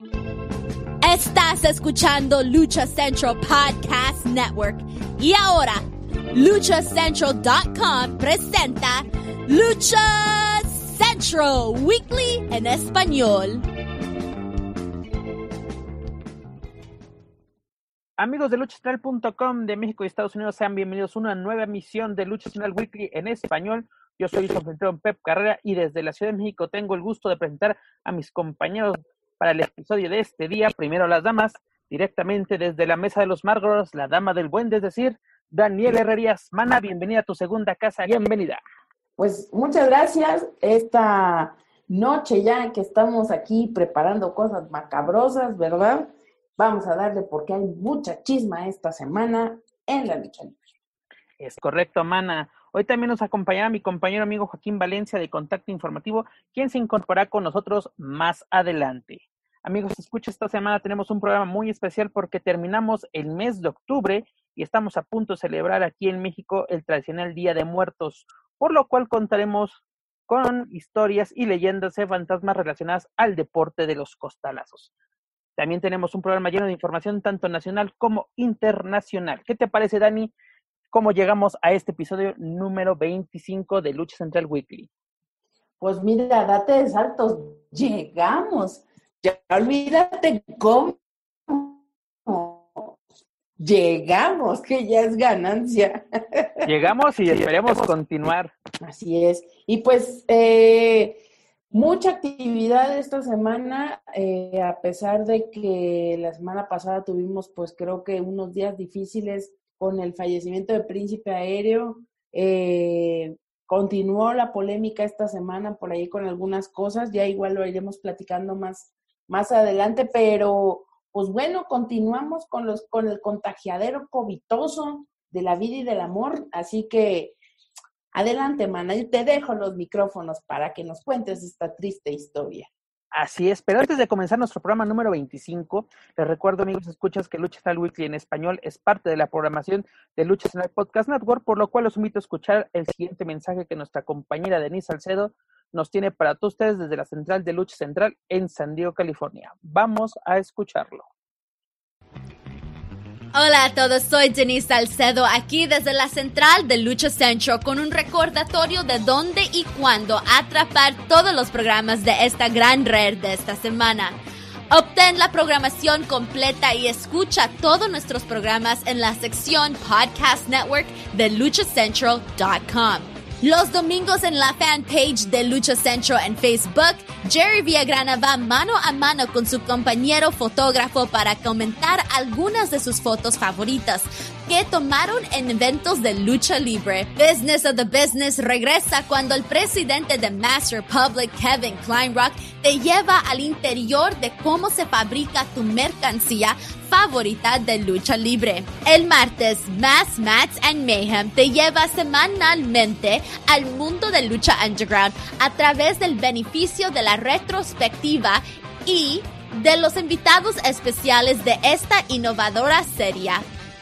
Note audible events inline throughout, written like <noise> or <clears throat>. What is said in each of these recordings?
Estás escuchando Lucha Central Podcast Network. Y ahora, luchacentral.com presenta Lucha Central Weekly en español. Amigos de luchacentral.com de México y Estados Unidos, sean bienvenidos a una nueva emisión de Lucha Central Weekly en español. Yo soy su anfitrión Pep Carrera y desde la Ciudad de México tengo el gusto de presentar a mis compañeros para el episodio de este día. Primero las damas, directamente desde la Mesa de los Márgaros, la dama del buen, es decir, Daniel Herrerías. Mana, bienvenida a tu segunda casa, bienvenida. Pues muchas gracias. Esta noche ya que estamos aquí preparando cosas macabrosas, ¿verdad? Vamos a darle porque hay mucha chisma esta semana en la lucha libre. Es correcto, Mana. Hoy también nos acompañará mi compañero amigo Joaquín Valencia de Contacto Informativo, quien se incorporará con nosotros más adelante. Amigos, escucha, esta semana tenemos un programa muy especial porque terminamos el mes de octubre y estamos a punto de celebrar aquí en México el tradicional Día de Muertos, por lo cual contaremos con historias y leyendas de fantasmas relacionadas al deporte de los costalazos. También tenemos un programa lleno de información tanto nacional como internacional. ¿Qué te parece, Dani? ¿Cómo llegamos a este episodio número 25 de Lucha Central Weekly? Pues mira, date de saltos. Llegamos. Ya olvídate cómo. Llegamos, que ya es ganancia. Llegamos y esperemos continuar. Así es. Y pues, eh, mucha actividad esta semana, eh, a pesar de que la semana pasada tuvimos, pues creo que unos días difíciles con el fallecimiento del príncipe aéreo. Eh, continuó la polémica esta semana por ahí con algunas cosas, ya igual lo iremos platicando más, más adelante, pero pues bueno, continuamos con, los, con el contagiadero covitoso de la vida y del amor, así que adelante, mana, yo te dejo los micrófonos para que nos cuentes esta triste historia. Así es, pero antes de comenzar nuestro programa número 25, les recuerdo, amigos, escuchas que Lucha Central Weekly en español es parte de la programación de Lucha Central Podcast Network, por lo cual los invito a escuchar el siguiente mensaje que nuestra compañera Denise Salcedo nos tiene para todos ustedes desde la central de Lucha Central en San Diego, California. Vamos a escucharlo. Hola a todos, soy Denise Salcedo aquí desde la central de Lucha Central con un recordatorio de dónde y cuándo atrapar todos los programas de esta gran red de esta semana. Obtén la programación completa y escucha todos nuestros programas en la sección Podcast Network de luchacentral.com. Los domingos en la fanpage de Lucha Central en Facebook, Jerry Villagrana va mano a mano con su compañero fotógrafo para comentar algunas de sus fotos favoritas que tomaron en eventos de lucha libre. Business of the Business regresa cuando el presidente de Mass Republic, Kevin Kleinrock, te lleva al interior de cómo se fabrica tu mercancía favorita de lucha libre. El martes, Mass Mats and Mayhem te lleva semanalmente al mundo de lucha underground a través del beneficio de la retrospectiva y de los invitados especiales de esta innovadora serie.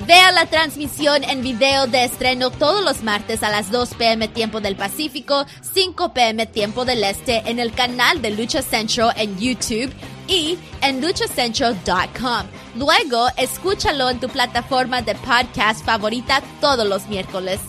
Vea la transmisión en video de estreno todos los martes a las 2 pm tiempo del Pacífico, 5 pm tiempo del Este en el canal de Lucha Central en YouTube y en luchacentral.com. Luego, escúchalo en tu plataforma de podcast favorita todos los miércoles.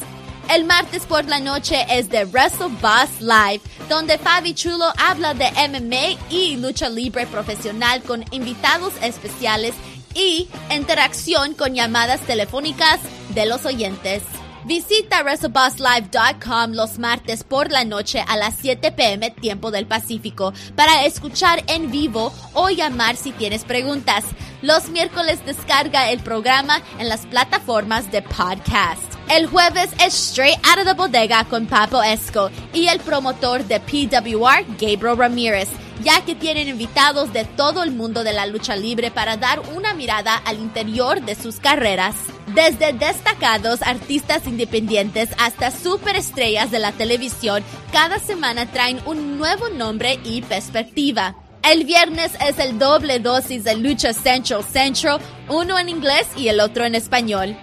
El martes por la noche es de Wrestle Boss Live, donde Fabi Chulo habla de MMA y lucha libre profesional con invitados especiales y interacción con llamadas telefónicas de los oyentes. Visita WrestleBossLive.com los martes por la noche a las 7 pm tiempo del Pacífico para escuchar en vivo o llamar si tienes preguntas. Los miércoles descarga el programa en las plataformas de podcast. El jueves es Straight Out of the Bodega con Papo Esco y el promotor de PWR, Gabriel Ramírez, ya que tienen invitados de todo el mundo de la lucha libre para dar una mirada al interior de sus carreras. Desde destacados artistas independientes hasta superestrellas de la televisión, cada semana traen un nuevo nombre y perspectiva. El viernes es el doble dosis de Lucha Central Central, uno en inglés y el otro en español.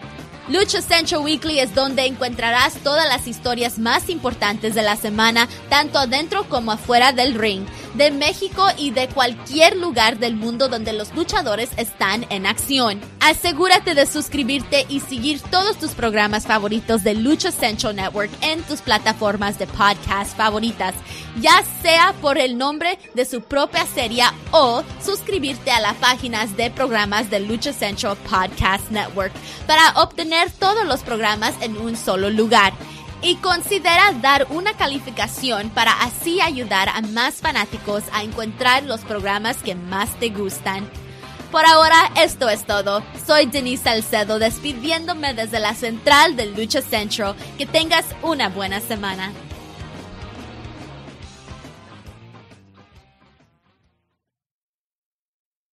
Lucha Central Weekly es donde encontrarás todas las historias más importantes de la semana, tanto adentro como afuera del ring, de México y de cualquier lugar del mundo donde los luchadores están en acción. Asegúrate de suscribirte y seguir todos tus programas favoritos de Lucha Central Network en tus plataformas de podcast favoritas, ya sea por el nombre de su propia serie o suscribirte a las páginas de programas de Lucha Central Podcast Network para obtener todos los programas en un solo lugar. Y considera dar una calificación para así ayudar a más fanáticos a encontrar los programas que más te gustan. Por ahora, esto es todo. Soy Denise Salcedo despidiéndome desde la central del Lucha Central. Que tengas una buena semana.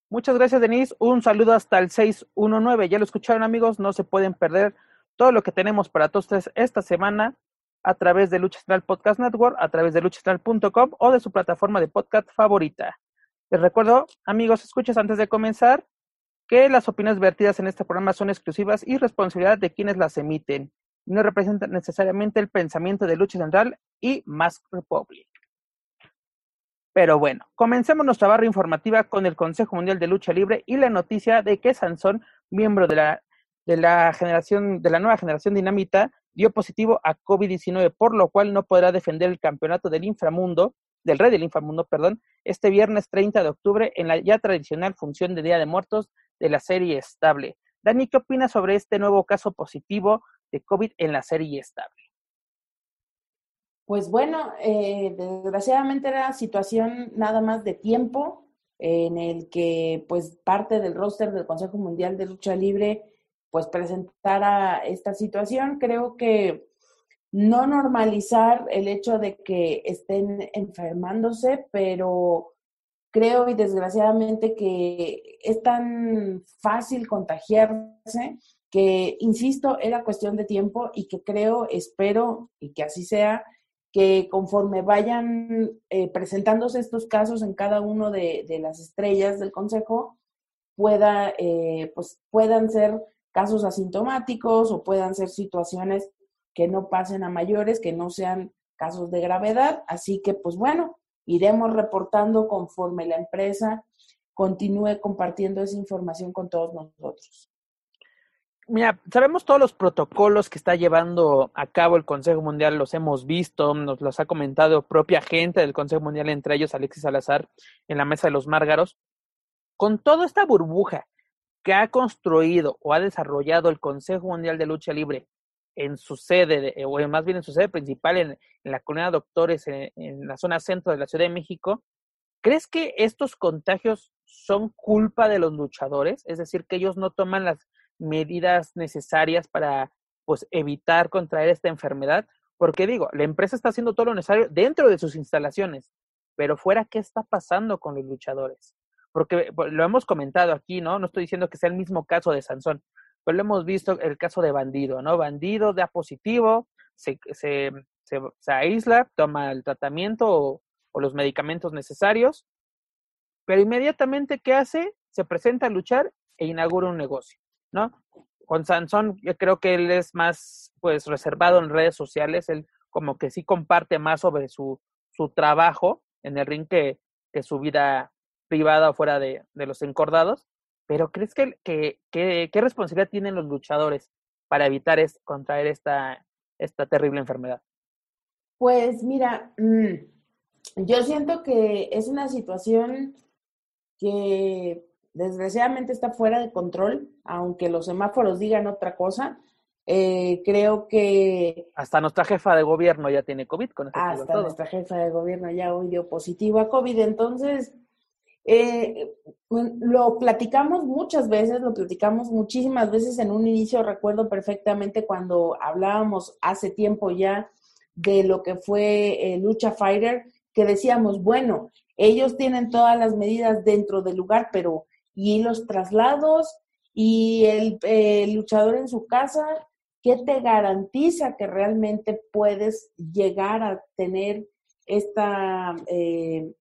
Muchas gracias, Denise. Un saludo hasta el 619. Ya lo escucharon, amigos. No se pueden perder todo lo que tenemos para todos ustedes esta semana a través de Lucha Central Podcast Network, a través de luchacentral.com o de su plataforma de podcast favorita. Les recuerdo, amigos, escuchas antes de comenzar, que las opiniones vertidas en este programa son exclusivas y responsabilidad de quienes las emiten. No representan necesariamente el pensamiento de Lucha Central y Mask Republic. Pero bueno, comencemos nuestra barra informativa con el Consejo Mundial de Lucha Libre y la noticia de que Sansón, miembro de la, de la generación, de la nueva generación dinamita, dio positivo a COVID-19, por lo cual no podrá defender el campeonato del inframundo, del rey del inframundo, perdón, este viernes 30 de octubre en la ya tradicional función de Día de Muertos de la serie estable. Dani, ¿qué opinas sobre este nuevo caso positivo de COVID en la serie estable? Pues bueno, eh, desgraciadamente era situación nada más de tiempo en el que pues parte del roster del Consejo Mundial de Lucha Libre pues presentara esta situación. Creo que no normalizar el hecho de que estén enfermándose, pero creo y desgraciadamente que es tan fácil contagiarse que, insisto, era cuestión de tiempo y que creo, espero y que así sea, que conforme vayan eh, presentándose estos casos en cada uno de, las estrellas del consejo, pueda, eh, pues puedan ser casos asintomáticos o puedan ser situaciones que no pasen a mayores, que no sean casos de gravedad. Así que, pues bueno, iremos reportando conforme la empresa continúe compartiendo esa información con todos nosotros. Mira, sabemos todos los protocolos que está llevando a cabo el Consejo Mundial, los hemos visto, nos los ha comentado propia gente del Consejo Mundial, entre ellos Alexis Salazar, en la mesa de los Márgaros. Con toda esta burbuja que ha construido o ha desarrollado el Consejo Mundial de Lucha Libre en su sede, o más bien en su sede principal en, la comunidad de doctores en, en la zona centro de la Ciudad de México, ¿crees que estos contagios son culpa de los luchadores? Es decir, que ellos no toman las medidas necesarias para pues evitar contraer esta enfermedad, porque digo, la empresa está haciendo todo lo necesario dentro de sus instalaciones, pero fuera, ¿qué está pasando con los luchadores? Porque pues, lo hemos comentado aquí, ¿no? No estoy diciendo que sea el mismo caso de Sansón, pero lo hemos visto el caso de Bandido, ¿no? Bandido da positivo, se, se, se, aísla, toma el tratamiento o, o los medicamentos necesarios, pero inmediatamente, ¿qué hace? Se presenta a luchar e inaugura un negocio. ¿no? Con Sansón yo creo que él es más pues reservado en redes sociales, él como que sí comparte más sobre su, su trabajo en el ring que, que su vida privada o fuera de, de los encordados, pero ¿crees que, que, qué responsabilidad tienen los luchadores para evitar es, contraer esta, esta terrible enfermedad? Pues mira, mm, yo siento que es una situación que desgraciadamente está fuera de control, aunque los semáforos digan otra cosa. Eh, creo que... Hasta nuestra jefa de gobierno ya tiene COVID. Con hasta nuestra jefa de gobierno ya hoy dio positivo a COVID. Entonces, eh, lo platicamos muchas veces, lo platicamos muchísimas veces en un inicio, recuerdo perfectamente cuando hablábamos hace tiempo ya de lo que fue eh, Lucha Fighter, que decíamos, bueno, ellos tienen todas las medidas dentro del lugar, pero ¿y los traslados? ¿Y el, luchador en su casa? ¿Qué te garantiza que realmente puedes llegar a tener esta eh,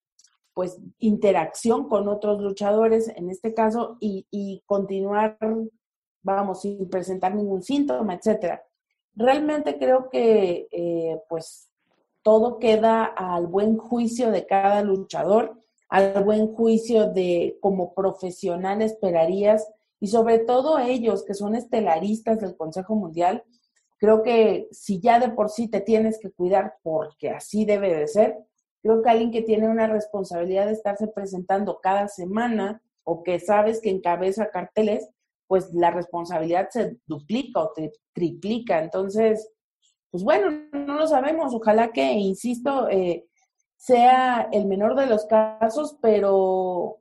pues interacción con otros luchadores en este caso y, continuar, vamos, sin presentar ningún síntoma, etcétera. Realmente creo que eh, pues todo queda al buen juicio de cada luchador, al buen juicio de como profesional esperarías y sobre todo ellos que son estelaristas del Consejo Mundial, creo que si ya de por sí te tienes que cuidar porque así debe de ser, Creo que alguien que tiene una responsabilidad de estarse presentando cada semana o que sabes que encabeza carteles, pues la responsabilidad se duplica o triplica. Entonces, pues bueno, no lo sabemos. Ojalá que, insisto, eh, sea el menor de los casos, pero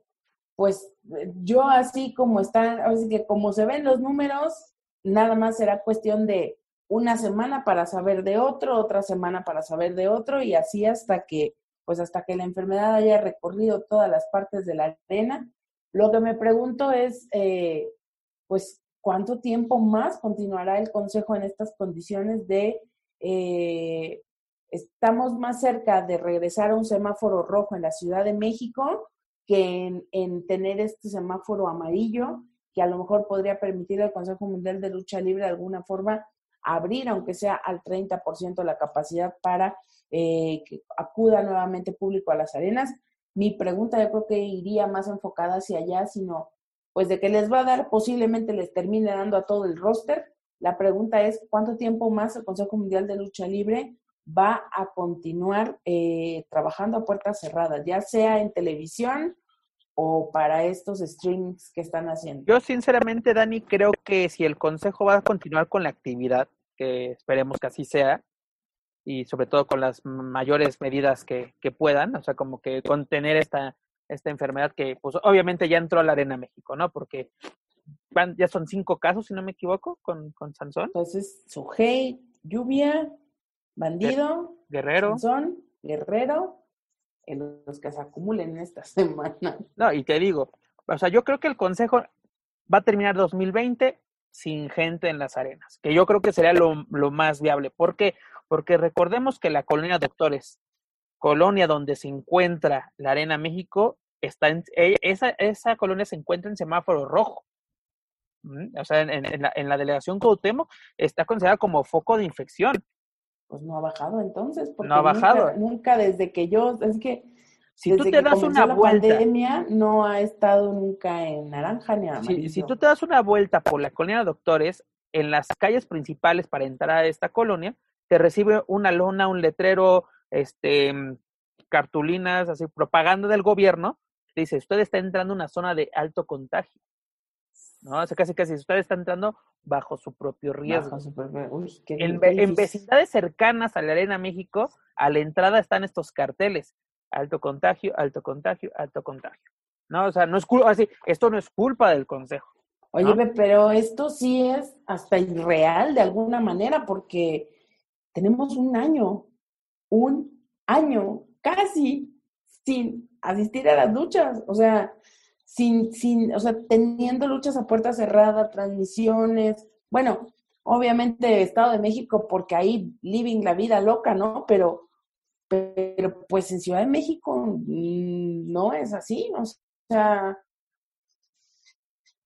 pues yo así como están, así que como se ven los números, nada más será cuestión de una semana para saber de otro, otra semana para saber de otro y así hasta que pues hasta que la enfermedad haya recorrido todas las partes de la arena. Lo que me pregunto es, eh, pues, ¿cuánto tiempo más continuará el Consejo en estas condiciones de, eh, estamos más cerca de regresar a un semáforo rojo en la Ciudad de México que en, en tener este semáforo amarillo, que a lo mejor podría permitir al Consejo Mundial de Lucha Libre de alguna forma abrir, aunque sea al 30% la capacidad para eh, que acuda nuevamente público a las arenas. Mi pregunta yo creo que iría más enfocada hacia allá, sino pues de que les va a dar, posiblemente les termine dando a todo el roster. La pregunta es, ¿cuánto tiempo más el Consejo Mundial de Lucha Libre va a continuar eh, trabajando a puertas cerradas, ya sea en televisión o para estos streamings que están haciendo? Yo sinceramente, Dani, creo que si el Consejo va a continuar con la actividad, que esperemos que así sea, y sobre todo con las mayores medidas que, que puedan, o sea, como que contener esta, esta enfermedad que pues obviamente ya entró a la Arena México, ¿no? Porque van, ya son cinco casos, si no me equivoco, con, con Sansón. Entonces, Sujei, Lluvia, Bandido, Guerrero, Sansón, Guerrero, en los que se acumulen esta <laughs> semana. No, y te digo, o sea, yo creo que el Consejo va a terminar 2020 sin gente en las arenas, que yo creo que sería lo, lo más viable. ¿Por qué? Porque recordemos que la colonia Doctores, colonia donde se encuentra la Arena México, está en, e, esa, esa colonia se encuentra en semáforo rojo. O sea, en, la, en la delegación Cuauhtémoc está considerada como foco de infección. Pues no ha bajado entonces, porque no ha bajado. Nunca, desde que yo, es que si tú te das una vuelta, pandemia no ha estado nunca en naranja ni amarillo. Si, si tú te das una vuelta por la colonia Doctores, en las calles principales para entrar a esta colonia, te recibe una lona, un letrero, este, mm, cartulinas, así, propaganda del gobierno, dice, usted está entrando en una zona de alto contagio. ¿No? O sea, casi casi usted está entrando bajo su propio riesgo. en, vecindades cercanas a la Arena México, a la entrada están estos carteles. Alto contagio, alto contagio, alto contagio. ¿No? O sea, no es culpa, así, esto no es culpa del consejo. Oye, pero esto sí es hasta irreal de alguna manera, porque tenemos un año, un año casi sin asistir a las luchas, o sea, sin, sin, o sea, teniendo luchas a puerta cerrada, transmisiones, bueno, obviamente Estado de México, porque ahí living la vida loca, ¿no? Pero, pero pues en Ciudad de México mm, no es así, o sea,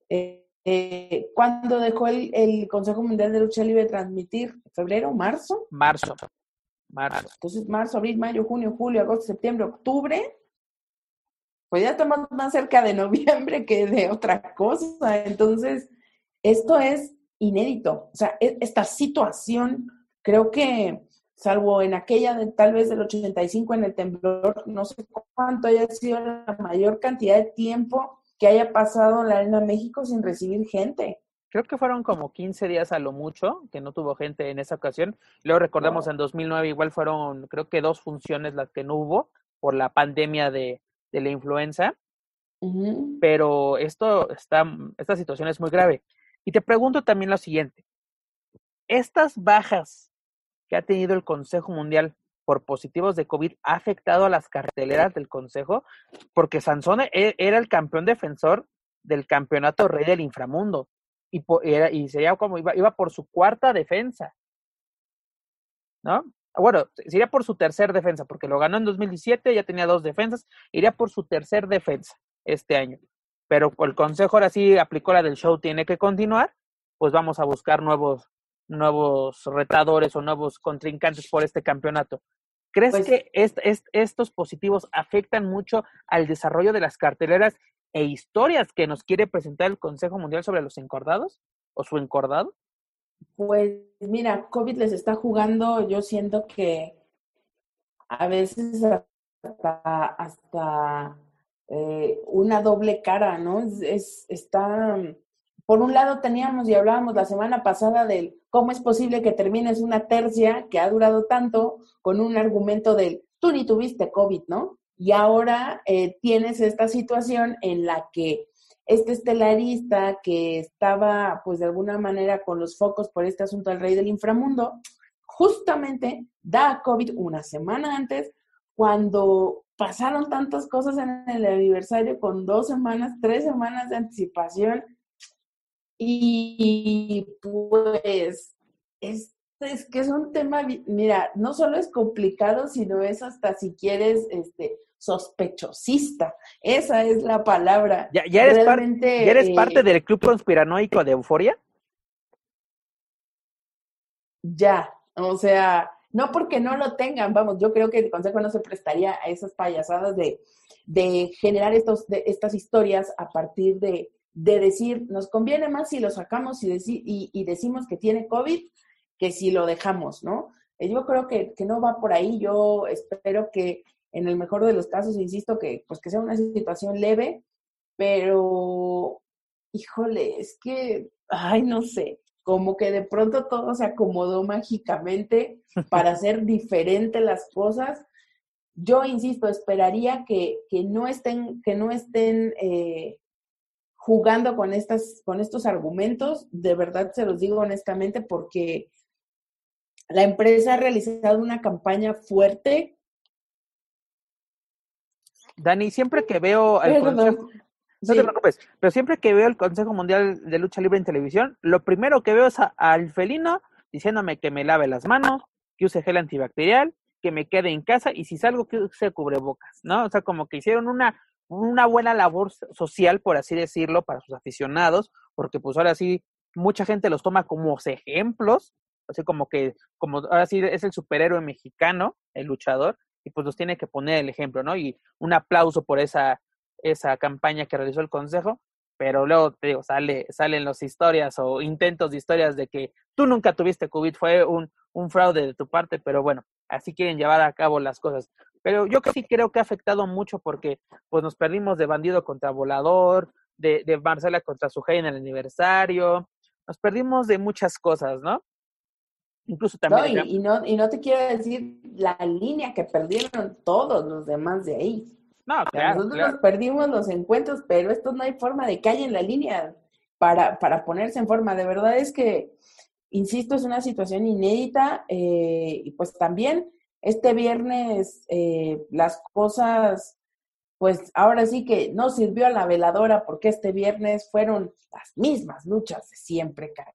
eh, eh, ¿Cuándo dejó el, Consejo Mundial de Lucha Libre transmitir? ¿Febrero? ¿Marzo? Marzo. Marzo. Entonces, marzo, abril, mayo, junio, julio, agosto, septiembre, octubre. Pues ya estamos más cerca de noviembre que de otra cosa. Entonces, esto es inédito. O sea, e, esta situación, creo que, salvo en aquella de, tal vez del 85 en el temblor, no sé cuánto haya sido la mayor cantidad de tiempo que haya pasado la Arena México sin recibir gente. Creo que fueron como 15 días a lo mucho, que no tuvo gente en esa ocasión. Luego recordamos en 2009 igual fueron, creo que dos funciones las que no hubo por la pandemia de, de la influenza. Pero esto está, esta situación es muy grave. Y te pregunto también lo siguiente. Estas bajas que ha tenido el Consejo Mundial por positivos de COVID ha afectado a las carteleras del Consejo, porque Sansón e, era el campeón defensor del campeonato rey del inframundo y, era, y sería como iba, iba por su cuarta defensa. ¿No? Bueno, sería por su tercer defensa, porque lo ganó en 2017, ya tenía dos defensas, iría por su tercer defensa este año. Pero el consejo ahora sí aplicó la del show, tiene que continuar, pues vamos a buscar nuevos, nuevos retadores o nuevos contrincantes por este campeonato. ¿Crees pues que estos positivos afectan mucho al desarrollo de las carteleras e historias que nos quiere presentar el Consejo Mundial sobre los encordados o su encordado? Pues mira, COVID les está jugando, yo siento que a veces hasta, hasta eh, una doble cara, ¿no? Es, está, por un lado teníamos y hablábamos la semana pasada del cómo es posible que termines una tercia que ha durado tanto con un argumento del tú ni tuviste COVID, ¿no? Y ahora eh, tienes esta situación en la que este estelarista que estaba, pues de alguna manera, con los focos por este asunto del rey del inframundo, justamente da COVID una semana antes, cuando pasaron tantas cosas en el aniversario con dos semanas, tres semanas de anticipación. Y pues es, es que es un tema, mira, no solo es complicado, sino es hasta si quieres, este, sospechosista. Esa es la palabra. ¿Ya, eres, eres parte eh, del club conspiranoico de Euforia? Ya, o sea, no porque no lo tengan, vamos, yo creo que el consejo no se prestaría a esas payasadas de, de generar estos, de, estas historias a partir de, de decir, nos conviene más si lo sacamos y, y, y, decimos que tiene COVID que si lo dejamos, ¿no? Eh, yo creo que, que no va por ahí, yo espero que en el mejor de los casos, insisto, que pues que sea una situación leve, pero híjole, es que, ay, no sé, como que de pronto todo se acomodó mágicamente <laughs> para hacer diferente las cosas. Yo insisto, esperaría que, que no estén, que no estén eh, jugando con estas, con estos argumentos. De verdad se los digo honestamente, porque la empresa ha realizado una campaña fuerte Dani, siempre que veo al Consejo, no te preocupes, pero siempre que veo el Consejo Mundial de Lucha Libre en televisión, lo primero que veo es al felino diciéndome que me lave las manos, que use gel antibacterial, que me quede en casa y si salgo que use cubrebocas, ¿no? O sea, como que hicieron una, una buena labor social, por así decirlo, para sus aficionados, porque pues ahora sí mucha gente los toma como ejemplos, así como que, como ahora sí es el superhéroe mexicano, el luchador, y pues nos tiene que poner el ejemplo, ¿no? Y un aplauso por esa, esa campaña que realizó el Consejo, pero luego te digo, sale, salen las historias o intentos de historias de que tú nunca tuviste COVID, fue un, un fraude de tu parte, pero bueno, así quieren llevar a cabo las cosas. Pero yo sí creo que ha afectado mucho porque pues nos perdimos de bandido contra volador, de, de Marcela contra su en el aniversario, nos perdimos de muchas cosas, ¿no? Incluso también. No, y, no, y no te quiero decir la línea que perdieron todos los demás de ahí. No, claro. Nosotros perdimos los encuentros, pero esto no hay forma de que haya en la línea para, para ponerse en forma. De verdad es que, insisto, es una situación inédita eh, y pues también este viernes eh, las cosas, pues ahora sí que no sirvió a la veladora porque este viernes fueron las mismas luchas de siempre, caray.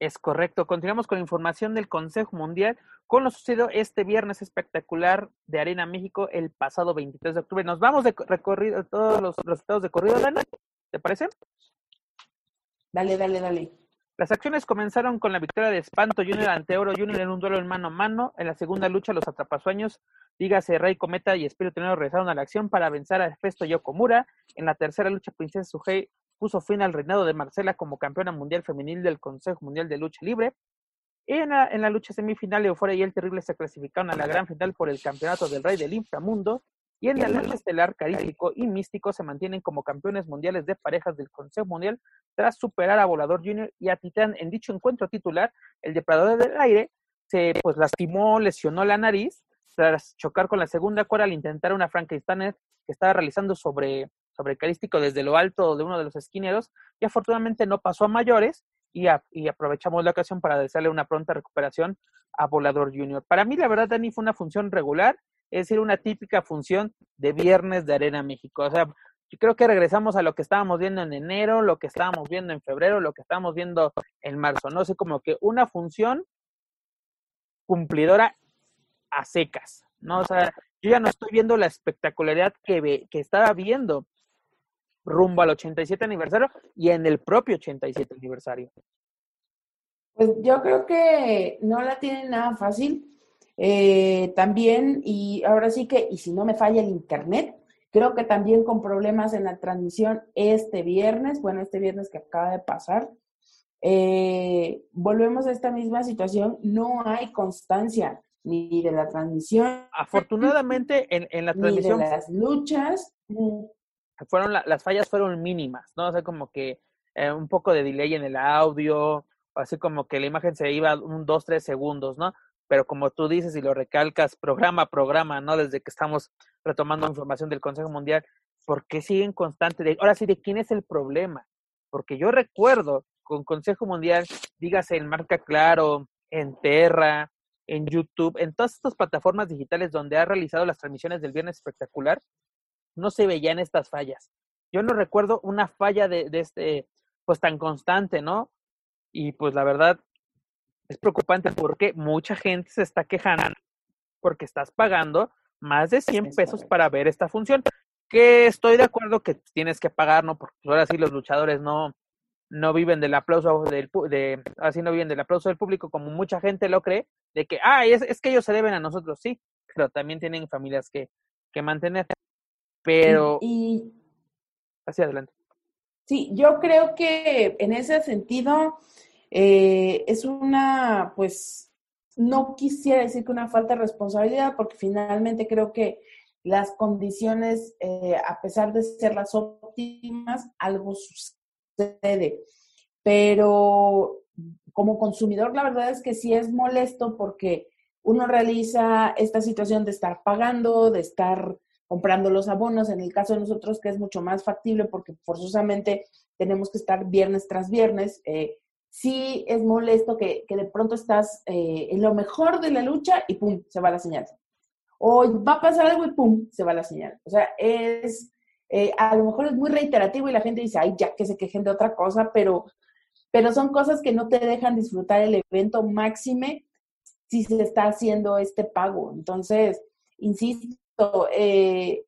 Es correcto. Continuamos con información del Consejo Mundial con lo sucedido este viernes espectacular de Arena México el pasado 23 de octubre. Nos vamos de recorrido todos los resultados de corrido, Dani. ¿Te parece? Dale, dale, dale. Las acciones comenzaron con la victoria de Espanto Junior ante Oro Junior en un duelo en mano a mano. En la segunda lucha, los atrapasueños, dígase Rey Cometa y Espíritu Negro regresaron a la acción para vencer a Festo Yokomura. En la tercera lucha, Princesa Sugei puso fin al reinado de Marcela como campeona mundial femenil del Consejo Mundial de Lucha Libre. En la, en la lucha semifinal, Euforia y El Terrible se clasificaron a la gran final por el campeonato del Rey del Inframundo. Y en la lucha estelar, Carístico y Místico se mantienen como campeones mundiales de parejas del Consejo Mundial tras superar a Volador Junior y a Titán. En dicho encuentro titular, el depredador del aire se pues lastimó, lesionó la nariz tras chocar con la segunda cuerda al intentar una Frankenstein que estaba realizando sobre sobrecalístico desde lo alto de uno de los esquineros y afortunadamente no pasó a mayores y, aprovechamos la ocasión para desearle una pronta recuperación a Volador Junior. Para mí, la verdad, Dani, fue una función regular, es decir, una típica función de viernes de Arena México. O sea, yo creo que regresamos a lo que estábamos viendo en enero, lo que estábamos viendo en febrero, lo que estábamos viendo en marzo. No sé, como que una función cumplidora a secas, ¿no? O sea, yo ya no estoy viendo la espectacularidad que, que estaba viendo rumbo al 87 aniversario y en el propio 87 aniversario. Pues yo creo que no la tienen nada fácil. Eh, también, y ahora sí que, y si no me falla el internet, creo que también con problemas en la transmisión este viernes, bueno, este viernes que acaba de pasar, eh, volvemos a esta misma situación, no hay constancia ni de la transmisión. Afortunadamente en, la transmisión... Ni de las luchas. Fueron las fallas fueron mínimas, ¿no? O sea, como que eh, un poco de delay en el audio, así como que la imagen se iba un, dos, tres segundos, ¿no? Pero como tú dices y lo recalcas programa programa, ¿no? Desde que estamos retomando información del Consejo Mundial, ¿por qué siguen constantes? ahora sí, ¿de quién es el problema? Porque yo recuerdo con Consejo Mundial, dígase en Marca Claro, en Terra, en YouTube, en todas estas plataformas digitales donde ha realizado las transmisiones del Viernes Espectacular, no se veían estas fallas. Yo no recuerdo una falla de, de este, pues tan constante, ¿no? Y pues la verdad es preocupante porque mucha gente se está quejando porque estás pagando más de 100 pesos para ver esta función. Que estoy de acuerdo que tienes que pagar, ¿no? Porque ahora sí los luchadores no, no viven del aplauso del de así no viven del aplauso del público como mucha gente lo cree de que ah es, es que ellos se deben a nosotros sí pero también tienen familias que, que mantener pero y, hacia adelante. Sí yo creo que en ese sentido eh, es una pues no quisiera decir que una falta de responsabilidad porque finalmente creo que las condiciones eh, a pesar de ser las óptimas algo sucede. Pero como consumidor, la verdad es que sí es molesto porque uno realiza esta situación de estar pagando, de estar comprando los abonos, en el caso de nosotros que es mucho más factible porque forzosamente tenemos que estar viernes tras viernes, eh, sí es molesto que, de pronto estás eh, en lo mejor de la lucha y pum, se va la señal. O va a pasar algo y pum, se va la señal. O sea, es, eh, a lo mejor es muy reiterativo y la gente dice, ay, ya que se quejen de otra cosa, pero, pero son cosas que no te dejan disfrutar el evento máxime si se está haciendo este pago. Entonces, insisto, eh,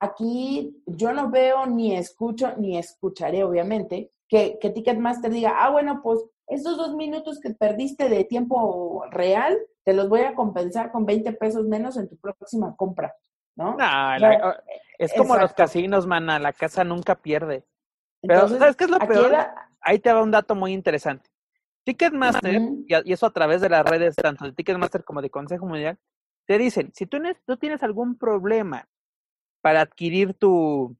aquí yo no veo ni escucho, ni escucharé, obviamente, que, que Ticketmaster diga, ah, bueno, pues esos dos minutos que perdiste de tiempo real, te los voy a compensar con 20 pesos menos en tu próxima compra. ¿no? es como los casinos, mana, la casa nunca pierde. Pero, ¿sabes qué es lo peor? Ahí te va un dato muy interesante. Ticketmaster, y, eso a través de las redes tanto de Ticketmaster como de Consejo Mundial, te dicen, si tú, tú tienes algún problema para adquirir tu,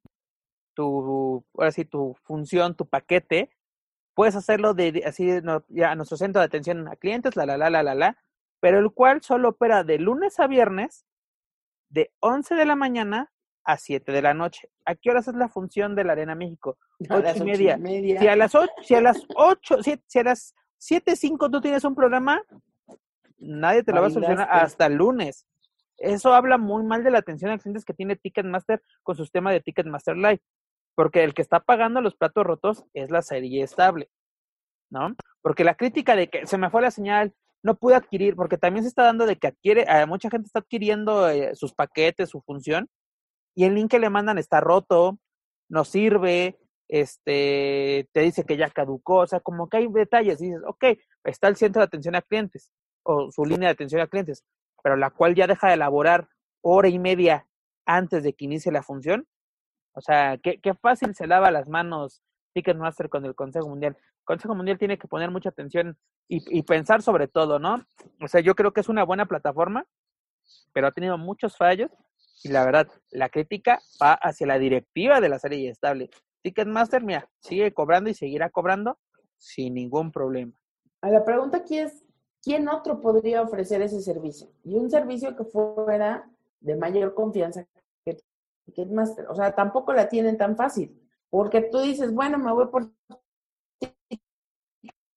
tu, ahora sí, tu función, tu paquete, puedes hacerlo de, así ya a nuestro centro de atención a clientes, la, la, la, la, la, la, pero el cual solo opera de lunes a viernes de 11 de la mañana a 7 de la noche. ¿A qué horas es la función de la Arena México? <laughs> Ocho y, media. Si a las 8, si a las 8, si, a las 7, 5 tú tienes un programa, nadie te lo va a solucionar hasta el lunes. Eso habla muy mal de la atención a clientes que tiene Ticketmaster con su sistema de Ticketmaster Live. Porque el que está pagando los platos rotos es la serie estable. ¿No? Porque la crítica de que se me fue la señal, no pude adquirir, porque también se está dando de que adquiere, eh, mucha gente está adquiriendo eh, sus paquetes, su función, y el link que le mandan está roto, no sirve, este, te dice que ya caducó, o sea, como que hay detalles, y dices, ok, está el centro de atención a clientes, o su línea de atención a clientes, pero la cual ya deja de elaborar hora y media antes de que inicie la función. O sea, qué, qué fácil se lava las manos Ticketmaster con el Consejo Mundial. Consejo Mundial tiene que poner mucha atención y, pensar sobre todo, ¿no? O sea, yo creo que es una buena plataforma, pero ha tenido muchos fallos y la verdad, la crítica va hacia la directiva de la serie estable. Ticketmaster, mira, sigue cobrando y seguirá cobrando sin ningún problema. La pregunta aquí es, ¿quién otro podría ofrecer ese servicio? Y un servicio que fuera de mayor confianza que Ticketmaster. O sea, tampoco la tienen tan fácil, porque tú dices, bueno, me voy por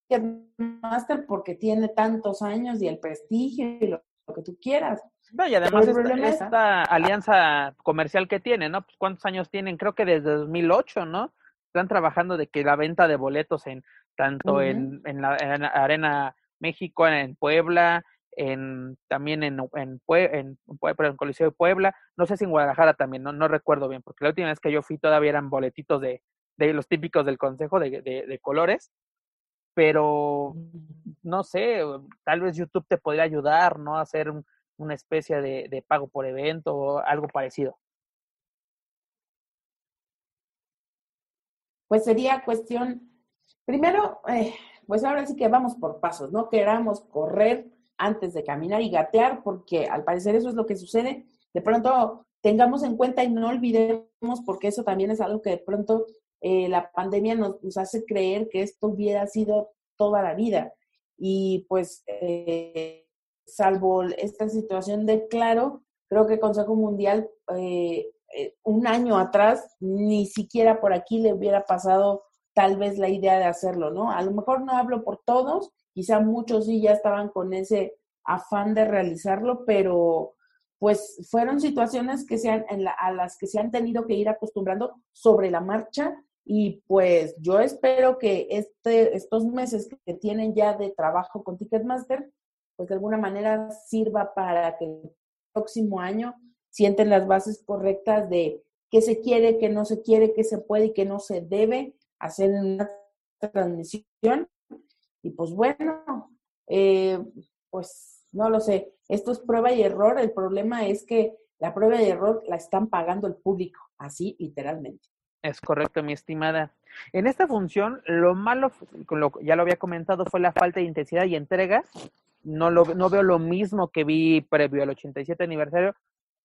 Ticketmaster porque tiene tantos años y el prestigio y lo, que tú quieras. No, y además esta, esta, alianza comercial que tiene, ¿no? Pues cuántos años tienen, creo que desde 2008, ¿no? Están trabajando de que la venta de boletos en tanto en, en, la, en, Arena México, en Puebla, en también en, en, en, en Coliseo de Puebla, no sé si en Guadalajara también, no, no recuerdo bien, porque la última vez que yo fui todavía eran boletitos de, de los típicos del consejo de, de, de colores, pero no sé, tal vez YouTube te podría ayudar, ¿no? A hacer una especie de, de pago por evento o algo parecido. Pues sería cuestión, primero, eh, pues ahora sí que vamos por pasos, no queramos correr antes de caminar y gatear, porque al parecer eso es lo que sucede. De pronto tengamos en cuenta y no olvidemos, porque eso también es algo que de pronto eh, la pandemia nos, hace creer que esto hubiera sido toda la vida. Y pues, eh, salvo esta situación de claro, creo que el Consejo Mundial eh, un año atrás ni siquiera por aquí le hubiera pasado tal vez la idea de hacerlo, ¿no? A lo mejor no hablo por todos, quizá muchos sí ya estaban con ese afán de realizarlo, pero pues fueron situaciones que se han, a las que se han tenido que ir acostumbrando sobre la marcha y pues yo espero que este, estos meses que tienen ya de trabajo con Ticketmaster, pues de alguna manera sirva para que el próximo año sienten las bases correctas de qué se quiere, qué no se quiere, qué se puede y qué no se debe hacer una transmisión. Y pues bueno, eh, pues no lo sé, esto es prueba y error. El problema es que la prueba y error la están pagando el público, así literalmente. Es correcto, mi estimada. En esta función, lo malo, ya lo había comentado, fue la falta de intensidad y entrega. No, lo, no veo lo mismo que vi previo al 87 aniversario,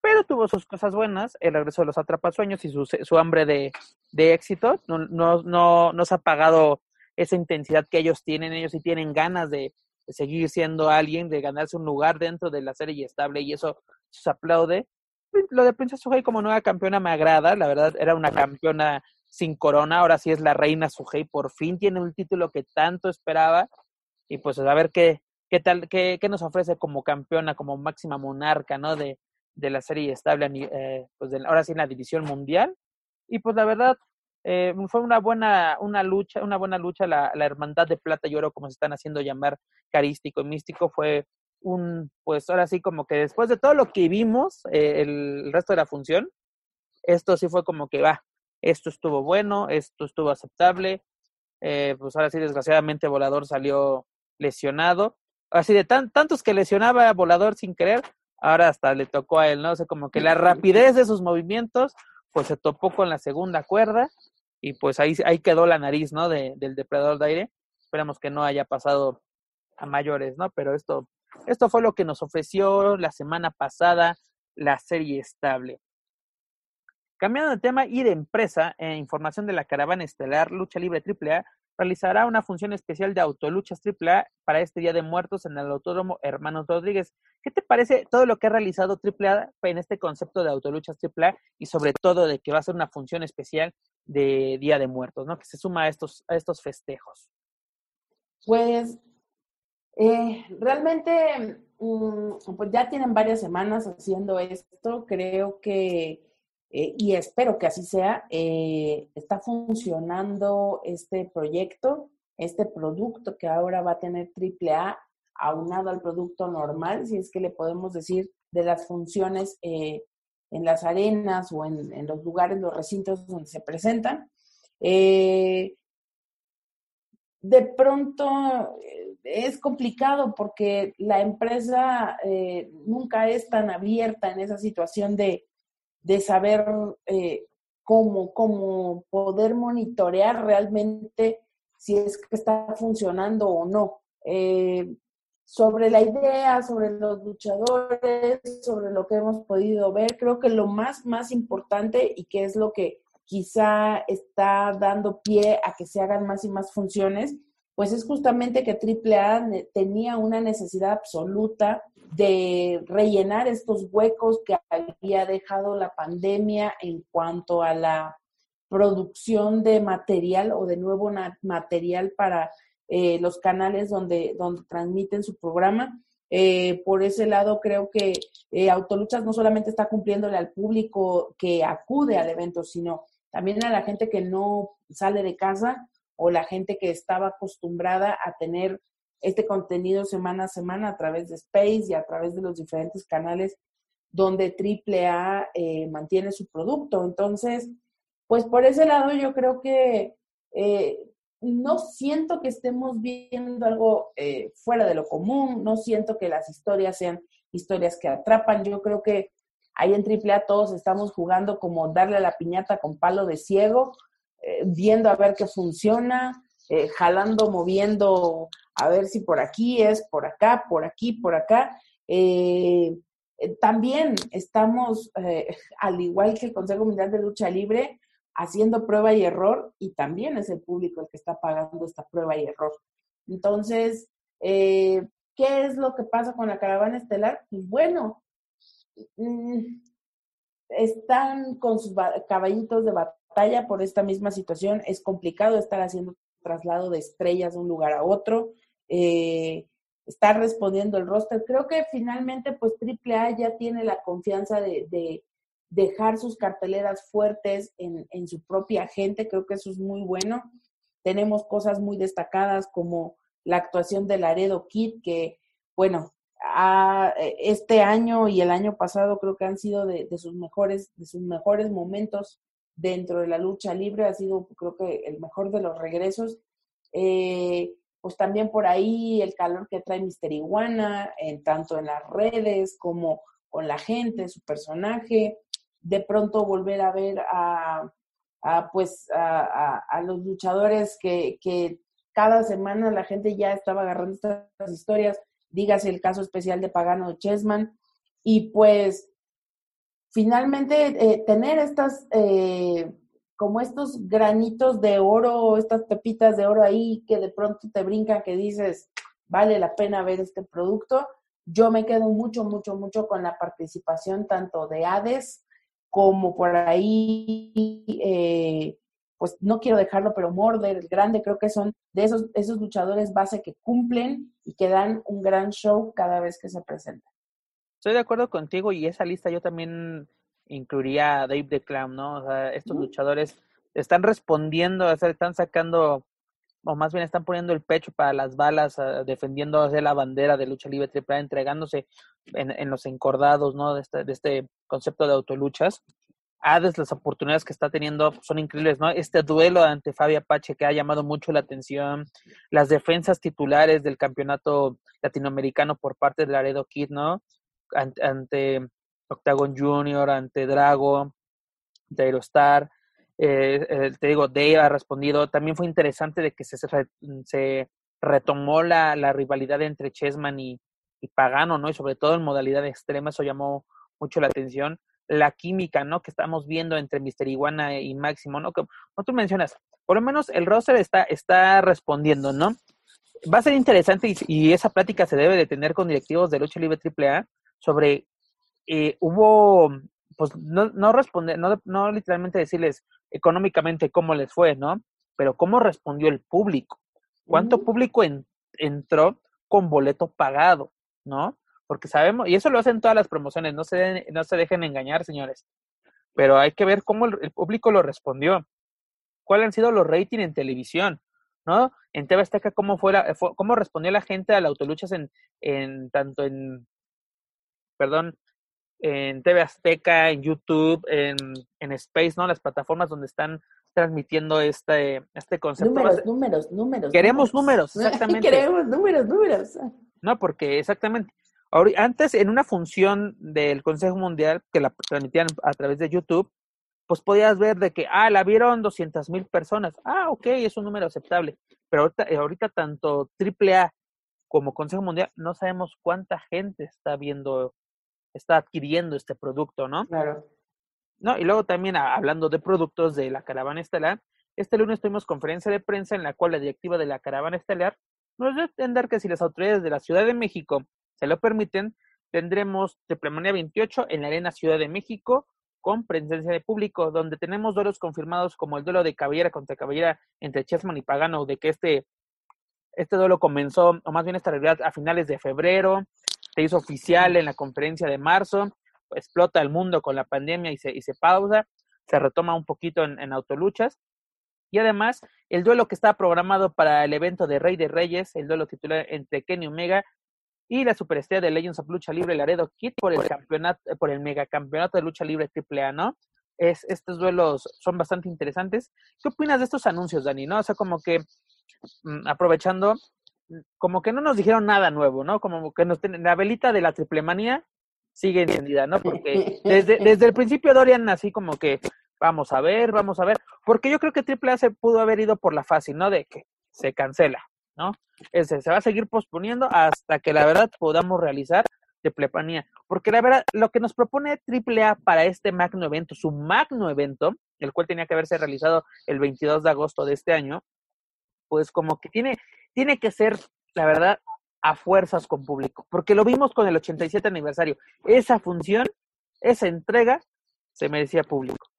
pero tuvo sus cosas buenas, el regreso de los atrapasueños y su, su hambre de, de éxito. No, no, no, no se ha apagado esa intensidad que ellos tienen. Ellos sí tienen ganas de, de seguir siendo alguien, de ganarse un lugar dentro de la serie estable y eso se aplaude lo de Princesa Suhei como nueva campeona me agrada, la verdad era una campeona sin corona, ahora sí es la reina Suhei, por fin tiene un título que tanto esperaba y pues a ver qué, qué tal, qué, qué nos ofrece como campeona, como máxima monarca, ¿no? De, de la serie estable, eh, pues de, ahora sí en la división mundial. Y pues la verdad eh, fue una buena, una lucha, una buena lucha la, la hermandad de plata y oro como se están haciendo llamar carístico y místico fue un, pues ahora sí como que después de todo lo que vimos, eh, el resto de la función, esto sí fue como que va, esto estuvo bueno, esto estuvo aceptable, pues ahora sí desgraciadamente Volador salió lesionado, así de tan, tantos que lesionaba a Volador sin querer, ahora hasta le tocó a él, ¿no? O sea, como que la rapidez de sus movimientos, pues se topó con la segunda cuerda y pues ahí, ahí quedó la nariz, ¿no? De, del depredador de aire. Esperamos que no haya pasado a mayores, ¿no? Pero esto esto fue lo que nos ofreció la semana pasada la serie estable. Cambiando de tema y de empresa, en información de la caravana estelar Lucha Libre AAA realizará una función especial de autoluchas AAA para este Día de Muertos en el Autódromo Hermanos Rodríguez. ¿Qué te parece todo lo que ha realizado AAA en este concepto de autoluchas AAA y sobre todo de que va a ser una función especial de Día de Muertos, ¿no? Que se suma a estos, a estos festejos. Pues eh, realmente, mm, pues ya tienen varias semanas haciendo esto. Creo que, eh, y espero que así sea, eh, está funcionando este proyecto, este producto que ahora va a tener AAA aunado al producto normal, si es que le podemos decir de las funciones en las arenas o en, los lugares, los recintos donde se presentan. de pronto es complicado porque la empresa eh, nunca es tan abierta en esa situación de, de saber eh, cómo, cómo poder monitorear realmente si es que está funcionando o no. Eh, sobre la idea, sobre los luchadores, sobre lo que hemos podido ver, creo que lo más, más importante y que es lo que quizá está dando pie a que se hagan más y más funciones, pues es justamente que AAA tenía una necesidad absoluta de rellenar estos huecos que había dejado la pandemia en cuanto a la producción de material o de nuevo material para eh, los canales donde, donde transmiten su programa. Eh, por ese lado, creo que eh, Autoluchas no solamente está cumpliéndole al público que acude al evento, sino también a la gente que no sale de casa o la gente que estaba acostumbrada a tener este contenido semana a semana a través de Space y a través de los diferentes canales donde AAA eh, mantiene su producto. Entonces, pues por ese lado yo creo que eh, no siento que estemos viendo algo eh, fuera de lo común, no siento que las historias sean historias que atrapan, yo creo que ahí en AAA todos estamos jugando como darle a la piñata con palo de ciego, eh, viendo a ver qué funciona, jalando, moviendo, a ver si por aquí es, por acá, por aquí, por acá. también estamos, <laughs> al igual que el Consejo Mundial de Lucha Libre, haciendo prueba y error y también es el público el que está pagando esta prueba y error. Entonces, eh, ¿qué es lo que pasa con la caravana estelar? Pues bueno, mm, están con sus caballitos de batalla por esta misma situación. Es complicado estar haciendo traslado de estrellas de un lugar a otro. Eh, estar respondiendo el roster. Creo que finalmente, pues AAA ya tiene la confianza de, dejar sus carteleras fuertes en, en su propia gente, creo que eso es muy bueno. Tenemos cosas muy destacadas como la actuación de Laredo Kid, que, bueno, este año y el año pasado creo que han sido de, sus mejores, de sus mejores momentos dentro de la lucha libre, ha sido creo que el mejor de los regresos. Eh, pues también por ahí el calor que trae Mister Iguana, en, tanto en las redes como con la gente, su personaje. De pronto volver a ver a, pues a, los luchadores que, que, cada semana la gente ya estaba agarrando estas historias, dígase el caso especial de Pagano Chessman, y pues finalmente eh, tener estas, eh, como estos granitos de oro, estas pepitas de oro ahí que de pronto te brincan, que dices, vale la pena ver este producto. Yo me quedo mucho, mucho, mucho con la participación tanto de Hades como por ahí, eh, pues no quiero dejarlo, pero Morder, el grande, creo que son de esos, esos luchadores base que cumplen y que dan un gran show cada vez que se presentan. Estoy de acuerdo contigo y esa lista yo también incluiría a Dave the Clown, ¿no? O sea, estos luchadores están respondiendo, están sacando, o más bien están poniendo el pecho para las balas, uh, defendiendo la bandera de lucha libre triple, entregándose en, en, los encordados, ¿no? De este, de este concepto de autoluchas. Hades, las oportunidades que está teniendo son increíbles, ¿no? Este duelo ante Fabio Apache que ha llamado mucho la atención, las defensas titulares del campeonato latinoamericano por parte de Laredo Kid, ¿no? Ante, Octagon Junior, ante Drago, ante Aerostar. Eh, eh, te digo, Dave ha respondido. También fue interesante de que se, se retomó la, la rivalidad entre Chessman y, y Pagano, ¿no? Y sobre todo en modalidad extrema, eso llamó mucho la atención. La química, ¿no? Que estamos viendo entre Mister Iguana y Máximo, ¿no? Como, tú mencionas, por lo menos el roster está, está respondiendo, ¿no? Va a ser interesante y, esa plática se debe de tener con directivos de Lucha Libre AAA sobre, eh, hubo, pues no, no responder, no, no literalmente decirles económicamente cómo les fue, ¿no? Pero cómo respondió el público. ¿Cuánto público entró con boleto pagado, ¿no? porque sabemos, y eso lo hacen todas las promociones, no se, no se dejen engañar, señores, pero hay que ver cómo el, público lo respondió, cuáles han sido los ratings en televisión, ¿no? En TV Azteca, cómo, fue, cómo respondió la gente a la autoluchas en, en tanto en, perdón, en TV Azteca, en YouTube, en, en Space, ¿no? Las plataformas donde están transmitiendo este, este concepto. Números, números, números. Queremos números, <laughs> exactamente. Queremos números, números. No, porque exactamente. Antes, en una función del Consejo Mundial, que la transmitían a través de YouTube, pues podías ver de que, ah, la vieron 200 mil personas. Ah, ok, es un número aceptable. Pero ahorita, eh, ahorita tanto AAA como Consejo Mundial no sabemos cuánta gente está viendo, está adquiriendo este producto, ¿no? Claro. No, y luego también hablando de productos de la caravana estelar, Este lunes tuvimos conferencia de prensa en la cual la directiva de la caravana estelar nos dio a entender que si las autoridades de la Ciudad de México se lo permiten, tendremos Triplemanía 28 en la Arena Ciudad de México con presencia de público, donde tenemos duelos confirmados como el duelo de cabellera contra cabellera entre Chessman y Pagano, de que este, este duelo comenzó, o más bien esta realidad, a finales de febrero, se hizo oficial en la conferencia de marzo, explota el mundo con la pandemia y se, y se pausa, se retoma un poquito en, en autoluchas. Y además, el duelo que está programado para el evento de Rey de Reyes, el duelo titular entre Kenny Omega y la superestrella de Legends of Lucha Libre, Laredo Kid, por el campeonato, por el megacampeonato de lucha libre AAA, ¿no? Es, estos duelos son bastante interesantes. ¿Qué opinas de estos anuncios, Dani? ¿No? O sea, como que mm, aprovechando, como que no nos dijeron nada nuevo, ¿no? Como que nos la velita de la triplemanía sigue encendida, ¿no? Porque desde, desde el principio Dorian así como que vamos a ver, vamos a ver, porque yo creo que AAA se pudo haber ido por la fácil, ¿no? De que se cancela, ¿no? Ese se va a seguir posponiendo hasta que la verdad podamos realizar de plepanía. Porque la verdad, lo que nos propone AAA para este magno evento, su magno evento, el cual tenía que haberse realizado el 22 de agosto de este año, pues como que tiene, tiene que ser, la verdad, a fuerzas con público. Porque lo vimos con el 87 aniversario. Esa función, esa entrega, se merecía público.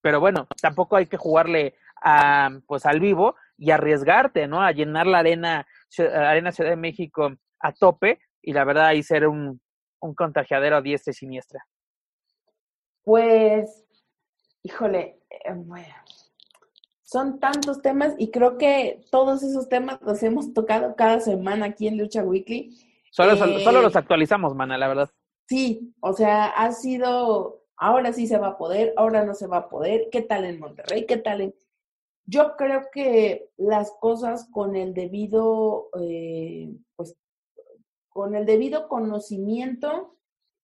Pero bueno, tampoco hay que jugarle a, pues al vivo y arriesgarte, ¿no? A llenar la arena, arena Ciudad de México a tope y la verdad ahí ser un, un contagiadero a diestra y siniestra. Pues, híjole, eh, bueno, son tantos temas y creo que todos esos temas los hemos tocado cada semana aquí en Lucha Weekly. Solo, eh, solo los actualizamos, mana, la verdad. Sí, o sea, ha sido, ahora sí se va a poder, ahora no se va a poder, ¿qué tal en Monterrey? ¿Qué tal en yo creo que las cosas con el debido, eh, pues, con el debido conocimiento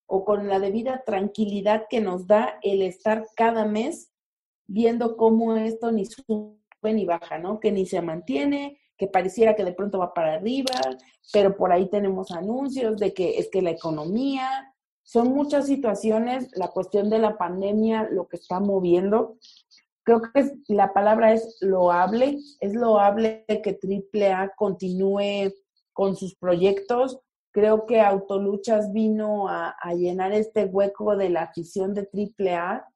o con la debida tranquilidad que nos da el estar cada mes viendo cómo esto ni sube ni baja, ¿no? Que ni se mantiene, que pareciera que de pronto va para arriba, pero por ahí tenemos anuncios de que es que la economía, son muchas situaciones, la cuestión de la pandemia lo que está moviendo, creo que la palabra es loable, es loable que AAA continúe con sus proyectos. Creo que Autoluchas vino a, a, llenar este hueco de la afición de AAA,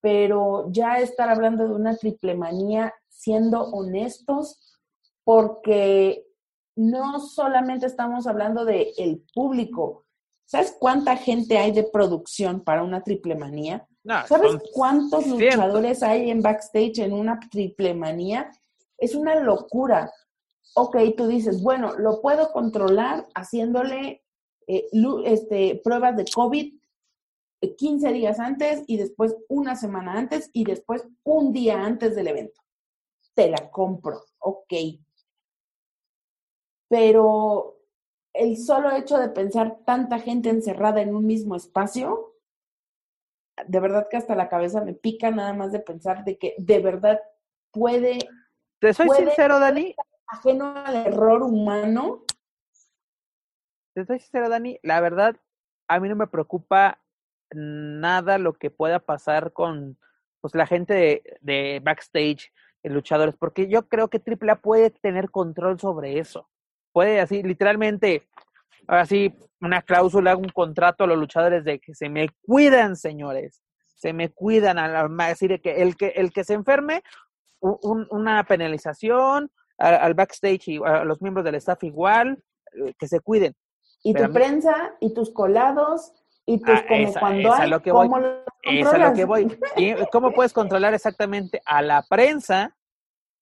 pero ya estar hablando de una triple manía, siendo honestos, porque no solamente estamos hablando de el público. ¿Sabes cuánta gente hay de producción para una triple manía? No, ¿Sabes cuántos luchadores hay en backstage en una triple manía? Es una locura. Ok, tú dices, bueno, lo puedo controlar haciéndole eh, este, pruebas de COVID 15 eh, días antes y después una semana antes y después un día antes del evento. Te la compro, ok. Pero el solo hecho de pensar tanta gente encerrada en un mismo espacio, de verdad que hasta la cabeza me pica nada más de pensar de que de verdad puede... Te soy sincero, Dani. Ajeno al error humano. Te soy sincero, Dani. La verdad, a mí no me preocupa nada lo que pueda pasar con pues, la gente de, de backstage, luchadores, porque yo creo que AAA puede tener control sobre eso. Puede así, literalmente, así una cláusula, un contrato a los luchadores de que se me cuidan, señores, se me cuidan, al, decir que el que el que se enferme, un, una penalización al, backstage y a los miembros del staff igual, eh, que se cuiden. Y tu prensa y tus colados y tus ah, como cuando hay, lo que voy. es lo que voy. ¿Y ¿Cómo puedes controlar exactamente a la prensa?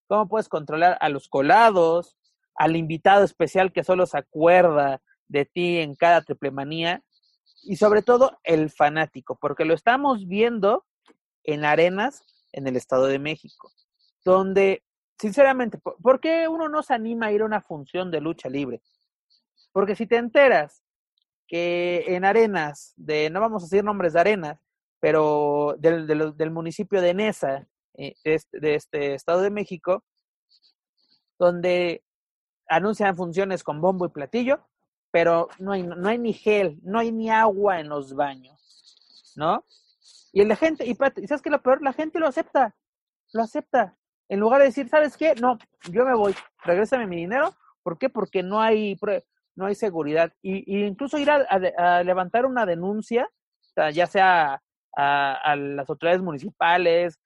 ¿Cómo puedes controlar a los colados? Al invitado especial que solo se acuerda de ti en cada triple manía y sobre todo el fanático, porque lo estamos viendo en arenas en el Estado de México, donde, sinceramente, ¿por qué uno no se anima a ir a una función de lucha libre? Porque si te enteras que en arenas, de, no vamos a decir nombres de arenas, pero del, del, municipio de Nesa, eh, de, este, de este Estado de México, donde anuncian funciones con bombo y platillo, pero no hay, no hay ni gel, no hay ni agua en los baños, ¿no? Y la gente, y, ¿sabes qué lo peor? La gente lo acepta, lo acepta. en lugar de decir, ¿sabes qué? No, yo me voy, regrésame mi dinero. ¿Por qué? Porque no hay, no hay seguridad. Y, incluso ir a, levantar una denuncia, ya sea a, las autoridades municipales,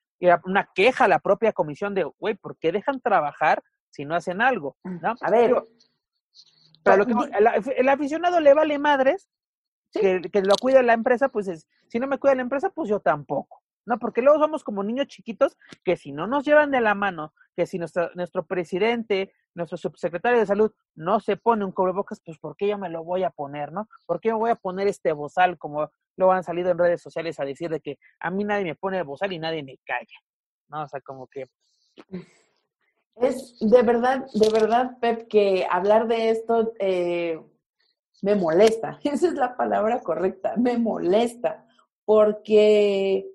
una queja a la propia comisión de, güey, ¿por qué dejan trabajar si no hacen algo? ¿no? A ver. Pero, el, aficionado le vale madres que, que, lo cuide la empresa, pues es, si no me cuida la empresa, pues yo tampoco. No, porque luego somos como niños chiquitos que si no nos llevan de la mano, que si nuestro, nuestro presidente, nuestro subsecretario de salud no se pone un cubrebocas, pues ¿por qué yo me lo voy a poner, no? ¿Por qué me voy a poner este bozal como lo han salido en redes sociales a decir de que a mí nadie me pone el bozal y nadie me calla? ¿No? O sea, como que... Es de verdad, de verdad, Pep, que hablar de esto eh, me molesta. <laughs> Esa es la palabra correcta, me molesta, porque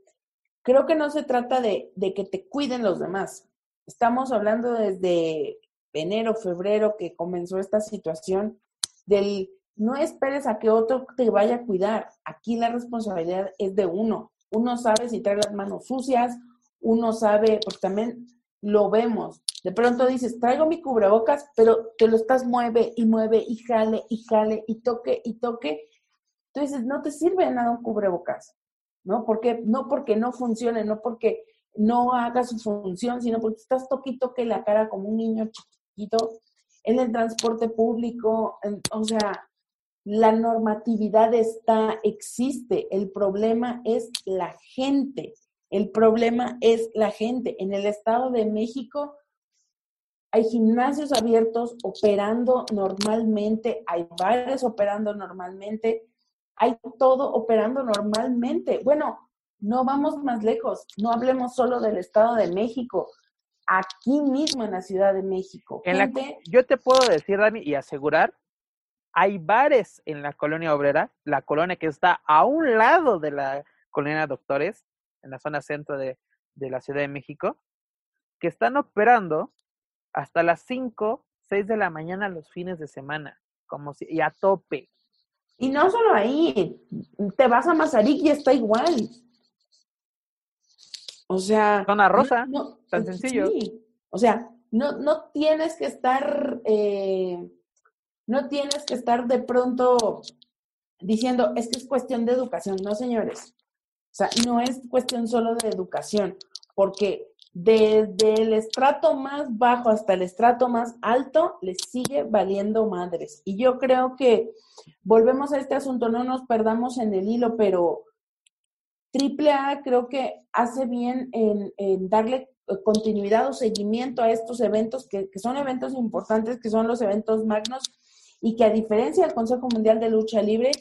creo que no se trata de, que te cuiden los demás. Estamos hablando desde enero, febrero que comenzó esta situación del no esperes a que otro te vaya a cuidar. Aquí la responsabilidad es de uno. Uno sabe si trae las manos sucias, uno sabe, porque también lo vemos. De pronto dices, traigo mi cubrebocas, pero te lo estás mueve y mueve y jale y jale y toque y toque. Entonces, no te sirve nada un cubrebocas. ¿No? Porque, no porque no funcione, no porque no haga su función, sino porque estás toquito que la cara como un niño chiquito en el transporte público, o sea, la normatividad está, existe, el problema es la gente, el problema es la gente. En el Estado de México hay gimnasios abiertos operando normalmente, hay bares operando normalmente, hay todo operando normalmente. Bueno, no vamos más lejos, no hablemos solo del Estado de México, aquí mismo en la Ciudad de México. yo te puedo decir, Dani, y asegurar, hay bares en la colonia obrera, la colonia que está a un lado de la colonia Doctores, en la zona centro de, de la Ciudad de México, que están operando hasta las 5, 6 de la mañana los fines de semana, como si, y a tope. Y no solo ahí, te vas a Mazarik y está igual. O sea. Zona rosa, tan sencillo. O sea, no, no tienes que estar, eh, no tienes que estar de pronto diciendo, es que es cuestión de educación. No, señores. O sea, no es cuestión solo de educación, porque desde el estrato más bajo hasta el estrato más alto, les sigue valiendo madres. Y yo creo que volvemos a este asunto, no nos perdamos en el hilo, pero AAA creo que hace bien en, darle continuidad o seguimiento a estos eventos que, que, son eventos importantes, que son los eventos magnos y que a diferencia del Consejo Mundial de Lucha Libre,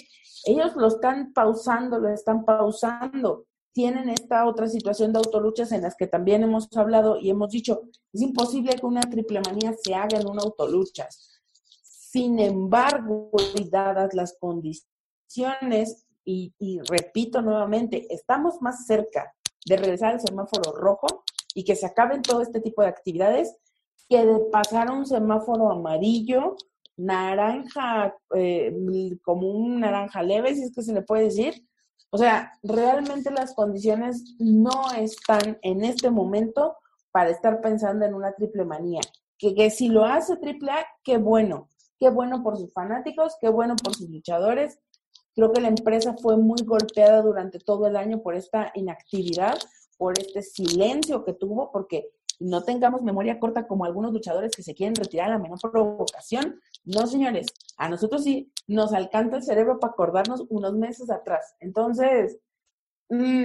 ellos lo están pausando, lo están pausando tienen esta otra situación de autoluchas en las que también hemos hablado y hemos dicho, es imposible que una triple manía se haga en una autoluchas. Sin embargo, dadas las condiciones, y, y repito nuevamente, estamos más cerca de regresar al semáforo rojo y que se acaben todo este tipo de actividades que de pasar a un semáforo amarillo, naranja, eh, como un naranja leve, si es que se le puede decir, o sea, realmente las condiciones no están en este momento para estar pensando en una triple manía. Que, si lo hace triple A, qué bueno. Qué bueno por sus fanáticos, qué bueno por sus luchadores. Creo que la empresa fue muy golpeada durante todo el año por esta inactividad, por este silencio que tuvo, porque no tengamos memoria corta como algunos luchadores que se quieren retirar a la menor provocación. No, señores, a nosotros sí nos alcanza el cerebro para acordarnos unos meses atrás. Entonces, mm,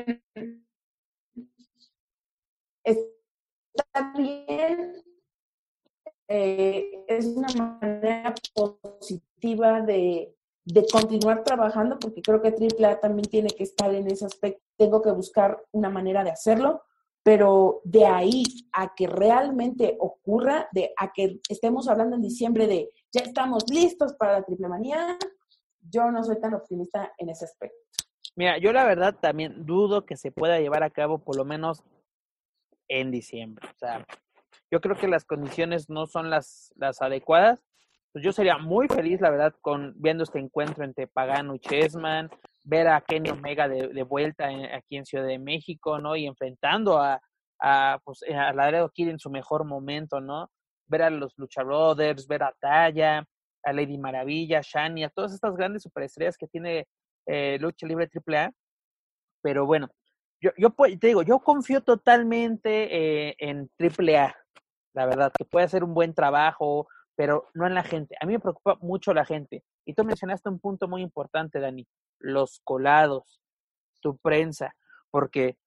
eh, es una manera positiva de, de continuar trabajando, porque creo que AAA también tiene que estar en ese aspecto. Tengo que buscar una manera de hacerlo pero de ahí a que realmente ocurra, de a que estemos hablando en diciembre de ya estamos listos para la triple manía, yo no soy tan optimista en ese aspecto. Mira, yo la verdad también dudo que se pueda llevar a cabo por lo menos en diciembre. O sea, yo creo que las condiciones no son las, las adecuadas. Pues yo sería muy feliz, la verdad, con viendo este encuentro entre Pagano y Chessman, ver a Kenny Omega de, vuelta aquí en Ciudad de México, ¿no? Y enfrentando a, a, pues, eh, a Laredo Kid en su mejor momento, ¿no? Ver a los Lucha Brothers, ver a Taya, a Lady Maravilla, Shani, a todas estas grandes superestrellas que tiene eh, Lucha Libre AAA. Pero bueno, yo, yo te digo, yo confío totalmente eh, en AAA, la verdad, que puede hacer un buen trabajo, pero no en la gente. A mí me preocupa mucho la gente. Y tú mencionaste un punto muy importante, Dani, los colados, tu prensa, porque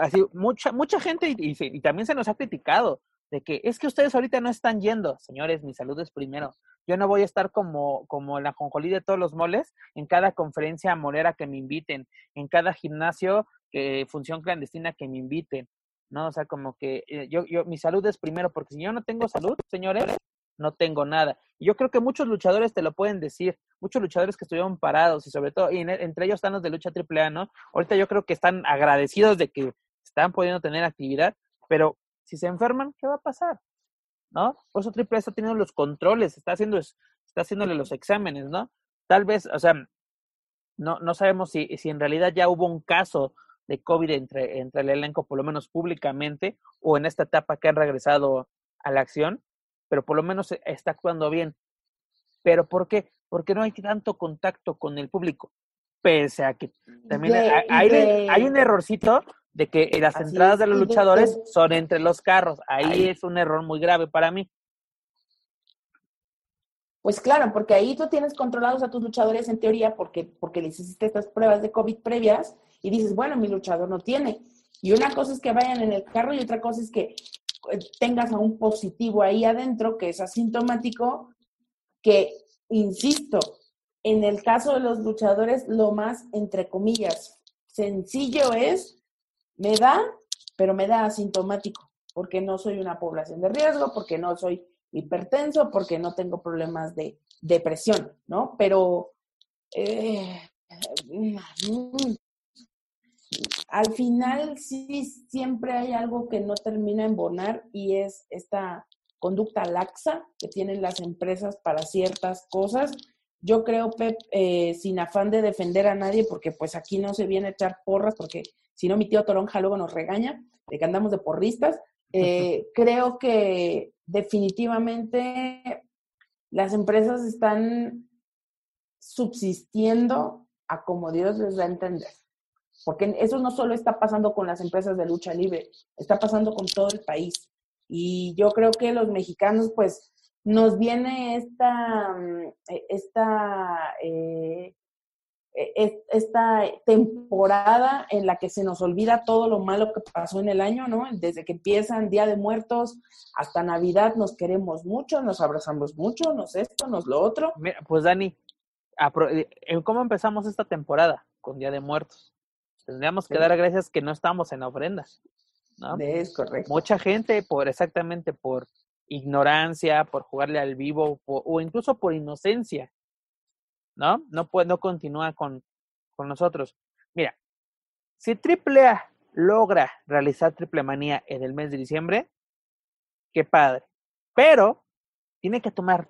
así, mucha, mucha gente, y, y, también se nos ha criticado, de que es que ustedes ahorita no están yendo. Señores, mi salud es primero. Yo no voy a estar como, como la conjolí de todos los moles en cada conferencia molera que me inviten, en cada gimnasio, que función clandestina que me inviten. ¿no? O sea, como que eh, yo, yo, mi salud es primero, porque si yo no tengo salud, señores, no tengo nada. Y yo creo que muchos luchadores te lo pueden decir, muchos luchadores que estuvieron parados y sobre todo, y entre ellos están los de lucha AAA, ¿no? Ahorita yo creo que están agradecidos de que están pudiendo tener actividad, pero si se enferman, ¿qué va a pasar? ¿No? Por eso AAA está teniendo los controles, está haciendo, está haciéndole los exámenes, ¿no? Tal vez, o sea, no, no sabemos si, si en realidad ya hubo un caso de COVID entre, entre el elenco, por lo menos públicamente, o en esta etapa que han regresado a la acción, pero por lo menos está actuando bien. ¿Pero por qué? Porque no hay tanto contacto con el público. Pese a que también hay, hay, un errorcito de que las entradas de los luchadores son entre los carros. Ahí es un error muy grave para mí. Pues claro, porque ahí tú tienes controlados a tus luchadores en teoría porque, porque les hiciste estas pruebas de COVID previas y dices, bueno, mi luchador no tiene. Y una cosa es que vayan en el carro y otra cosa es que eh, tengas a un positivo ahí adentro que es asintomático, que, insisto, en el caso de los luchadores, lo más, entre comillas, sencillo es, me da, pero me da asintomático, porque no soy una población de riesgo, porque no soy hipertenso, porque no tengo problemas de depresión, ¿no? Pero eh, mm, al final sí siempre hay algo que no termina en bonar y es esta conducta laxa que tienen las empresas para ciertas cosas. Yo creo, Pep, eh, sin afán de defender a nadie, porque pues aquí no se viene a echar porras, porque si no mi tío Toronja luego nos regaña de que andamos de porristas. Eh, <laughs> creo que definitivamente las empresas están subsistiendo a como Dios les da a entender. Porque eso no solo está pasando con las empresas de lucha libre, está pasando con todo el país. Y yo creo que los mexicanos, pues, nos viene esta, mm, e, esta, eh, e, esta temporada en la que se nos olvida todo lo malo que pasó en el año, ¿no? Desde que empiezan Día de Muertos hasta Navidad nos queremos mucho, nos abrazamos mucho, nos esto, nos lo otro. Mira, pues Dani, eh, ¿cómo empezamos esta temporada? Con Día de Muertos. Tendríamos que dar gracias que no estamos en ofrendas. ¿no? Es correcto. Mucha gente, por exactamente por ignorancia, por jugarle al vivo o incluso por inocencia, ¿no? No, puede, no continúa con, con nosotros. Mira, si AAA logra realizar Triple Manía en el mes de diciembre, qué padre. Pero tiene que tomar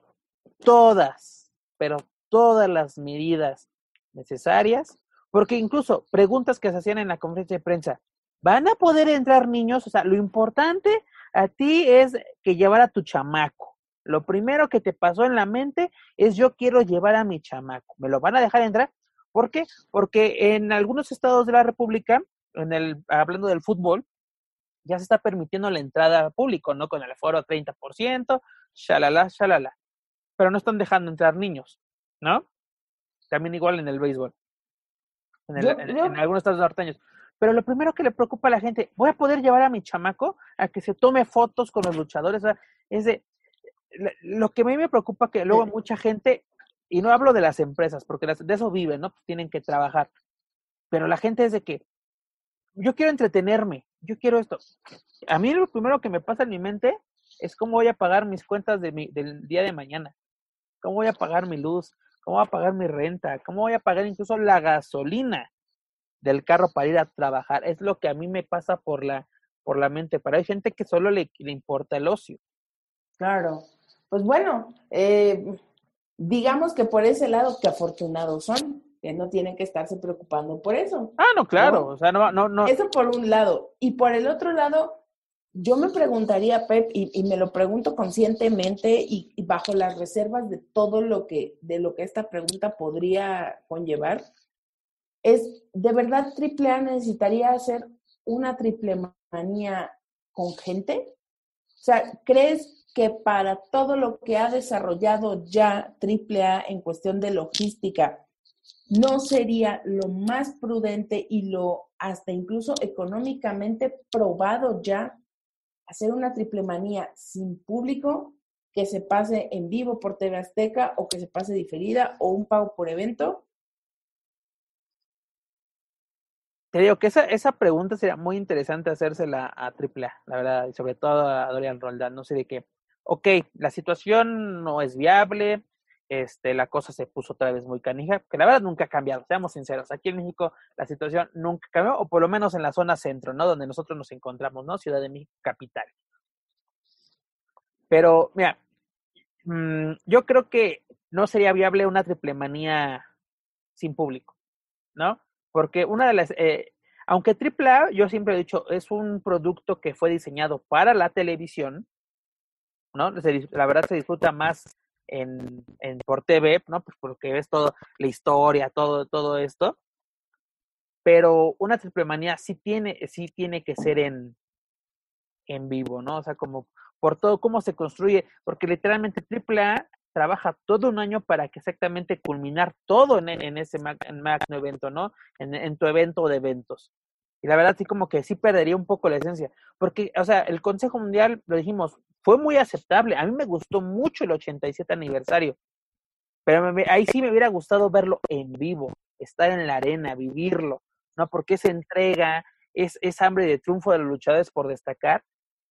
todas, pero todas las medidas necesarias porque incluso preguntas que se hacían en la conferencia de prensa, ¿van a poder entrar niños? O sea, lo importante a ti es que llevar a tu chamaco. Lo primero que te pasó en la mente es yo quiero llevar a mi chamaco. ¿Me lo van a dejar entrar? ¿Por qué? Porque en algunos estados de la República, en el, hablando del fútbol, ya se está permitiendo la entrada público, ¿no? Con el aforo 30%, shalala, shalala. Pero no están dejando entrar niños, ¿no? También igual en el béisbol en, algunos estados norteños. Pero lo primero que le preocupa a la gente, voy a poder llevar a mi chamaco a que se tome fotos con los luchadores. es de, lo que a mí me preocupa que luego mucha gente, y no hablo de las empresas, porque de eso viven, ¿no? Pues tienen que trabajar. Pero la gente es de que yo quiero entretenerme, yo quiero esto. A mí lo primero que me pasa en mi mente es cómo voy a pagar mis cuentas de mi, del día de mañana, cómo voy a pagar mi luz, ¿Cómo voy a pagar mi renta? ¿Cómo voy a pagar incluso la gasolina del carro para ir a trabajar? Es lo que a mí me pasa por la, por la mente. Pero hay gente que solo le, le importa el ocio. Claro. Pues bueno, eh, digamos que por ese lado que afortunados son, que no tienen que estarse preocupando por eso. Ah, no, claro. O sea, no, no, no. Eso por un lado. Y por el otro lado, yo me preguntaría, Pep, y, me lo pregunto conscientemente y, bajo las reservas de todo lo que, de lo que esta pregunta podría conllevar, es, ¿de verdad AAA necesitaría hacer una triple manía con gente? O sea, ¿crees que para todo lo que ha desarrollado ya AAA en cuestión de logística, no sería lo más prudente y lo hasta incluso económicamente probado ya hacer una triple manía sin público que se pase en vivo por TV Azteca o que se pase diferida o un pago por evento? Te digo que esa, esa pregunta sería muy interesante hacérsela a AAA, la verdad, y sobre todo a Dorian Roldán. No sé de qué. Ok, la situación no es viable, este, la cosa se puso otra vez muy canija, que la verdad nunca ha cambiado, seamos sinceros. Aquí en México la situación nunca cambió, o por lo menos en la zona centro, ¿no? Donde nosotros nos encontramos, ¿no? Ciudad de México, capital. Pero, mira, mm, yo creo que no sería viable una triple manía sin público, ¿no? Porque una de las, eh, aunque AAA, yo siempre he dicho, es un producto que fue diseñado para la televisión, ¿no? La verdad se disfruta más en, en por TV, ¿no? Pues porque ves toda la historia, todo, todo esto. Pero una triple manía sí tiene, sí tiene que ser en, en vivo, ¿no? O sea, como por todo cómo se construye, porque literalmente AAA trabaja todo un año para que exactamente culminar todo en, en ese magno evento, ¿no? En, en, tu evento de eventos. Y la verdad sí como que sí perdería un poco la esencia, porque, o sea, el Consejo Mundial, lo dijimos, fue muy aceptable. A mí me gustó mucho el 87 aniversario, pero ahí sí me hubiera gustado verlo en vivo, estar en la arena, vivirlo, ¿no? Porque esa entrega, es, esa hambre de triunfo de los luchadores por destacar,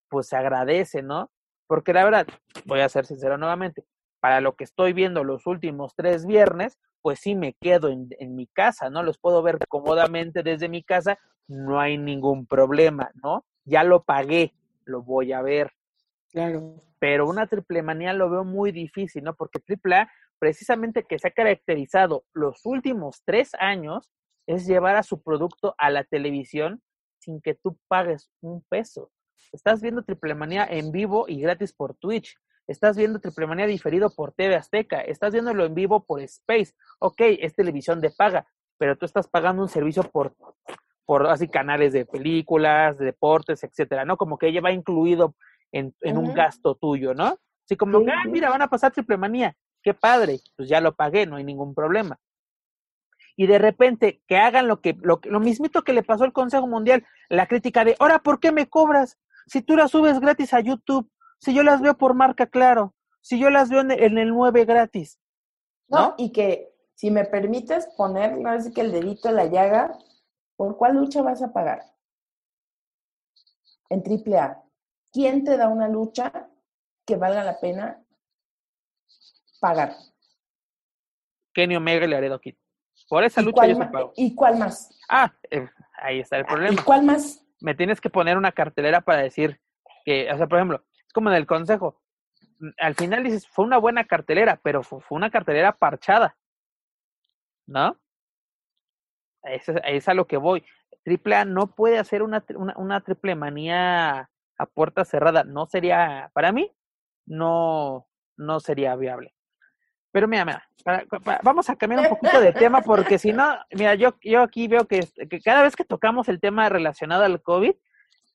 pues se agradece, ¿no? Porque la verdad, voy a ser sincero nuevamente, para lo que estoy viendo los últimos tres viernes, pues sí me quedo en, en mi casa, ¿no? Los puedo ver cómodamente desde mi casa, no hay ningún problema, ¿no? Ya lo pagué, lo voy a ver. Claro. Pero una triple manía lo veo muy difícil, ¿no? Porque triple precisamente que se ha caracterizado los últimos tres años, es llevar a su producto a la televisión sin que tú pagues un peso. Estás viendo Triple Manía en vivo y gratis por Twitch. Estás viendo Triple Manía diferido por TV Azteca. Estás viéndolo en vivo por Space. Ok, es televisión de paga, pero tú estás pagando un servicio por, por así canales de películas, de deportes, etcétera, ¿no? Como que ella va incluido en, en un gasto tuyo, ¿no? Así como, ah, mira, van a pasar triple manía, qué padre, pues ya lo pagué, no hay ningún problema. Y de repente que hagan lo que, lo, lo mismito que le pasó al Consejo Mundial, la crítica de, ahora, ¿por qué me cobras? Si tú las subes gratis a YouTube, si yo las veo por marca, claro, si yo las veo en, el 9 gratis. ¿no? y que si me permites poner, no es que el dedito en la llaga, ¿por cuál lucha vas a pagar? En triple A. ¿quién te da una lucha que valga la pena pagar? Kenny Omega y Laredo Kid. Por esa lucha yo se pago. ¿Y cuál más? Ah, eh, ahí está el problema. ¿Y cuál más? Me tienes que poner una cartelera para decir que, o sea, por ejemplo, como en el consejo. Al final dices, fue una buena cartelera, pero fue, una cartelera parchada. ¿No? Ahí es, a lo que voy. Triple A no puede hacer una, una, una triple manía a puerta cerrada no sería, para mí, no, no sería viable. Pero mira, mira vamos a cambiar un poquito de tema porque si no, mira, yo, yo aquí veo que, que cada vez que tocamos el tema relacionado al COVID,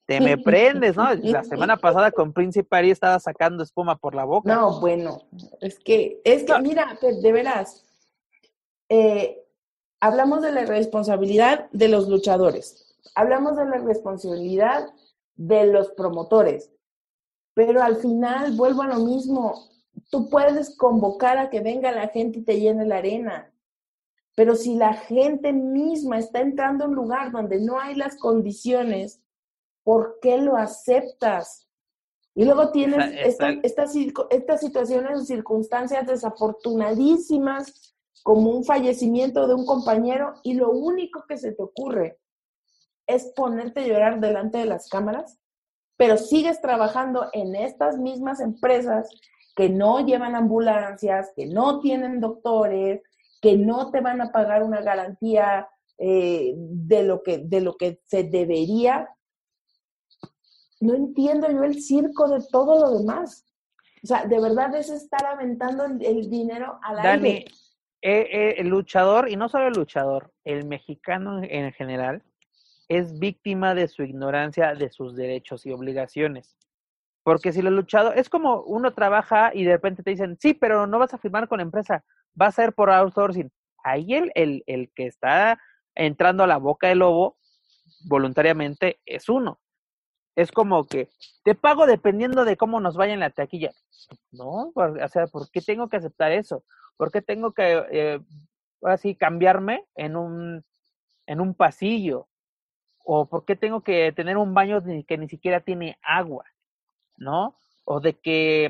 te me <laughs> prendes, ¿no? <laughs> La semana pasada con Príncipe Ari estaba sacando espuma por la boca. No, bueno, es que, es que, mira, de veras, eh, hablamos de la responsabilidad de los luchadores, hablamos de la responsabilidad de los promotores. Pero al final vuelvo a lo mismo. Tú puedes convocar a que venga la gente y te llene la arena. Pero si la gente misma está entrando a un lugar donde no hay las condiciones, ¿por qué lo aceptas? Y luego tienes estas, estas situaciones o circunstancias desafortunadísimas, como un fallecimiento de un compañero, y lo único que se te ocurre es ponerte a llorar delante de las cámaras, pero sigues trabajando en estas mismas empresas que no llevan ambulancias, que no tienen doctores, que no te van a pagar una garantía eh, de, lo que, de lo que se debería. No entiendo yo el circo de todo lo demás. O sea, de verdad es estar aventando el, dinero al Dani, aire. Eh, eh, el luchador, y no solo el luchador, el mexicano en general, es víctima de su ignorancia de sus derechos y obligaciones. Porque si lo luchado, es como uno trabaja y de repente te dicen, sí, pero no vas a firmar con la empresa, va a ser por outsourcing. Ahí el, el, el que está entrando a la boca del lobo voluntariamente es uno. Es como que te pago dependiendo de cómo nos vaya en la taquilla. No, o sea, ¿por qué tengo que aceptar eso? ¿Por qué tengo que, eh, así, cambiarme en un, en un pasillo? ¿O por qué tengo que tener un baño que ni siquiera tiene agua? ¿No? O de que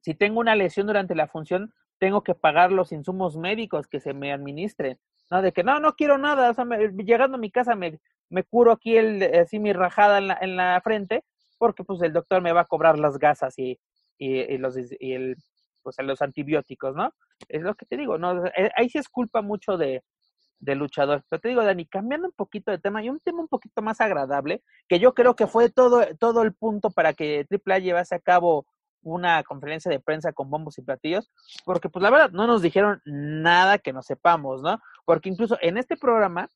si tengo una lesión durante la función, tengo que pagar los insumos médicos que se me administren. ¿no? De que no, no quiero nada, o sea, llegando a mi casa me, me curo aquí el, así mi rajada en la, en la frente, porque pues el doctor me va a cobrar las gasas y, y, los, y el, pues, los antibióticos, ¿no? Es lo que te digo, ¿no? Eh, ahí sí es culpa mucho de, de luchador. Pero te digo, Dani, cambiando un poquito de tema y un tema un poquito más agradable, que yo creo que fue todo, todo el punto para que AAA llevase a cabo una conferencia de prensa con bombos y platillos, porque pues la verdad no nos dijeron nada que no sepamos, ¿no? Porque incluso en este programa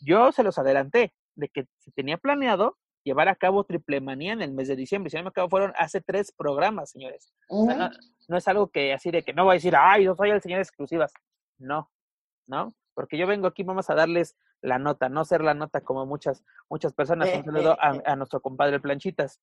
yo se los adelanté de que se tenía planeado llevar a cabo Triple Manía en el mes de diciembre. Si no me acuerdo, fueron hace tres programas, señores. no, es algo que así de que no voy a decir, ay, yo soy el señor exclusivas. No, ¿no? Porque yo vengo aquí, vamos a darles la nota, no ser la nota como muchas, muchas personas. Un saludo a, <laughs> a nuestro compadre Planchitas.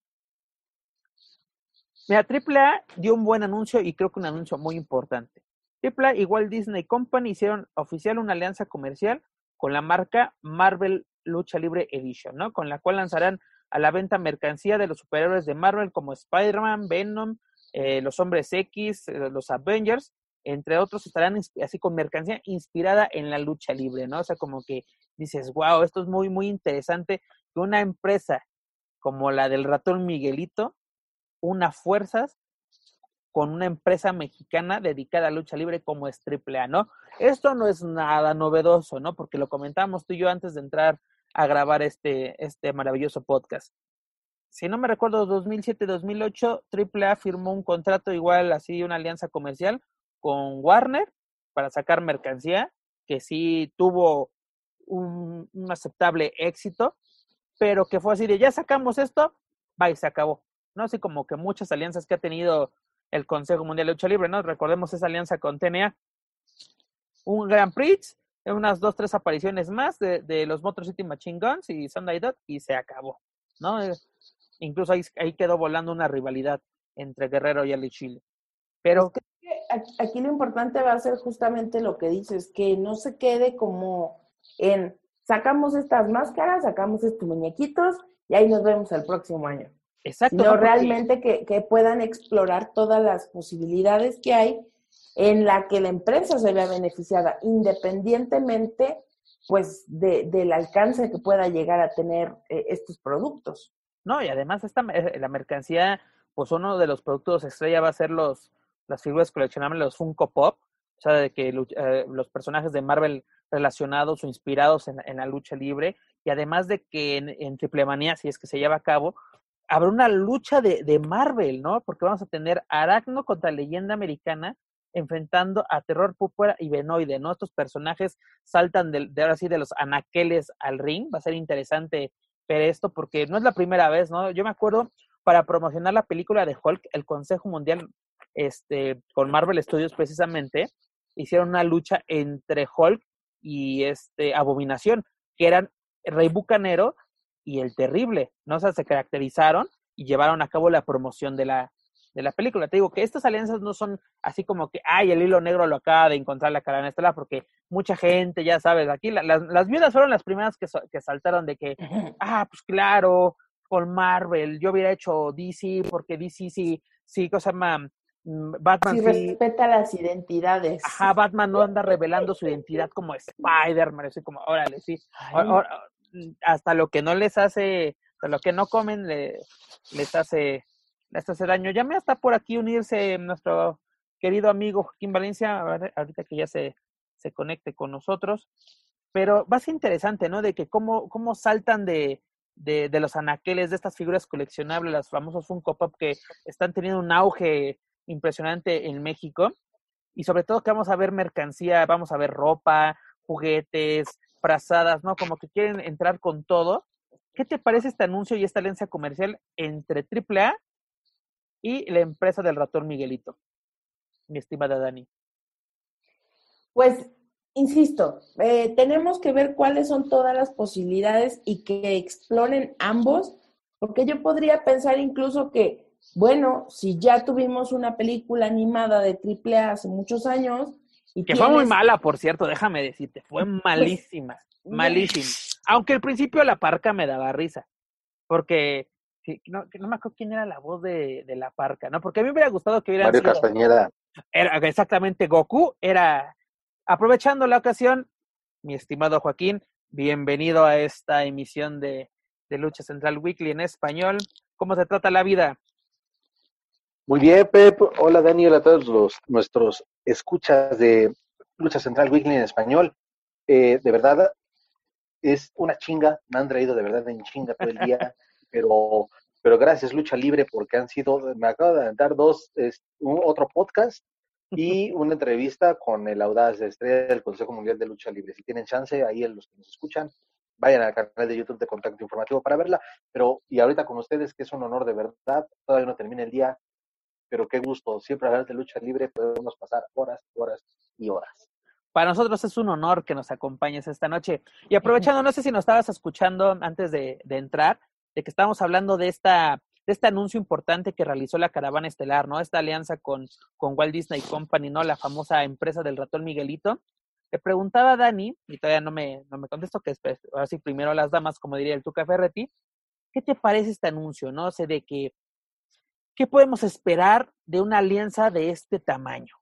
Mira, AAA dio un buen anuncio y creo que un anuncio muy importante. AAA igual Disney Company hicieron oficial una alianza comercial con la marca Marvel Lucha Libre Edition, ¿no? Con la cual lanzarán a la venta mercancía de los superhéroes de Marvel como Spider-Man, Venom, eh, los Hombres X, eh, los Avengers, entre otros, estarán así con mercancía inspirada en la lucha libre, ¿no? O sea, como que dices, wow, esto es muy, muy interesante que una empresa como la del ratón Miguelito una fuerzas con una empresa mexicana dedicada a lucha libre como es AAA, ¿no? Esto no es nada novedoso, ¿no? Porque lo comentamos tú y yo antes de entrar a grabar este, este maravilloso podcast. Si no me recuerdo, 2007-2008, AAA firmó un contrato igual, así, una alianza comercial con Warner para sacar mercancía, que sí tuvo un, un aceptable éxito, pero que fue así de, ya sacamos esto, va y se acabó. ¿no? Así como que muchas alianzas que ha tenido el Consejo Mundial de Lucha Libre, ¿no? Recordemos esa alianza con TNA. Un Grand Prix, unas dos, tres apariciones más de, de los Motor City Machine Guns y Sunday Dot y se acabó, ¿no? Eh, incluso ahí, ahí quedó volando una rivalidad entre Guerrero y Ali Chile. Pero aquí lo importante va a ser justamente lo que dices, que no se quede como en sacamos estas máscaras, sacamos estos muñequitos y ahí nos vemos el próximo año. Exacto. Sino realmente que, que, puedan explorar todas las posibilidades que hay en la que la empresa se vea beneficiada, independientemente pues de, del alcance que pueda llegar a tener eh, estos productos. No, y además esta, eh, la mercancía, pues uno de los productos estrella va a ser los, las figuras coleccionables, los Funko Pop, o sea, de que eh, los personajes de Marvel relacionados o inspirados en, en, la lucha libre, y además de que en, en Triple Manía, si es que se lleva a cabo, habrá una lucha de, de, Marvel, ¿no? Porque vamos a tener Aracno contra Leyenda Americana enfrentando a Terror Púrpura y Benoide, ¿no? Estos personajes saltan de, de, ahora sí de los anaqueles al ring. Va a ser interesante ver esto porque no es la primera vez, ¿no? Yo me acuerdo para promocionar la película de Hulk, el Consejo Mundial, este, con Marvel Studios precisamente, hicieron una lucha entre Hulk y este Abominación, que eran Rey Bucanero y El Terrible, ¿no? O sea, se caracterizaron y llevaron a cabo la promoción de la, de la película. Te digo que estas alianzas no son así como que, ay, el hilo negro lo acaba de encontrar la cara en estela, porque mucha gente, ya sabes, aquí las, las viudas fueron las primeras que, que saltaron de que, ah, pues claro, con Marvel, yo hubiera hecho DC, porque DC sí, sí, cosa más, mm, Batman sí, respeta las identidades. Ajá, Batman no anda <laughs> revelando su identidad como Spider-Man, así como, órale, sí hasta lo que no les hace, hasta lo que no comen le, les hace les hace daño. Ya me está por aquí unirse nuestro querido amigo Joaquín Valencia, ahorita que ya se, se conecte con nosotros. Pero va a ser interesante, ¿no? De que cómo, cómo saltan de, de, de, los anaqueles, de estas figuras coleccionables, los famosos Funko Pop que están teniendo un auge impresionante en México. Y sobre todo que vamos a ver mercancía, vamos a ver ropa, juguetes, frazadas, ¿no? Como que quieren entrar con todo. ¿Qué te parece este anuncio y esta alianza comercial entre AAA y la empresa del ratón Miguelito, mi estimada Dani? Pues, insisto, eh, tenemos que ver cuáles son todas las posibilidades y que exploren ambos, porque yo podría pensar incluso que bueno, si ya tuvimos una película animada de triple A hace muchos años. Y que fue muy mala, por cierto, déjame decirte, fue pues, malísima, malísima. Aunque al principio la parca me daba risa, porque no, no me acuerdo quién era la voz de, de, la parca, ¿no? Porque a mí me hubiera gustado que hubiera Mario Castañeda. Era exactamente Goku, era aprovechando la ocasión, mi estimado Joaquín, bienvenido a esta emisión de, de Lucha Central Weekly en español. ¿Cómo se trata la vida? Muy bien, Pep. Hola, Dani. Hola a todos los, nuestros escuchas de Lucha Central Weekly en español. Eh, de verdad, es una chinga. Me han traído de verdad en chinga todo el día. <laughs> pero, pero gracias, Lucha Libre, porque han sido, me acabo de dar dos, es, un, otro podcast <laughs> y una entrevista con el audaz de estrella del Consejo Mundial de Lucha Libre. Si tienen chance, ahí los que nos escuchan, vayan al canal de YouTube de Contacto Informativo para verla. Pero, y ahorita con ustedes, que es un honor de verdad, todavía no termina el día, pero qué gusto. Siempre hablar de lucha libre podemos pasar horas, horas y horas. Para nosotros es un honor que nos acompañes esta noche. Y aprovechando, no sé si nos estabas escuchando antes de, entrar, de que estábamos hablando de esta de este anuncio importante que realizó la Caravana Estelar, ¿no? Esta alianza con, con Walt Disney Company, ¿no? La famosa empresa del ratón Miguelito. Le preguntaba a Dani, y todavía no me, no me contesto, que es, ahora sí primero las damas, como diría el Tuca Ferretti, ¿qué te parece este anuncio, no? O sé, de que ¿Qué podemos esperar de una alianza de este tamaño?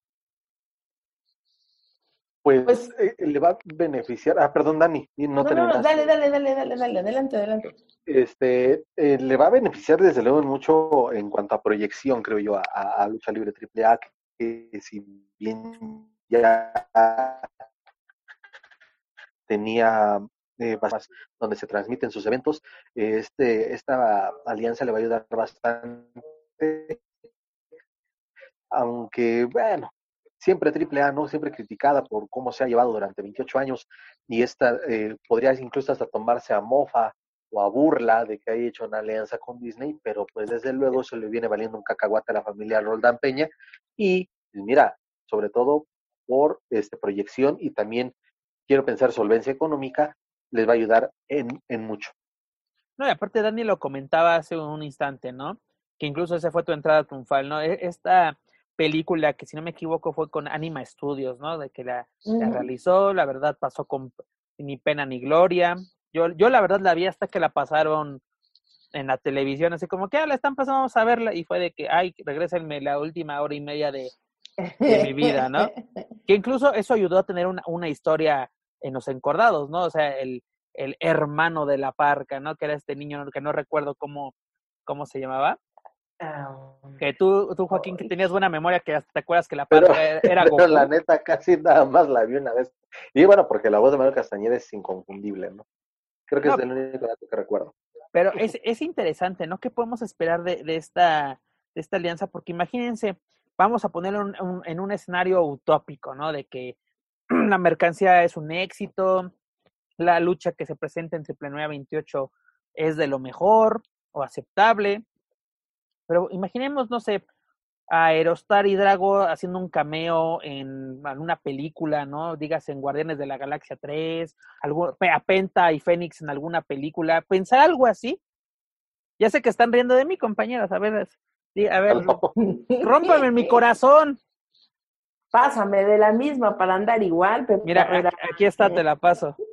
Pues, pues eh, le va a beneficiar. Ah, perdón, Dani, no, no, no, dale, dale, dale, dale, dale, adelante, adelante. Este, eh, le va a beneficiar desde luego mucho en cuanto a proyección, creo yo, a, Lucha Libre AAA, que si bien ya tenía eh, donde se transmiten sus eventos, este, esta alianza le va a ayudar bastante aunque bueno, siempre AAA, ¿no? Siempre criticada por cómo se ha llevado durante 28 años y esta eh, podría incluso hasta tomarse a mofa o a burla de que haya hecho una alianza con Disney, pero pues desde luego se le viene valiendo un cacahuate a la familia Roldán Peña y pues, mira, sobre todo por este proyección y también quiero pensar solvencia económica les va a ayudar en, en mucho. No, y aparte Dani lo comentaba hace un instante, ¿no? Que incluso esa fue tu entrada triunfal, ¿no? E, esta película que si no me equivoco fue con Anima Studios, ¿no? De que la, realizó, la verdad pasó con ni pena ni gloria. Yo, yo la verdad la vi hasta que la pasaron en la televisión, así como que ah, la están pasando, vamos a verla, y fue de que, ay, regrésenme la última hora y media de, mi vida, ¿no? <laughs> Que incluso eso ayudó a tener una, una historia en los encordados, ¿no? O sea, el, el hermano de la parca, ¿no? Que era este niño que no recuerdo cómo, cómo se llamaba. Que tú, tú, Joaquín, que tenías buena memoria, que hasta te acuerdas que la pero, era Goku. Pero la neta, casi nada más la vi una vez. Y bueno, porque la voz de Manuel Castañeda es inconfundible, ¿no? Creo que es el único dato que recuerdo. Pero <laughs> es, es interesante, ¿no? ¿Qué podemos esperar de, de, esta, de esta alianza? Porque imagínense, vamos a ponerlo en un escenario utópico, ¿no? De que <clears throat> la mercancía es un éxito, la lucha que se presenta entre Triple 28 es de lo mejor o aceptable, pero imaginemos, no sé, a Aerostar y Drago haciendo un cameo en alguna película, ¿no? Digas en Guardianes de la Galaxia 3, a Penta y Fénix en alguna película, pensar algo así. Ya sé que están riendo de mí, compañeros, a ver, a ver, rómpame mi corazón. Pásame de la misma para andar igual. Mira, aquí está, te la paso. <laughs>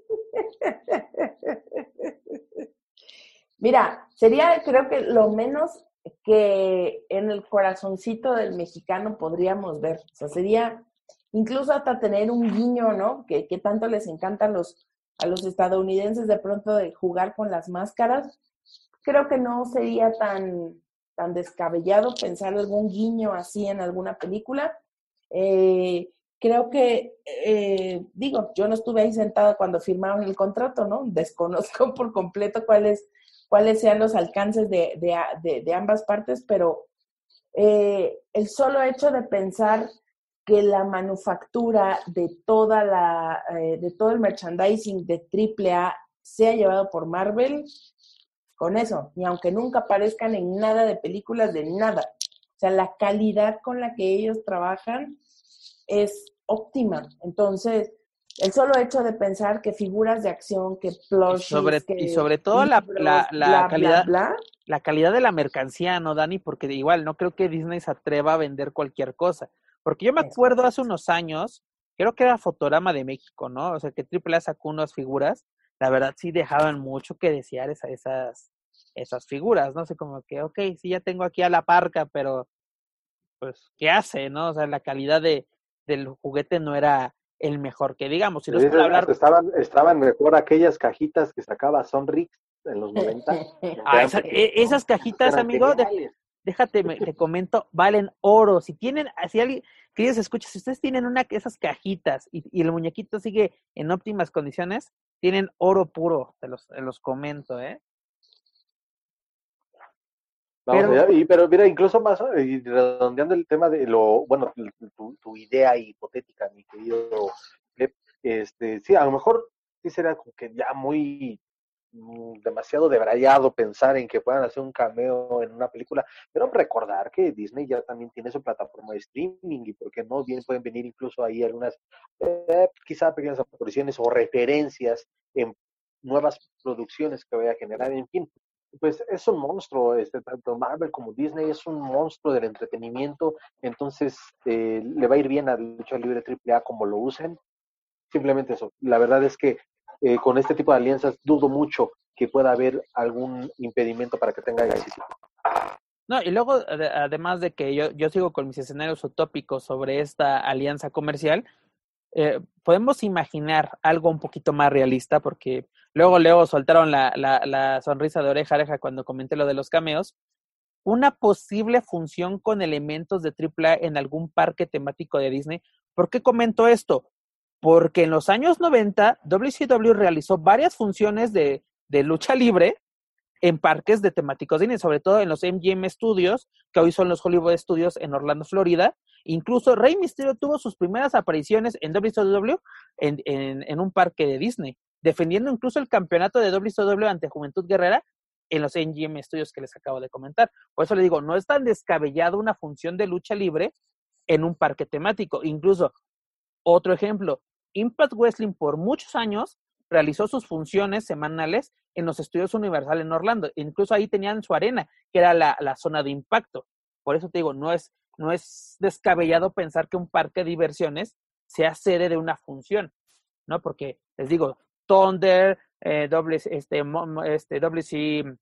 Mira, sería creo que lo menos que en el corazoncito del mexicano podríamos ver. O sea, sería incluso hasta tener un guiño, ¿no? Que, que tanto les encanta a los, a los estadounidenses de pronto de jugar con las máscaras. Creo que no sería tan, tan descabellado pensar algún guiño así en alguna película. Eh, creo que, eh, digo, yo no estuve ahí sentada cuando firmaron el contrato, ¿no? Desconozco por completo cuál es cuáles sean los alcances de, de, de, ambas partes, pero eh, el solo hecho de pensar que la manufactura de toda la eh, de todo el merchandising de AAA sea llevado por Marvel con eso, y aunque nunca aparezcan en nada de películas de nada. O sea, la calidad con la que ellos trabajan es óptima. Entonces, el solo hecho de pensar que figuras de acción, que plushies, y sobre, que y sobre todo la, la, la calidad, la calidad de la mercancía, ¿no, Dani? Porque igual no creo que Disney se atreva a vender cualquier cosa. Porque yo me acuerdo hace unos años, creo que era Fotograma de México, ¿no? O sea, que AAA sacó unas figuras, la verdad sí dejaban mucho que desear esa, esas, esas figuras, ¿no? sé, como que, ok, sí, ya tengo aquí a la parca, pero, pues, ¿qué hace, no? O sea, la calidad de, del juguete no era el mejor que digamos. Si hablar... estaban, estaban mejor aquellas cajitas que sacaba Sonrix en los 90. <laughs> ah, e, esas cajitas, amigo, déjate, me, te comento, valen oro. Si tienen, si alguien, queridos escuchas, si ustedes tienen una de esas cajitas y, y, el muñequito sigue en óptimas condiciones, tienen oro puro, te los, te los comento, ¿eh? Pero, y, pero mira, incluso más, y redondeando el tema de lo, bueno, tu, idea hipotética, mi querido este, sí, a lo mejor sí será como que ya muy mm, demasiado debrayado pensar en que puedan hacer un cameo en una película, pero recordar que Disney ya también tiene su plataforma de streaming y porque no bien pueden venir incluso ahí algunas eh, quizá pequeñas apariciones o referencias en nuevas producciones que vaya a generar, en fin, pues es un monstruo, este, tanto Marvel como Disney es un monstruo del entretenimiento, entonces eh, le va a ir bien al lucha libre AAA como lo usen. Simplemente eso. La verdad es que eh, con este tipo de alianzas dudo mucho que pueda haber algún impedimento para que tenga éxito. No, y luego, además de que yo, yo sigo con mis escenarios utópicos sobre esta alianza comercial, eh, podemos imaginar algo un poquito más realista, porque luego, luego soltaron la, la, sonrisa de oreja a oreja cuando comenté lo de los cameos. Una posible función con elementos de AAA en algún parque temático de Disney. ¿Por qué comento esto? Porque en los años 90, WCW realizó varias funciones de, de lucha libre en parques de temáticos Disney, sobre todo en los MGM Studios, que hoy son los Hollywood Studios en Orlando, Florida, Incluso Rey Mysterio tuvo sus primeras apariciones en WCW en, en un parque de Disney, defendiendo incluso el campeonato de WCW ante Juventud Guerrera en los NGM Studios que les acabo de comentar. Por eso le digo, no es tan descabellado una función de lucha libre en un parque temático. Incluso, otro ejemplo, Impact Wrestling por muchos años realizó sus funciones semanales en los estudios Universal en Orlando. Incluso ahí tenían su arena, que era la, la zona de impacto. Por eso te digo, no es, no es descabellado pensar que un parque de diversiones sea sede de una función, ¿no? Porque les digo, Thunder, eh, doble, este, este, WC,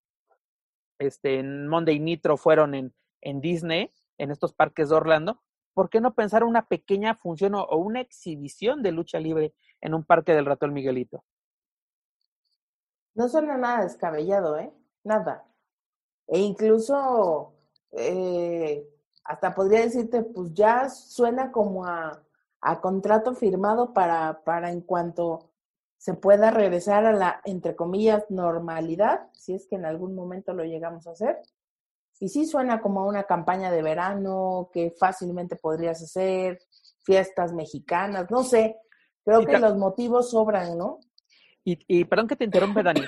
este, Monday Nitro fueron en, en Disney, en estos parques de Orlando. ¿Por qué no pensar una pequeña función o, una exhibición de lucha libre en un parque del ratón Miguelito? No suena nada descabellado, ¿eh? Nada. E incluso eh, hasta podría decirte, pues ya suena como a, a contrato firmado para, para en cuanto se pueda regresar a la, entre comillas, normalidad, si es que en algún momento lo llegamos a hacer. Y sí suena como a una campaña de verano que fácilmente podrías hacer, fiestas mexicanas, no sé, creo que los motivos sobran, ¿no? Y, y perdón que te interrumpa, Dani.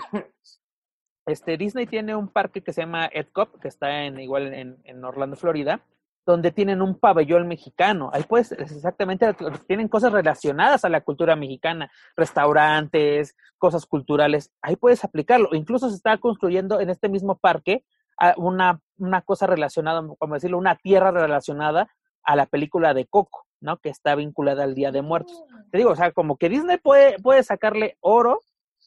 Este, Disney tiene un parque que se llama EdCop, que está en, igual en, en Orlando, Florida, donde tienen un pabellón mexicano. Ahí pues exactamente, tienen cosas relacionadas a la cultura mexicana, restaurantes, cosas culturales. Ahí puedes aplicarlo. Incluso se está construyendo en este mismo parque ah, una, una cosa relacionada, como decirlo, una tierra relacionada a la película de Coco, ¿no? Que está vinculada al Día de Muertos. Te digo, o sea, como que Disney puede, puede sacarle oro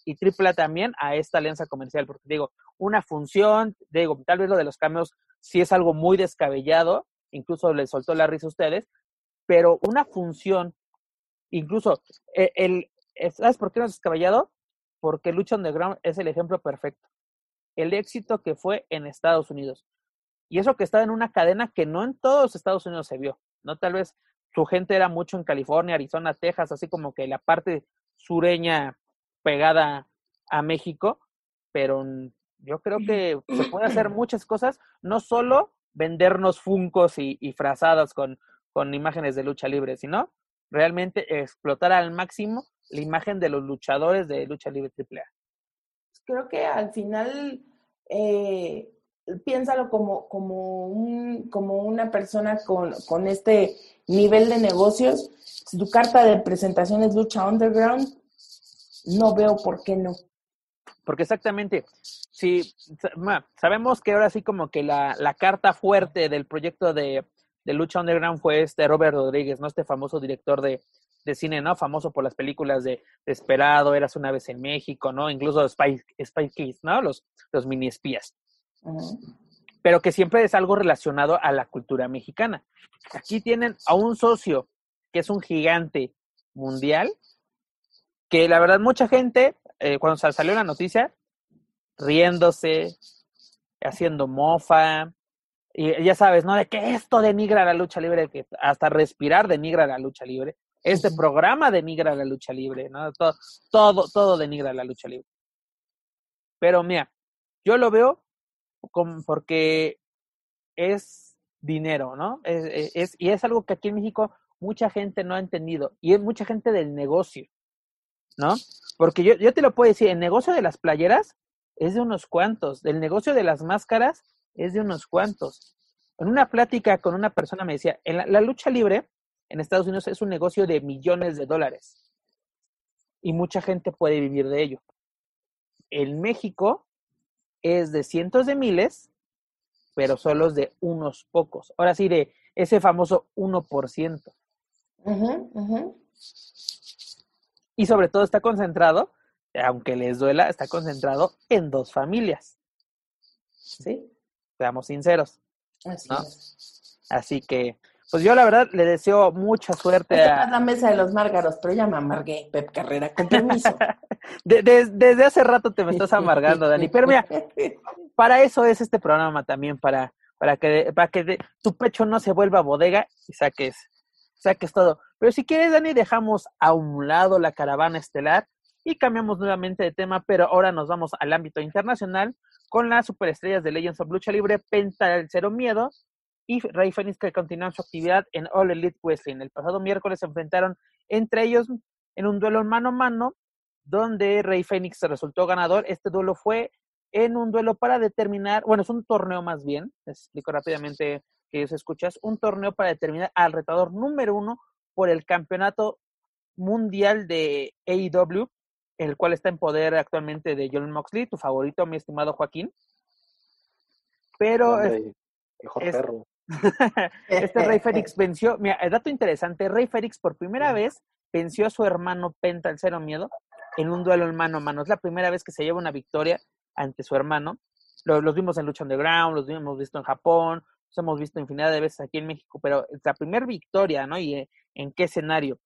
y tripla también a esta alianza comercial, porque digo, una función, digo, tal vez lo de los cambios sí es algo muy descabellado, incluso les soltó la risa a ustedes, pero una función, incluso, e, el, ¿sabes por qué no es descabellado? Porque Lucha Underground es el ejemplo perfecto. El éxito que fue en Estados Unidos. Y eso que estaba en una cadena que no en todos Estados Unidos se vio, ¿no? Tal vez su gente era mucho en California, Arizona, Texas, así como que la parte sureña pegada a México, pero Yo creo que se puede hacer <clears throat> muchas cosas, no solo vendernos funcos y, y frazadas con, con imágenes de lucha libre, sino realmente explotar al máximo la imagen de los luchadores de lucha libre AAA. Creo que al final eh, piénsalo como, como, un, como una persona con, con este nivel de negocios. Tu carta de presentación es lucha underground, no veo por qué no. Porque exactamente, si sabemos que ahora sí como que la, la carta fuerte del proyecto de, de, Lucha Underground fue este Robert Rodríguez, ¿no? Este famoso director de, de cine, ¿no? Famoso por las películas de Desperado, Eras una vez en México, ¿no? Incluso Spy, Spy Kids, ¿no? Los, los mini espías. Pero que siempre es algo relacionado a la cultura mexicana. Aquí tienen a un socio que es un gigante mundial, que la verdad mucha gente, eh, cuando salió la noticia, riéndose, haciendo mofa, y ya sabes, ¿no? De que esto denigra la lucha libre, que hasta respirar denigra la lucha libre. Este programa denigra la lucha libre, ¿no? Todo, todo, todo denigra la lucha libre. Pero mira, yo lo veo como porque es dinero, ¿no? Es, es, y es algo que aquí en México mucha gente no ha entendido, y es mucha gente del negocio, ¿no? Porque yo, yo te lo puedo decir, el negocio de las playeras es de unos cuantos, el negocio de las máscaras es de unos cuantos. En una plática con una persona me decía, en la, lucha libre en Estados Unidos es un negocio de millones de dólares y mucha gente puede vivir de ello. En México es de cientos de miles, pero solo es de unos pocos. Ahora sí, de ese famoso 1%. Y sobre todo está concentrado, aunque les duela, está concentrado en dos familias. ¿Sí? Seamos sinceros. Así, ¿no? Así que, pues yo la verdad le deseo mucha suerte a... la mesa de los márgaros, pero ya me amargué, Pep Carrera, con permiso. <laughs> de, de, desde hace rato te me estás amargando, Dani. Pero mira, <laughs> para eso es este programa también, para, para que, para que de, tu pecho no se vuelva bodega y saques, saques todo. Pero si quieres, Dani, dejamos a un lado la caravana estelar y cambiamos nuevamente de tema, pero ahora nos vamos al ámbito internacional con las superestrellas de Legends of Lucha Libre, Penta Cero Miedo y Rey Fénix que continúan su actividad en All Elite Wrestling. El pasado miércoles se enfrentaron entre ellos en un duelo mano a mano donde Rey Fénix resultó ganador. Este duelo fue en un duelo para determinar, bueno, es un torneo más bien, les explico rápidamente que ellos escuchas, un torneo para determinar al retador número uno por el campeonato mundial de AEW, el cual está en poder actualmente de John Moxley, tu favorito, mi estimado Joaquín. Pero Hombre, mejor es- perro. <laughs> este Rey Félix venció, mira, el dato interesante, Rey Félix por primera vez venció a su hermano Penta, el Cero Miedo, en un duelo en mano a mano. Es la primera vez que se lleva una victoria ante su hermano. Lo- Los, vimos en Lucha Underground, los hemos visto en Japón, los hemos visto infinidad de veces aquí en México, pero es la primera victoria, ¿no? Y eh, en qué escenario.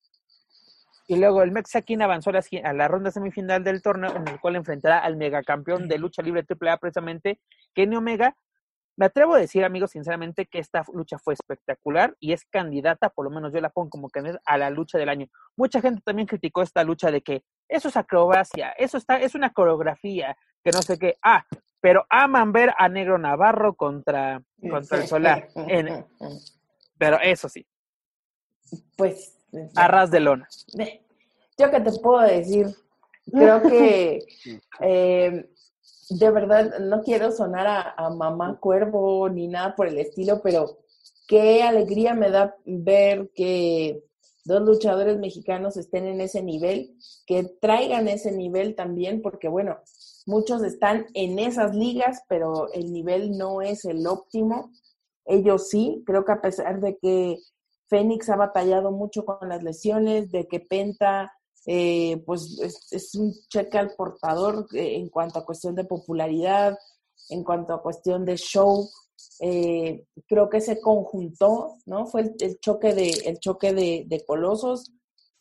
Y luego el Mexaquín avanzó a la, ronda semifinal del torneo, en el cual enfrentará al megacampeón de lucha libre AAA, precisamente Kenny Omega. Me atrevo a decir, amigos, sinceramente, que esta lucha fue espectacular y es candidata, por lo menos yo la pongo como candidata a la lucha del año. Mucha gente también criticó esta lucha de que eso es acrobacia, eso está, es una coreografía, que no sé qué. Ah, pero aman ver a Negro Navarro contra, contra el Solar. En- <laughs> pero eso sí, Pues, a ras de lona. Yo que te puedo decir, creo <laughs> que eh, de verdad no quiero sonar a, a mamá cuervo ni nada por el estilo, pero qué alegría me da ver que dos luchadores mexicanos estén en ese nivel, que traigan ese nivel también, porque bueno, muchos están en esas ligas, pero el nivel no es el óptimo. Ellos sí, creo que a pesar de que Fénix ha batallado mucho con las lesiones, de que Penta, eh, pues es, es, un cheque al portador eh, en cuanto a cuestión de popularidad, en cuanto a cuestión de show. Eh, creo que se conjuntó, ¿no? Fue el, el choque de, el choque de, de, colosos.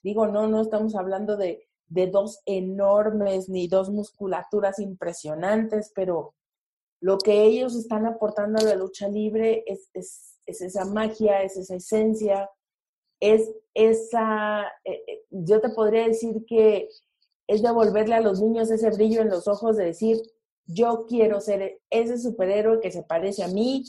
Digo, no, no estamos hablando de, de dos enormes ni dos musculaturas impresionantes, pero lo que ellos están aportando a la lucha libre es, es, es esa magia, es esa esencia, es esa, eh, yo te podría decir que es devolverle a los niños ese brillo en los ojos de decir, yo quiero ser ese superhéroe que se parece a mí,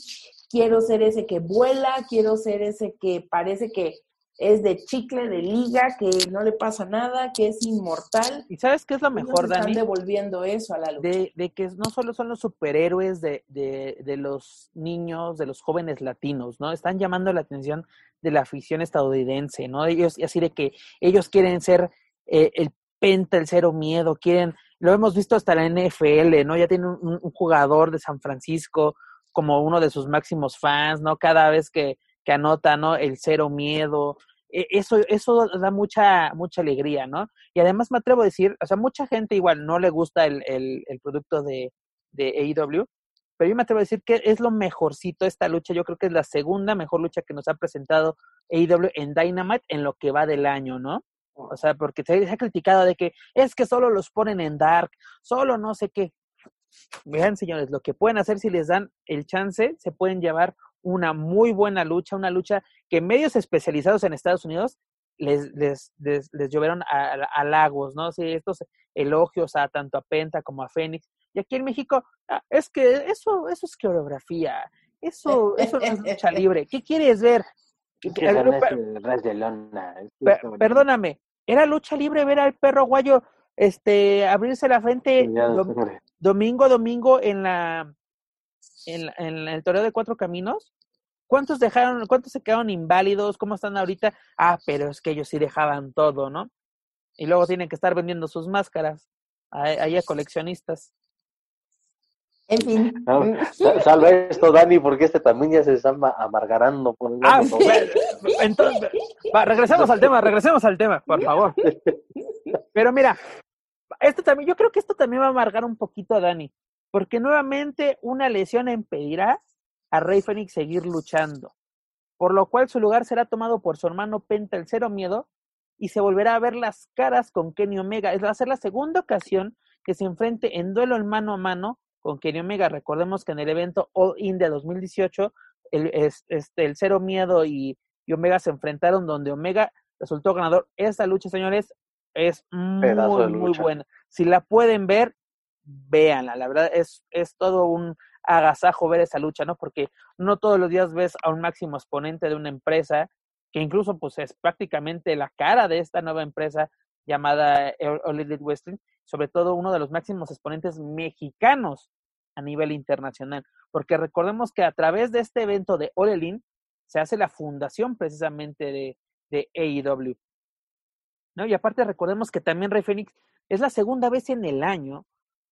quiero ser ese que vuela, quiero ser ese que parece que es de chicle, de liga, que no le pasa nada, que es inmortal. ¿Y sabes qué es lo mejor, Dani? Están devolviendo eso a la lucha. De, de que no solo son los superhéroes de, de, de, los niños, de los jóvenes latinos, ¿no? Están llamando la atención de la afición estadounidense, ¿no? Ellos, así de que ellos quieren ser eh, el penta, el cero miedo, quieren, lo hemos visto hasta la NFL, ¿no? Ya tiene un, un jugador de San Francisco como uno de sus máximos fans, ¿no? Cada vez que, que anota, ¿no? El cero miedo, e, eso, eso da mucha, mucha alegría, ¿no? Y además me atrevo a decir, o sea, mucha gente igual no le gusta el, el, producto de, de AEW, pero yo me atrevo a decir que es lo mejorcito esta lucha, yo creo que es la segunda mejor lucha que nos ha presentado AEW en Dynamite en lo que va del año, ¿no? O sea, porque se ha criticado de que es que solo los ponen en Dark, solo no sé qué. Vean, señores, lo que pueden hacer si les dan el chance, se pueden llevar una muy buena lucha, una lucha que medios especializados en Estados Unidos les, les, les, les llovieron a, lagos, ¿no? Sí, estos elogios a tanto a Penta como a Fénix. Y aquí en México, ah, es que eso, eso es coreografía, eso, eso no es lucha libre. ¿Qué quieres ver? perdóname, era lucha libre ver al perro guayo este abrirse la frente domingo domingo en la en, en el torneo de cuatro caminos, ¿cuántos dejaron, cuántos se quedaron inválidos? ¿Cómo están ahorita? Ah, pero es que ellos sí dejaban todo, ¿no? Y luego tienen que estar vendiendo sus máscaras ahí a coleccionistas. En fin. salva esto, Dani, porque este también ya se está amargarando. Por ah, entonces, regresemos al tema, regresemos al tema, por favor. <laughs> Pero mira, esto también, yo creo que esto también va a amargar un poquito a Dani, porque nuevamente una lesión impedirá a Rey Fénix seguir luchando, por lo cual su lugar será tomado por su hermano Penta el Cero Miedo y se volverá a ver las caras con Kenny Omega. Es va a ser la segunda ocasión que se enfrente en duelo en mano a mano con Kenny Omega. Recordemos que en el evento All In de 2018, el, este, el Cero Miedo y, y Omega se enfrentaron donde Omega resultó ganador. Esta lucha, señores, es muy, muy buena. Si la pueden ver, véanla. La verdad es, es todo un agasajo ver esa lucha, ¿no? Porque no todos los días ves a un máximo exponente de una empresa que incluso pues es prácticamente la cara de esta nueva empresa llamada All Elite Wrestling, sobre todo uno de los máximos exponentes mexicanos a nivel internacional, porque recordemos que a través de este evento de All se hace la fundación precisamente de, de AEW. ¿No? Y aparte recordemos que también Rey Fénix es la segunda vez en el año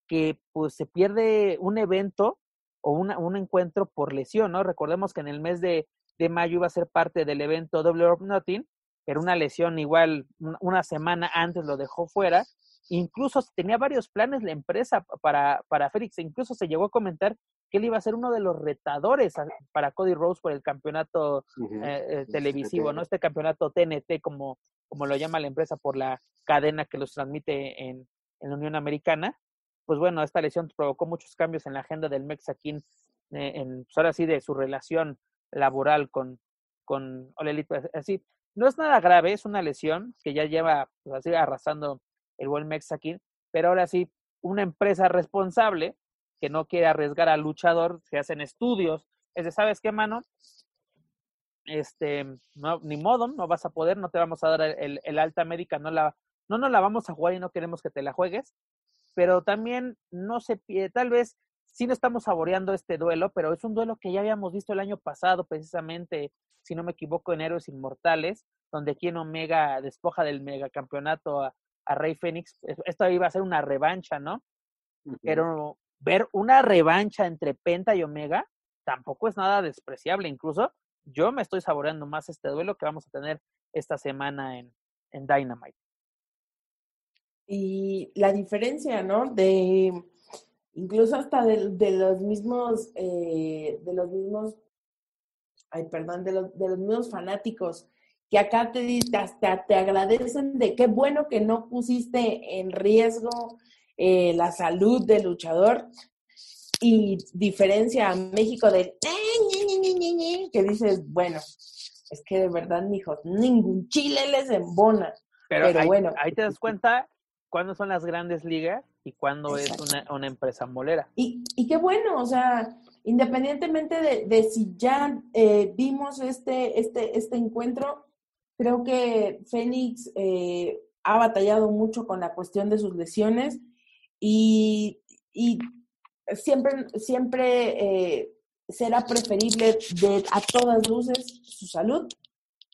que pues se pierde un evento o una, un encuentro por lesión, ¿no? Recordemos que en el mes de, de mayo iba a ser parte del evento Double or Nothing, pero una lesión igual una semana antes lo dejó fuera. Incluso tenía varios planes la empresa para, para Félix, e incluso se llegó a comentar que él iba a ser uno de los retadores para Cody Rose por el campeonato eh, eh, televisivo, ¿no? Este campeonato TNT, como, como lo llama la empresa por la cadena que los transmite en, en la Unión Americana pues bueno, esta lesión provocó muchos cambios en la agenda del Mexaquín, eh, en, pues ahora sí, de su relación laboral con, con Olelite. Así, no es nada grave, es una lesión que ya lleva pues, así arrasando el buen Mexaquín, pero ahora sí, una empresa responsable que no quiere arriesgar al luchador, se hacen estudios, es de, ¿sabes qué, mano? Este, no, ni modo, no vas a poder, no te vamos a dar el, el alta médica, no la, no nos la vamos a jugar y no queremos que te la juegues, pero también no se tal vez sí no estamos saboreando este duelo, pero es un duelo que ya habíamos visto el año pasado, precisamente, si no me equivoco, en Héroes Inmortales, donde aquí en Omega despoja del megacampeonato a, a Rey Fénix. Esto iba a ser una revancha, ¿no? Pero ver una revancha entre Penta y Omega tampoco es nada despreciable. Incluso yo me estoy saboreando más este duelo que vamos a tener esta semana en, en Dynamite y la diferencia, ¿no? De incluso hasta de, los mismos, eh, de los mismos, ay, perdón, de los, de los mismos fanáticos que acá te, hasta te agradecen de qué bueno que no pusiste en riesgo eh, la salud del luchador y diferencia a México del que dices, bueno, es que de verdad, mijos, ningún chile les embona. Pero, Pero bueno. Ahí te das <laughs> cuenta cuándo son las grandes ligas y cuándo es una, una, empresa molera. Y, y, qué bueno, o sea, independientemente de, de si ya eh, vimos este, este, este encuentro, creo que Fénix eh, ha batallado mucho con la cuestión de sus lesiones y, y siempre, siempre eh, será preferible de, a todas luces su salud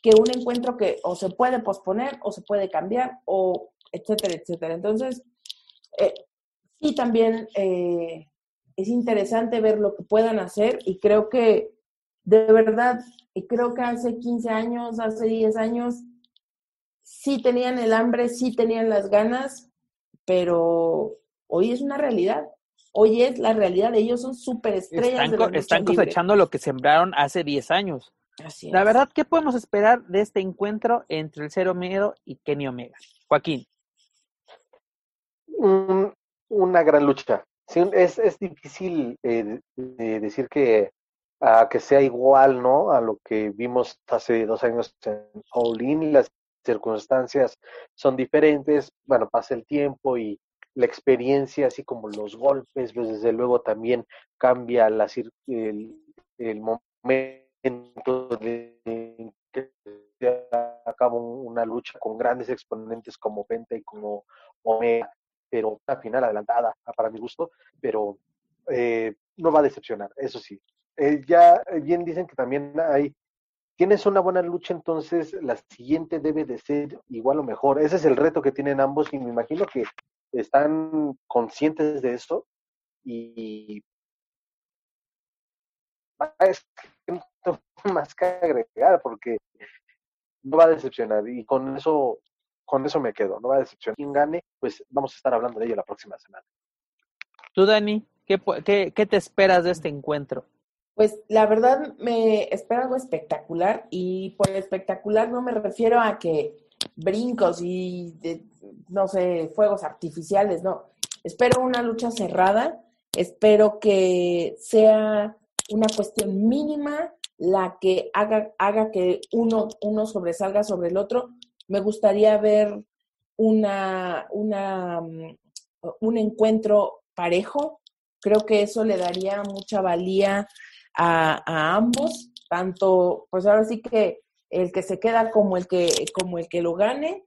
que un encuentro que o se puede posponer o se puede cambiar o etcétera, etcétera. Entonces, eh, sí también eh, es interesante ver lo que puedan hacer y creo que de verdad, y creo que hace 15 años, hace 10 años, sí tenían el hambre, sí tenían las ganas, pero hoy es una realidad. Hoy es la realidad, ellos son súper estrellas. Están, están cosechando lo que sembraron hace 10 años. Así la verdad, ¿qué podemos esperar de este encuentro entre el Cero Miedo y Kenny Omega? Joaquín. Una gran lucha. es, es difícil eh, decir que, que sea igual, ¿no? A lo que vimos hace dos años en All In. Las circunstancias son diferentes. Bueno, pasa el tiempo y la experiencia, así como los golpes, pues desde luego también cambia la, el, el momento de que se acaba una lucha con grandes exponentes como Penta y como Omega, pero una final adelantada para mi gusto, pero eh, no va a decepcionar, eso sí. Eh, ya bien dicen que también hay, tienes una buena lucha, entonces la siguiente debe de ser igual o mejor. Ese es el reto que tienen ambos y me imagino que están conscientes de eso y es <laughs> más que agregar porque no va a decepcionar y con eso con eso me quedo, no va a decepcionar. Quien gane, pues vamos a estar hablando de ello la próxima semana. Tú, Dani, ¿qué, qué, qué te esperas de este encuentro? Pues la verdad me espera algo espectacular y por espectacular no me refiero a que brincos y, no sé, fuegos artificiales, no. Espero una lucha cerrada, espero que sea una cuestión mínima la que haga, haga que uno, uno sobresalga sobre el otro. Me gustaría ver una, una, mm, un encuentro parejo. Creo que eso le daría mucha valía a, a ambos, tanto, pues ahora sí que el que se queda como el que, como el que lo gane.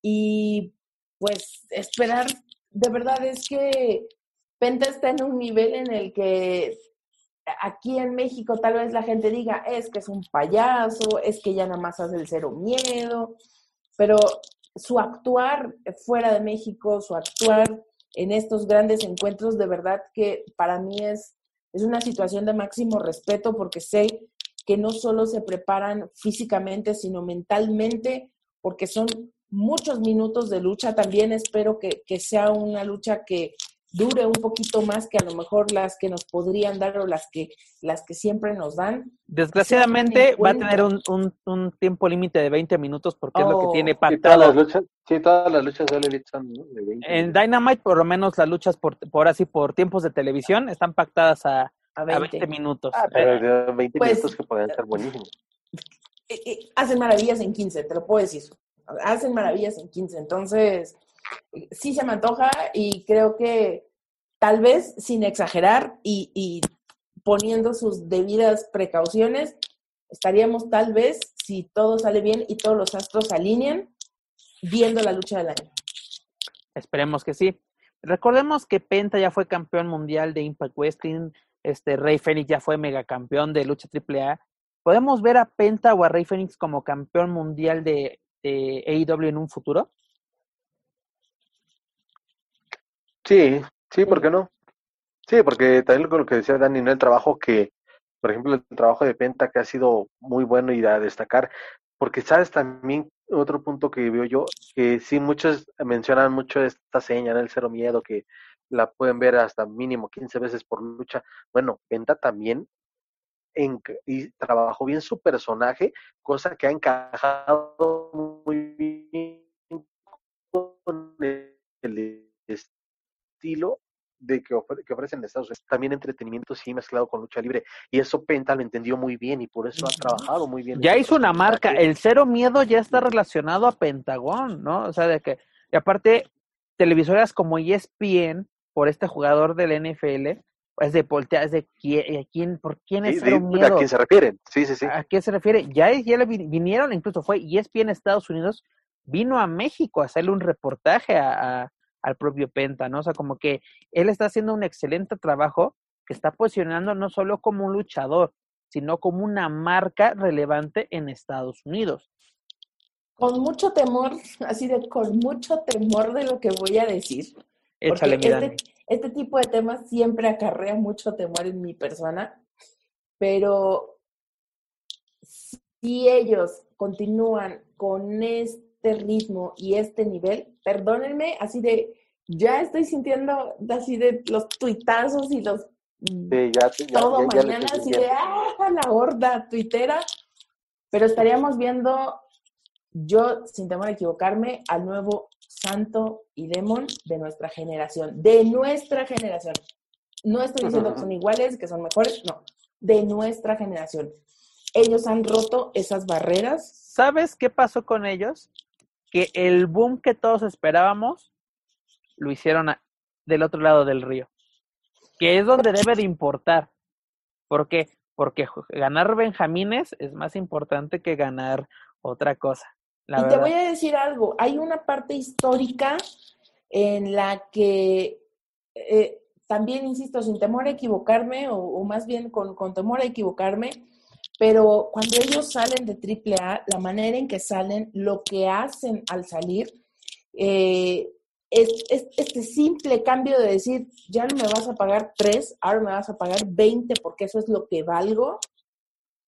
Y pues esperar, de verdad es que Penta está en un nivel en el que aquí en México tal vez la gente diga, es que es un payaso, es que ya nada más hace el cero miedo, pero su actuar fuera de México, su actuar en estos grandes encuentros, de verdad que para mí es, es una situación de máximo respeto porque sé que no solo se preparan físicamente, sino mentalmente, porque son muchos minutos de lucha. También espero que, sea una lucha que dure un poquito más que a lo mejor las que nos podrían dar o las que, las que siempre nos dan. Desgraciadamente va a tener un, un, tiempo límite de 20 minutos porque es lo que oh. tiene pactado. todas las luchas, sí, todas las luchas de son de 20 En Dynamite, por lo menos las luchas por, por así, por tiempos de televisión, están pactadas a, a 20, minutos. Ah, pero 20 pues, minutos que pueden ser buenísimos. Eh, eh, hacen maravillas en 15, te lo puedo decir. Hacen maravillas en 15. Entonces, sí se me antoja y creo que tal vez sin exagerar y, poniendo sus debidas precauciones, estaríamos tal vez, si todo sale bien y todos los astros se alinean, viendo la lucha del año. Esperemos que sí. Recordemos que Penta ya fue campeón mundial de Impact Wrestling, este Rey Fénix ya fue megacampeón de lucha AAA. ¿Podemos ver a Penta o a Rey Fénix como campeón mundial de, de AEW en un futuro? Sí, sí, ¿por qué no? Sí, porque también con lo que decía Dani, ¿no? el trabajo que, por ejemplo, el trabajo de Penta que ha sido muy bueno y a destacar, porque sabes también otro punto que veo yo, que sí muchos mencionan mucho esta seña, el cero miedo, que la pueden ver hasta mínimo 15 veces por lucha. Bueno, Penta también en, y trabajó bien su personaje, cosa que ha encajado muy bien con el estilo de que, que ofrecen Estados Unidos. También entretenimiento sí mezclado con lucha libre. Y eso Penta lo entendió muy bien y por eso ha trabajado muy bien. Ya hizo una marca. El cero miedo ya está relacionado a Pentagón, ¿no? O sea, de que, y aparte, televisoras como ESPN, por este jugador del NFL, es de voltear, es de quién, por quién es sí, ¿A quién se refieren? Sí, sí, sí. ¿A quién se refiere? Ya, ya le vinieron, incluso fue ESPN Estados Unidos, vino a México a hacerle un reportaje a, al propio Penta, ¿no? O sea, como que él está haciendo un excelente trabajo que está posicionando no solo como un luchador, sino como una marca relevante en Estados Unidos. Con mucho temor, <laughs> así de con mucho temor de lo que voy a decir. Échale, este, este tipo de temas siempre acarrea mucho temor en mi persona, pero si ellos continúan con este ritmo y este nivel, perdónenme, así de, ya estoy sintiendo así de los tuitazos y los Sí, ya, todo mañana así de ¡ah! la horda tuitera. Pero estaríamos viendo, yo sin temor a equivocarme, al nuevo Santo y Demon de nuestra generación. De nuestra generación. No estoy diciendo que son iguales, que son mejores, no. De nuestra generación. Ellos han roto esas barreras. ¿Sabes qué pasó con ellos? Que el boom que todos esperábamos lo hicieron del otro lado del río que es donde debe de importar. ¿Por qué? Porque ganar Benjamines es más importante que ganar otra cosa. y te voy a decir algo, hay una parte histórica en la que eh, también, insisto, sin temor a equivocarme, o, más bien con, con, temor a equivocarme, pero cuando ellos salen de AAA, la manera en que salen, lo que hacen al salir, eh, es, este simple cambio de decir, ya no me vas a pagar tres, ahora me vas a pagar 20 porque eso es lo que valgo,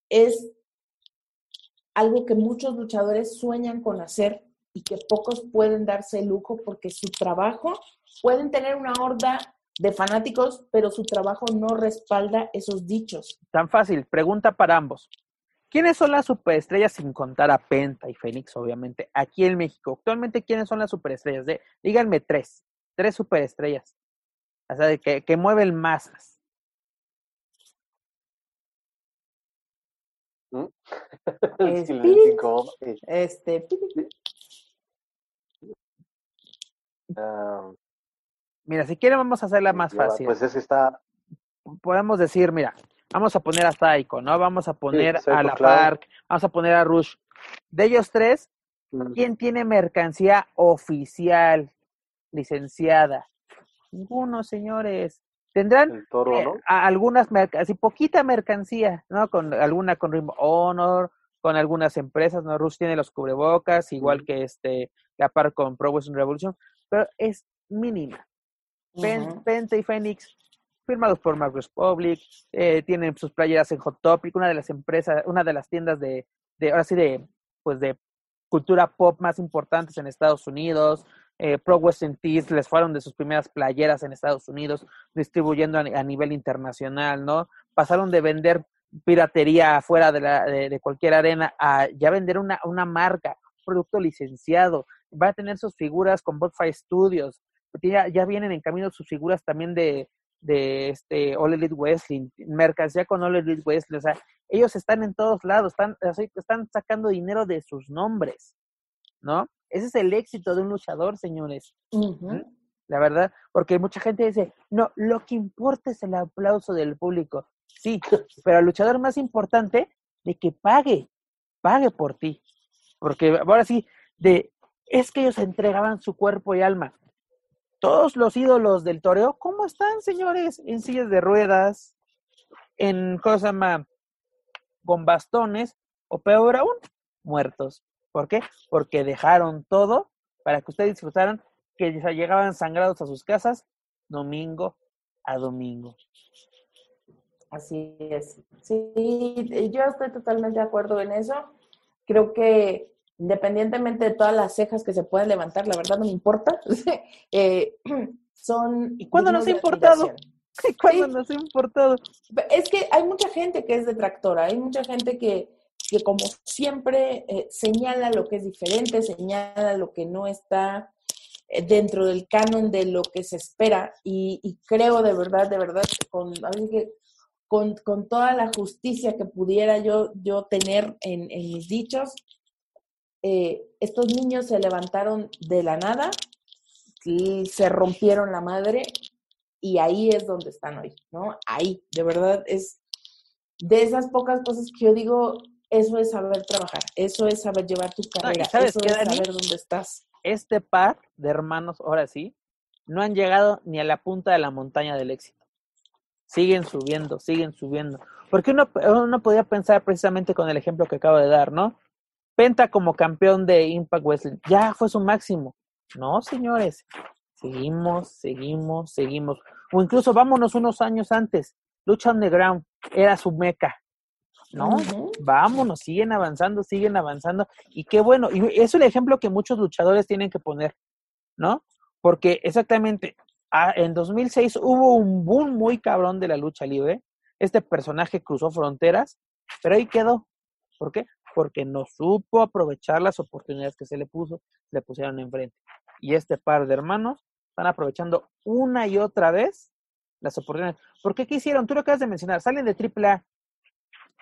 es algo que muchos luchadores sueñan con hacer y que pocos pueden darse el lujo porque su trabajo, pueden tener una horda de fanáticos, pero su trabajo no respalda esos dichos. Tan fácil, pregunta para ambos. ¿Quiénes son las superestrellas sin contar a Penta y Fénix, obviamente, aquí en México? Actualmente, ¿quiénes son las superestrellas? De, díganme tres, tres superestrellas. O sea, de que, que mueven masas. ¿Mm? <laughs> este, este mira, si quieren vamos a hacerla más fácil. Pues ese está. Podemos decir, mira, Vamos a poner a Taiko, ¿no? Vamos a poner a La Park, vamos a poner a Rush. De ellos tres, mm. ¿quién tiene mercancía oficial, licenciada? Ninguno, señores. Tendrán eh, algunas así poquita mercancía, ¿no? Con alguna con Rim Honor, con algunas empresas, ¿no? Rush tiene los cubrebocas, igual que este, la par con Pro Wrestling Revolution, pero es mínima. Penta y Phoenix firmados por Marcos Public, eh, tienen sus playeras en Hot Topic, una de las empresas, una de las tiendas de, de ahora sí, de, pues de cultura pop más importantes en Estados Unidos. Eh, Pro Western Tees les fueron de sus primeras playeras en Estados Unidos, distribuyendo a, nivel internacional, ¿no? Pasaron de vender piratería afuera de, la, de, cualquier arena a ya vender una, una marca, un producto licenciado. Va a tener sus figuras con Botfire Studios. Ya, ya vienen en camino sus figuras también de, de este All Elite Wrestling, mercancía con All Elite Wrestling, o sea, ellos están en todos lados, están, están sacando dinero de sus nombres, ¿no? Ese es el éxito de un luchador, señores. La verdad, porque mucha gente dice, no, lo que importa es el aplauso del público. Sí, pero el luchador más importante de que pague, pague por ti. Porque ahora sí, de, es que ellos entregaban su cuerpo y alma todos los ídolos del toreo, ¿cómo están, señores? En sillas de ruedas, en cosa más, con bastones, o peor aún, muertos. ¿Por qué? Porque dejaron todo para que ustedes disfrutaran que llegaban sangrados a sus casas domingo a domingo. Así es. Sí, yo estoy totalmente de acuerdo en eso. Creo que independientemente de todas las cejas que se pueden levantar, la verdad no me importa, <laughs> eh, <clears throat> son... ¿Y cuándo nos ha importado? <laughs> ¿Cuándo nos ha importado? Es que hay mucha gente que es detractora, hay mucha gente que, que como siempre eh, señala lo que es diferente, señala lo que no está eh, dentro del canon de lo que se espera y, creo de verdad, de verdad, con, con, con, toda la justicia que pudiera yo, yo tener en, en mis dichos, eh, estos niños se levantaron de la nada, se rompieron la madre y ahí es donde están hoy, ¿no? Ahí, de verdad, es de esas pocas cosas que yo digo, eso es saber trabajar, eso es saber llevar tu carrera, eso es saber dónde estás. Este par de hermanos, ahora sí, no han llegado ni a la punta de la montaña del éxito. Siguen subiendo, siguen subiendo. Porque uno, uno podía pensar precisamente con el ejemplo que acabo de dar, ¿no? Penta como campeón de Impact Wrestling, ya fue su máximo. No, señores, seguimos, seguimos, seguimos. O incluso vámonos unos años antes. Lucha Underground era su meca. No, vámonos, siguen avanzando, siguen avanzando. Y qué bueno, y es un ejemplo que muchos luchadores tienen que poner, ¿no? Porque exactamente, en 2006 hubo un boom muy cabrón de la lucha libre. Este personaje cruzó fronteras, pero ahí quedó. ¿Por qué? Porque no supo aprovechar las oportunidades que se le puso, le pusieron enfrente. Y este par de hermanos están aprovechando una y otra vez las oportunidades. ¿Por qué? ¿Qué hicieron? Tú lo acabas de mencionar, salen de AAA,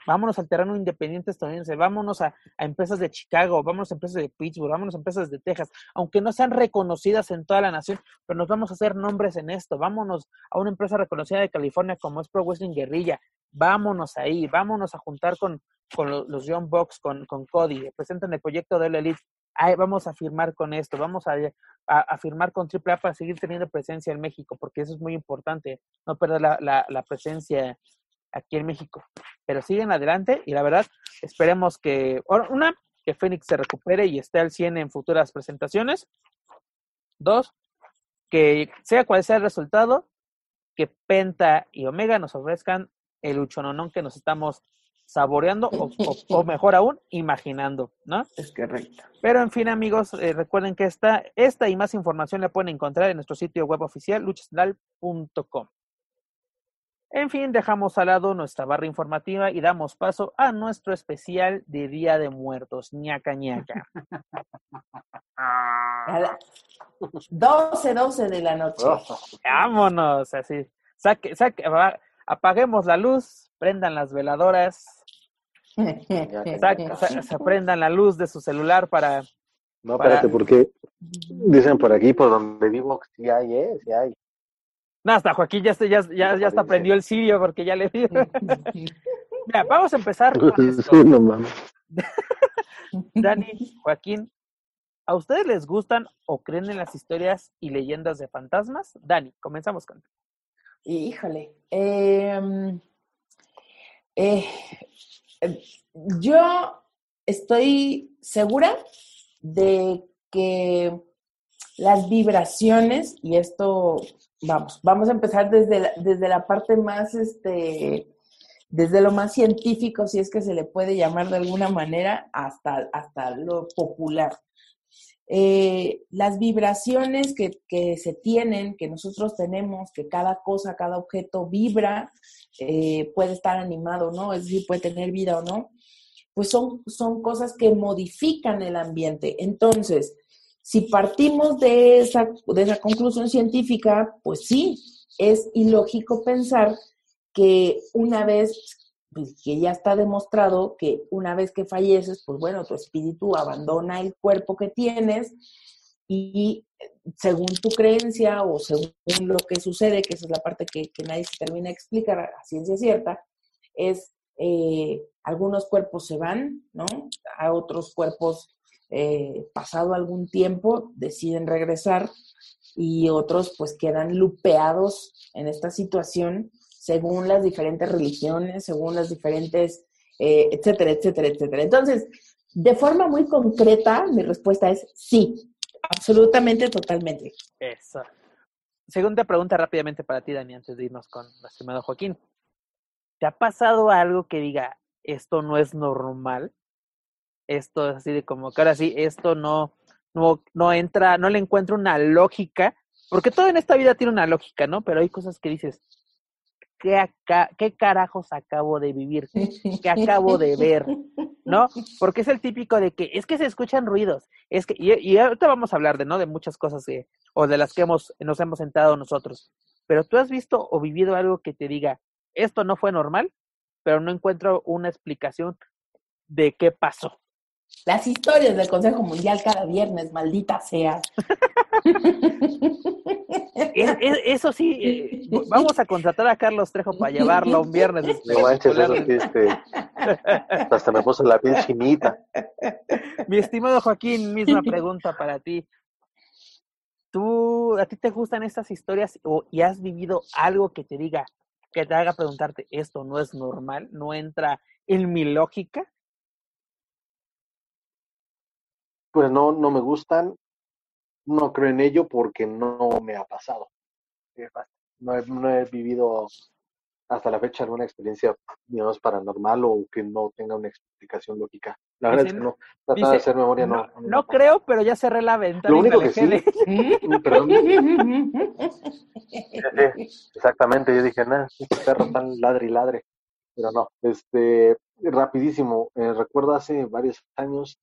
vámonos al terreno independiente estadounidense, vámonos a, empresas de Chicago, vámonos a empresas de Pittsburgh, vámonos a empresas de Texas, aunque no sean reconocidas en toda la nación, pero nos vamos a hacer nombres en esto, vámonos a una empresa reconocida de California como es Pro Wrestling Guerrilla, vámonos ahí, vámonos a juntar con, con los Young Bucks, con, con Cody, presentan el proyecto de la Elite, Ay, vamos a firmar con esto, vamos a, a, firmar con AAA para seguir teniendo presencia en México, porque eso es muy importante, no perder la, la, presencia aquí en México. Pero siguen adelante y la verdad, esperemos que, una, que Fénix se recupere y esté al 100 en futuras presentaciones. Dos, que sea cual sea el resultado, que Penta y Omega nos ofrezcan el uchononón que nos estamos saboreando o, <laughs> mejor aún, imaginando, ¿no? Es correcto. Pero en fin, amigos, eh, recuerden que esta, esta y más información la pueden encontrar en nuestro sitio web oficial, luchasnal.com. En fin, dejamos al lado nuestra barra informativa y damos paso a nuestro especial de Día de Muertos, ñaca ñaca. 12, 12 de la noche. Vámonos, así. Saque, saque, apaguemos la luz, prendan las veladoras, se <laughs> prendan la luz de su celular para... No, espérate, porque dicen por aquí, por donde vivo, sí hay, ¿eh? Sí hay. No, hasta Joaquín ya, ya, ya, ya hasta prendió el sirio porque ya le dio. Mira, vamos a empezar con <laughs> esto. <laughs> Dani, Joaquín, ¿a ustedes les gustan o creen en las historias y leyendas de fantasmas? Dani, comenzamos con. Híjole. Em, eh, yo estoy segura de que las vibraciones, y esto vamos, vamos a empezar desde la, desde la parte más, este, desde lo más científico, si es que se le puede llamar de alguna manera, hasta, hasta lo popular. Eh, las vibraciones que, se tienen, que nosotros tenemos, que cada cosa, cada objeto vibra, eh, puede estar animado, ¿no? Es decir, puede tener vida o no, pues son, son cosas que modifican el ambiente. Entonces, si partimos de esa, de esa conclusión científica, pues sí, es ilógico pensar que una vez pues, que ya está demostrado que una vez que falleces, pues bueno, tu espíritu abandona el cuerpo que tienes y según tu creencia o según lo que sucede, que esa es la parte que, nadie se termina de explicar a ciencia cierta, es eh, algunos cuerpos se van, ¿no? A otros cuerpos eh, pasado algún tiempo deciden regresar y otros pues quedan lupeados en esta situación según las diferentes religiones, según las diferentes, eh, etcétera, etcétera, etcétera. Entonces, de forma muy concreta, mi respuesta es sí, absolutamente, totalmente. Eso. Segunda pregunta rápidamente para ti, Dani, antes de irnos con el estimado Joaquín. ¿Te ha pasado algo que diga, esto no es normal? esto es así de como que ahora sí, esto no, no, no entra, no le encuentro una lógica, porque todo en esta vida tiene una lógica, ¿no? Pero hay cosas que dices, ¿qué, acá, qué carajos acabo de vivir? ¿Qué acabo de ver? ¿No? Porque es el típico de que es que se escuchan ruidos, es que, y, y ahorita vamos a hablar de, ¿no? De muchas cosas que, o de las que hemos, nos hemos sentado nosotros. Pero tú has visto o vivido algo que te diga, esto no fue normal, pero no encuentro una explicación de qué pasó. Las historias del Consejo Mundial cada viernes, maldita sea. <laughs> eso sí, eh, vamos a contratar a Carlos Trejo para llevarlo un viernes. No manches, eso sí, este, hasta me puso la piel chinita. Mi estimado Joaquín, misma pregunta para ti. ¿Tú, a ti te gustan estas historias o, y has vivido algo que te diga, que te haga preguntarte, esto no es normal, no entra en mi lógica? Pues no, no me gustan, no creo en ello porque no me ha pasado. No he, no he vivido hasta la fecha alguna experiencia, digamos, paranormal o que no tenga una explicación lógica. La verdad es que no, tratar de hacer memoria no. No, creo, pero ya cerré la ventana. Lo único que sí, <laughs> perdón. Exactamente, yo dije, nada, este perro tan ladre y ladre. Pero no, este, rapidísimo, eh, recuerdo hace varios años,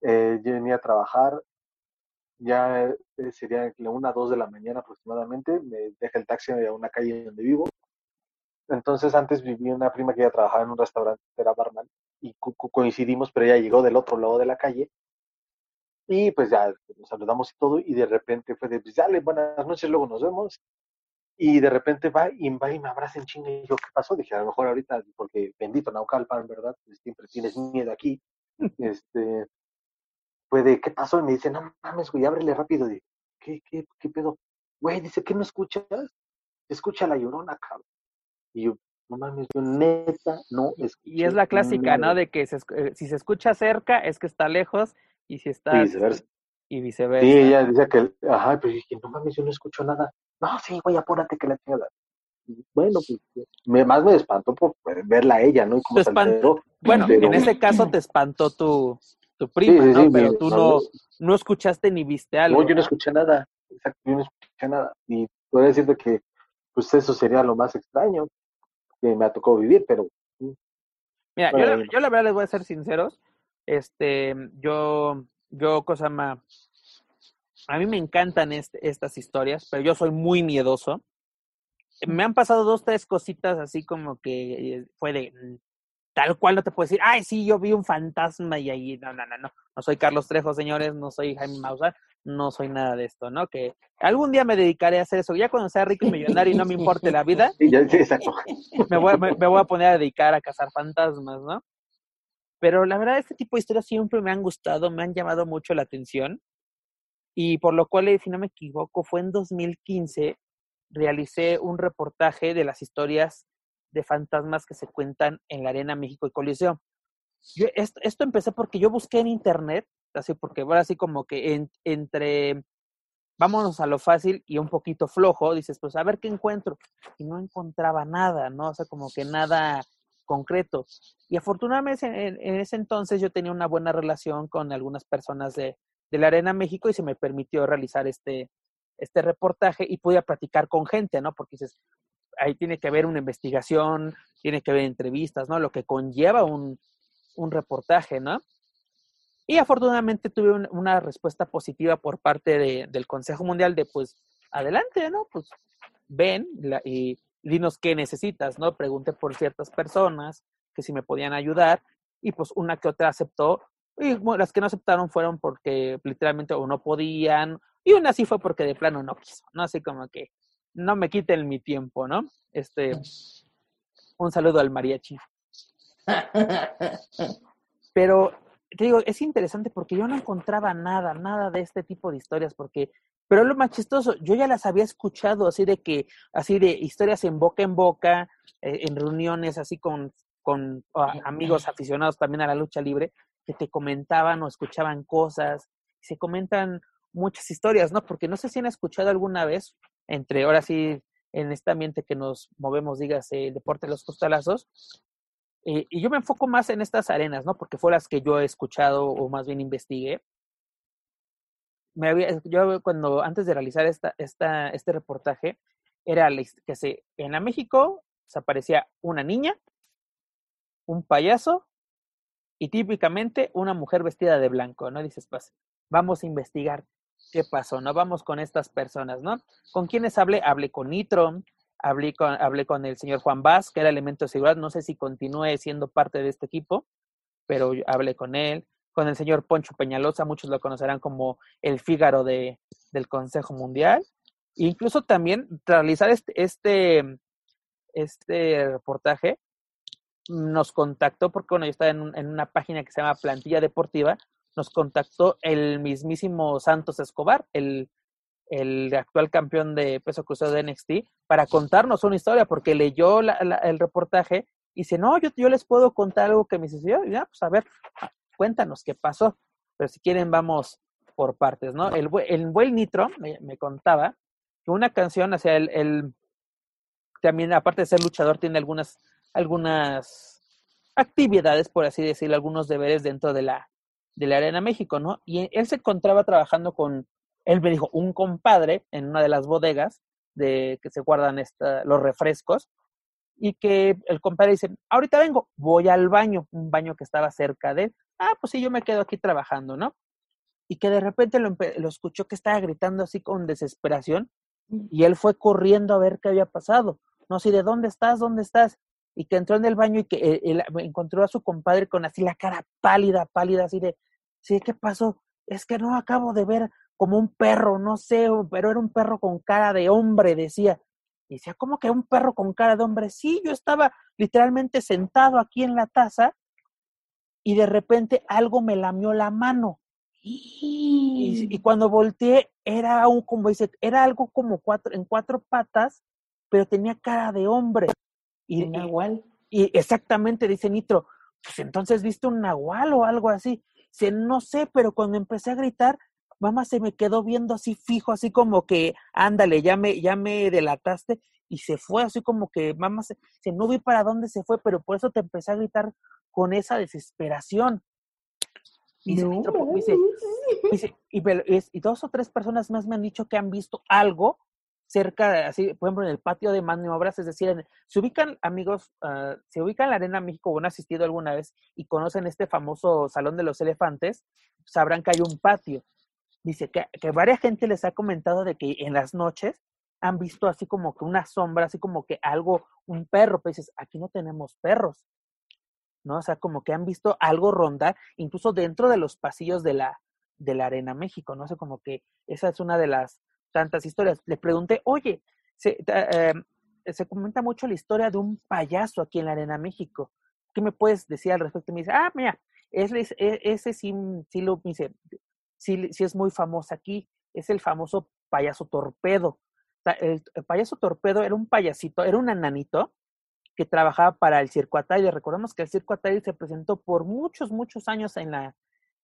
eh, yo venía a trabajar, ya eh, sería la una, dos de la mañana aproximadamente, me deja el taxi a una calle donde vivo, entonces antes vivía una prima que ya trabajaba en un restaurante, era barman, y coincidimos, pero ella llegó del otro lado de la calle. Y pues ya nos saludamos y todo, y de repente fue de, pues dale, buenas noches, luego nos vemos. Y de repente va y va y me abraza en chinga. Y yo, ¿qué pasó? Dije, a lo mejor ahorita, porque bendito Naucalpan, ¿verdad? Pues siempre tienes miedo aquí. <laughs> este, de, ¿qué pasó? Y me dice, no mames, güey, ábrele rápido. ¿qué, qué, qué pedo? Güey, dice, ¿qué no escuchas? Escucha la llorona, cabrón. Y yo, no mames, yo neta no escuché. Y es la clásica, ¿no? De que eh, si se escucha cerca es que está lejos y si está... Y viceversa. Y viceversa. Sí, ella dice que, ajá, pues dije, no mames, yo no escucho nada. No, sí, güey, apúrate que la tenga. Bueno, pues me, más me espantó por verla a ella, ¿no? Y cómo Bueno, en ese caso te espantó tu, tu prima, ¿no? pero tú no, no escuchaste ni viste algo. No, yo no escuché nada. Exacto, yo no escuché nada. Y puedo decirte que, pues eso sería lo más extraño que me ha tocado vivir, pero... Mm. Mira, yo, la, yo la verdad les voy a ser sinceros, este, yo, yo, cosa más, a mí me encantan este, estas historias, pero yo soy muy miedoso. Me han pasado dos, tres cositas así como que eh, fue de, mm, tal cual no te puedo decir, ay, sí, yo vi un fantasma y ahí, no, no, no, no, no soy Carlos Trejo, señores, no soy Jaime Maussan, no soy nada de esto, ¿no? Que algún día me dedicaré a hacer eso, ya cuando sea rico y millonario y no me importe la vida, <laughs> sí, exacto. Me, voy, me, voy a poner a dedicar a cazar fantasmas, ¿no? Pero la verdad, este tipo de historias siempre me han gustado, me han llamado mucho la atención, y por lo cual, si no me equivoco, fue en 2015, realicé un reportaje de las historias de fantasmas que se cuentan en la Arena México y Coliseo. Yo, esto, esto empecé porque yo busqué en internet, así porque ahora así como que entre vámonos a lo fácil y un poquito flojo, dices, pues a ver qué encuentro. Y no encontraba nada, ¿no? O sea, como que nada concreto. Y afortunadamente en, ese entonces yo tenía una buena relación con algunas personas de, de la Arena México y se me permitió realizar este, este reportaje y pude platicar con gente, ¿no? Porque dices, ahí tiene que haber una investigación, tiene que haber entrevistas, ¿no? Lo que conlleva un, un reportaje, ¿no? Y afortunadamente tuve una respuesta positiva por parte de, del Consejo Mundial de, pues, adelante, ¿no? Pues ven y dinos qué necesitas, ¿no? Pregunté por ciertas personas que si me podían ayudar y pues una que otra aceptó y las que no aceptaron fueron porque literalmente o no podían y una sí fue porque de plano no quiso, ¿no? Así como que no me quiten mi tiempo, ¿no? Este, un saludo al mariachi. Pero te digo, es interesante porque yo no encontraba nada, nada de este tipo de historias, porque, pero lo más chistoso, yo ya las había escuchado así de que, así de historias en boca en boca, eh, en reuniones así con, con ah, amigos aficionados también a la lucha libre, que te comentaban o escuchaban cosas, se comentan muchas historias, ¿no? Porque no sé si han escuchado alguna vez entre ahora sí en este ambiente que nos movemos, dígase, el deporte de los costalazos. Eh, y yo me enfoco más en estas arenas, ¿no? Porque fue las que yo he escuchado o más bien investigué. Me había, yo cuando, antes de realizar esta, esta, este reportaje, era que se, en la México se aparecía una niña, un payaso y típicamente una mujer vestida de blanco, ¿no? Dices, pues, vamos a investigar qué pasó, ¿no? Vamos con estas personas, ¿no? ¿Con quiénes hablé? Hablé con Nitro, hablé con, hablé con el señor Juan Vaz, que era elemento de seguridad, no sé si continúe siendo parte de este equipo, pero hablé con él, con el señor Poncho Peñalosa, muchos lo conocerán como el Fígaro de, del Consejo Mundial. Incluso también realizar este, este, este reportaje nos contactó, porque bueno, yo estaba en, una página que se llama Plantilla Deportiva, nos contactó el mismísimo Santos Escobar, el, el actual campeón de peso cruzado de NXT, para contarnos una historia, porque leyó la, la, el reportaje y dice, no, yo, yo les puedo contar algo que me sucedió. Y ya, pues a ver, cuéntanos qué pasó. Pero si quieren, vamos por partes, ¿no? El, el buen Nitro me, contaba que una canción, o sea, el, el, también, aparte de ser luchador, tiene algunas, algunas actividades, por así decirlo, algunos deberes dentro de la, de la Arena México, ¿no? Y él se encontraba trabajando con, él me dijo, un compadre en una de las bodegas de que se guardan esta, los refrescos, y que el compadre dice, ahorita vengo, voy al baño, un baño que estaba cerca de él. Ah, pues sí, yo me quedo aquí trabajando, ¿no? Y que de repente lo, lo escuchó que estaba gritando así con desesperación y él fue corriendo a ver qué había pasado. No sé, ¿de dónde estás? ¿Dónde estás? Y que entró en el baño y que él encontró a su compadre con así la cara pálida, pálida, así de, sí, ¿qué pasó? Es que no acabo de ver como un perro, no sé, pero era un perro con cara de hombre, decía. Y decía, ¿cómo que un perro con cara de hombre? Sí, yo estaba literalmente sentado aquí en la taza y de repente algo me lamió la mano. Y, y cuando volteé, era un, como dice, era algo como cuatro, en cuatro patas, pero tenía cara de hombre. Y, ¿Un nahual? Y, y exactamente, dice Nitro, pues entonces viste un nahual o algo así. Dice, no sé, pero cuando empecé a gritar, mamá se me quedó viendo así fijo, así como que, ándale, ya me, ya me delataste, y se fue así como que, mamá, se, se, no vi para dónde se fue, pero por eso te empecé a gritar con esa desesperación. Y, no. dice, dice, y, y, dos o tres personas más me han dicho que han visto algo cerca, así, por ejemplo, en el patio de maniobras, es decir, en, se ubican, amigos, uh, se ubican en la Arena México o han asistido alguna vez y conocen este famoso Salón de los Elefantes, sabrán que hay un patio dice que, que varias gente les ha comentado de que en las noches han visto así como que una sombra, así como que algo, un perro, pues dices, aquí no tenemos perros, ¿no? O sea, como que han visto algo rondar, incluso dentro de los pasillos de la, de la Arena México, ¿no? O sea, como que esa es una de las tantas historias. Le pregunté, oye, se, eh, se comenta mucho la historia de un payaso aquí en la Arena México. ¿Qué me puedes decir al respecto? Y me dice, ah, mira, ese, ese sí, sí lo, dice, sí, sí es muy famosa aquí, es el famoso payaso torpedo. El, payaso torpedo era un payasito, era un ananito que trabajaba para el Circo Atari. Recordemos que el Circo Atari se presentó por muchos, muchos años en la,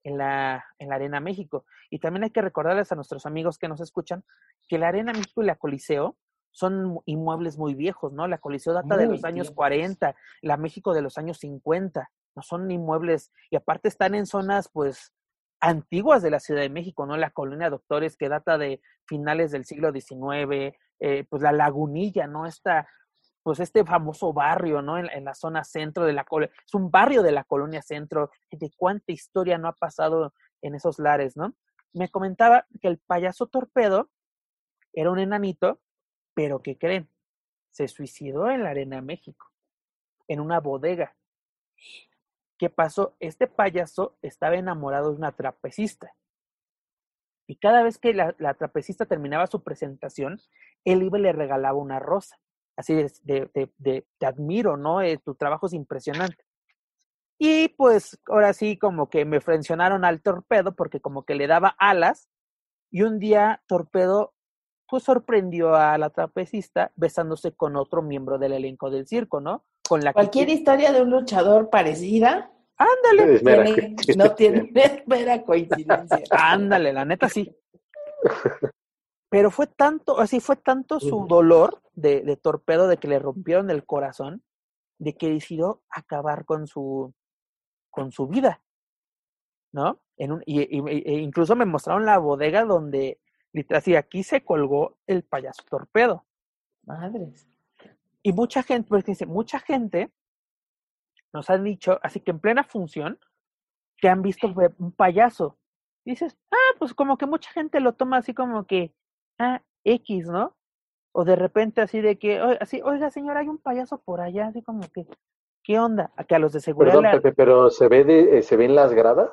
en la, en la Arena México. Y también hay que recordarles a nuestros amigos que nos escuchan que la Arena México y la Coliseo son inmuebles muy viejos, ¿no? La Coliseo data muy de los años bien. 40, la México de los años 50, no son inmuebles, y aparte están en zonas, pues, antiguas de la Ciudad de México, ¿no? La colonia Doctores, que data de finales del siglo XIX, eh, pues la lagunilla, ¿no? Esta, pues este famoso barrio, ¿no? En, la zona centro de la colonia, es un barrio de la colonia centro, de cuánta historia no ha pasado en esos lares, ¿no? Me comentaba que el payaso torpedo era un enanito, pero ¿qué creen? Se suicidó en la Arena México, en una bodega. ¿Qué pasó? Este payaso estaba enamorado de una trapecista. Y cada vez que la, la, trapecista terminaba su presentación, él iba y le regalaba una rosa. Así de, de, de, de te admiro, ¿no? Eh, tu trabajo es impresionante. Y pues ahora sí, como que me frencionaron al torpedo porque como que le daba alas. Y un día Torpedo pues sorprendió a la trapecista besándose con otro miembro del elenco del circo, ¿no? Con la Cualquier que... historia de un luchador parecida. Ándale. Tiene, no tiene <laughs> mera coincidencia. Ándale, la neta sí. Pero fue tanto, así fue tanto su dolor de, de, torpedo de que le rompieron el corazón, de que decidió acabar con su, con su vida, ¿no? En un, y, y, e incluso me mostraron la bodega donde literal, así, aquí se colgó el payaso torpedo. Madres. Y mucha gente, pues dice, mucha gente nos han dicho, así que en plena función, que han visto un payaso. dices, ah, pues como que mucha gente lo toma así como que, ah, X, ¿no? O de repente así de que, así, oiga señora, hay un payaso por allá, así como que, ¿qué onda? A que a los de seguridad. Perdón, Pepe, pero ¿se ve, de, eh, ¿se ven las gradas?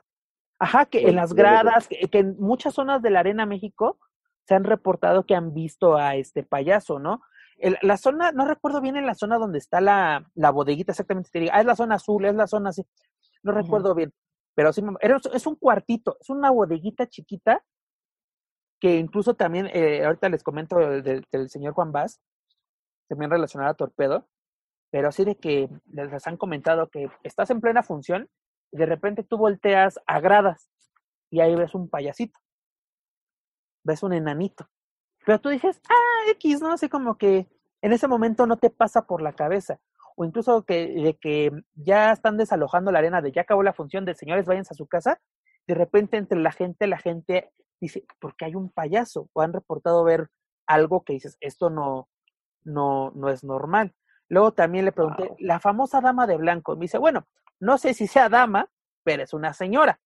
Ajá, que en las gradas, que, en muchas zonas de la Arena México se han reportado que han visto a este payaso, ¿no? la zona, no recuerdo bien en la zona donde está la, la bodeguita exactamente, te digo, ah, es la zona azul, es la zona así, no recuerdo bien, pero sí, es un cuartito, es una bodeguita chiquita que incluso también, eh, ahorita les comento del, del, señor Juan Vaz, también relacionado a Torpedo, pero así de que les han comentado que estás en plena función y de repente tú volteas a gradas y ahí ves un payasito, ves un enanito, pero tú dices, ah, X, ¿no? sé, como que en ese momento no te pasa por la cabeza. O incluso que, de que ya están desalojando la arena, de ya acabó la función de señores, váyanse a su casa. De repente entre la gente, la gente dice, porque hay un payaso. O han reportado ver algo que dices, esto no, no, no es normal. Luego también le pregunté, la famosa dama de blanco. Me dice, bueno, no sé si sea dama, pero es una señora,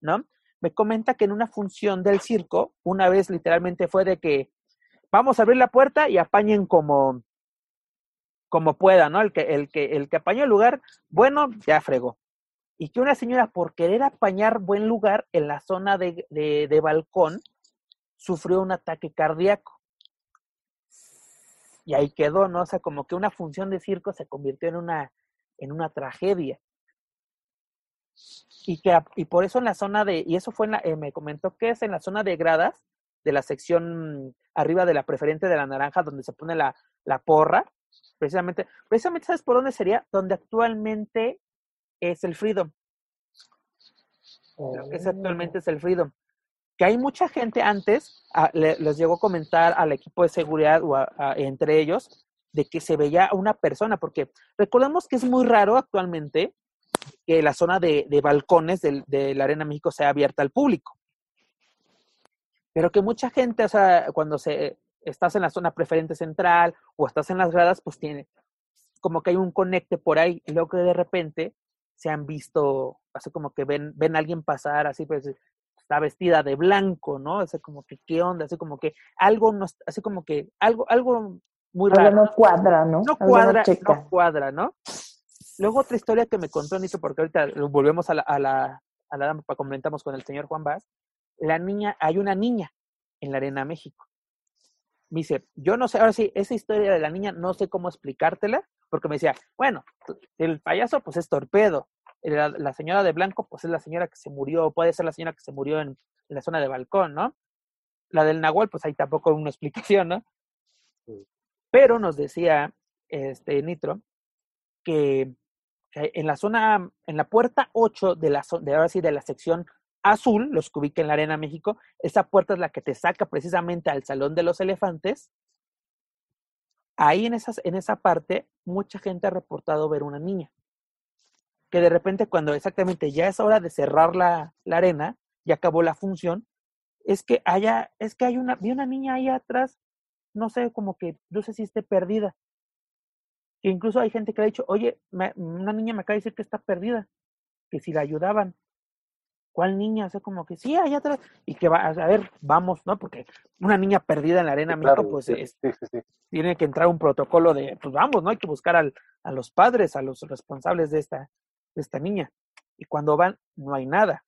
¿no? Me comenta que en una función del circo, una vez literalmente fue de que vamos a abrir la puerta y apañen como, como pueda, ¿no? El que, el que, el que apañó el lugar, bueno, ya fregó. Y que una señora, por querer apañar buen lugar en la zona de, de, balcón, sufrió un ataque cardíaco. Y ahí quedó, ¿no? O sea, como que una función de circo se convirtió en una, en una tragedia. Y que y por eso en la zona de, y eso fue en la, eh, me comentó que es en la zona de gradas, de la sección arriba de la preferente de la naranja, donde se pone la, la porra, precisamente, precisamente, ¿sabes por dónde sería? Donde actualmente es el Freedom. Lo que es actualmente es el Freedom. Que hay mucha gente antes, ah, les llegó a comentar al equipo de seguridad o entre ellos, de que se veía una persona, porque recordemos que es muy raro actualmente que la zona de, de balcones de, de la Arena México sea abierta al público pero que mucha gente, o sea, cuando se, estás en la zona preferente central o estás en las gradas, pues tiene como que hay un conecte por ahí y luego que de repente se han visto, así como que ven, ven a alguien pasar, así pues está vestida de blanco, ¿no? Así como que, ¿qué onda? Así como que algo, no, así como que algo, algo muy raro. no cuadra, ¿no? No cuadra, no, cuadra, ¿no? Luego otra historia que me contó Nito, porque ahorita volvemos a la, a la, a la dama, comentamos con el señor Juan Vaz, la niña, hay una niña en la Arena México. Me dice, yo no sé, ahora sí, esa historia de la niña no sé cómo explicártela, porque me decía, bueno, el payaso pues es torpedo, la, señora de blanco pues es la señora que se murió, puede ser la señora que se murió en, la zona de balcón, ¿no? La del Nahual pues hay tampoco una <laughs> explicación, ¿no? Pero nos decía este Nitro que, en la zona, en la puerta 8 de la, de ahora sí, de la sección azul, los que ubica en la Arena México, esa puerta es la que te saca precisamente al Salón de los Elefantes. Ahí en, esas, en esa parte, mucha gente ha reportado ver una niña. Que de repente, cuando exactamente ya es hora de cerrar la, la arena, ya acabó la función, es que haya, es que hay una, vi una niña ahí atrás, no sé, como que, no sé si esté perdida. Que incluso hay gente que ha dicho, oye, una niña me acaba de decir que está perdida, que si la ayudaban. ¿Cuál niña? O sea, como que sí, allá atrás. Y que va, a ver, vamos, ¿no? Porque una niña perdida en la arena México, pues tiene que entrar un protocolo de, pues vamos, ¿no? Hay que buscar al, a los padres, a los responsables de esta, de esta niña. Y cuando van, no hay nada.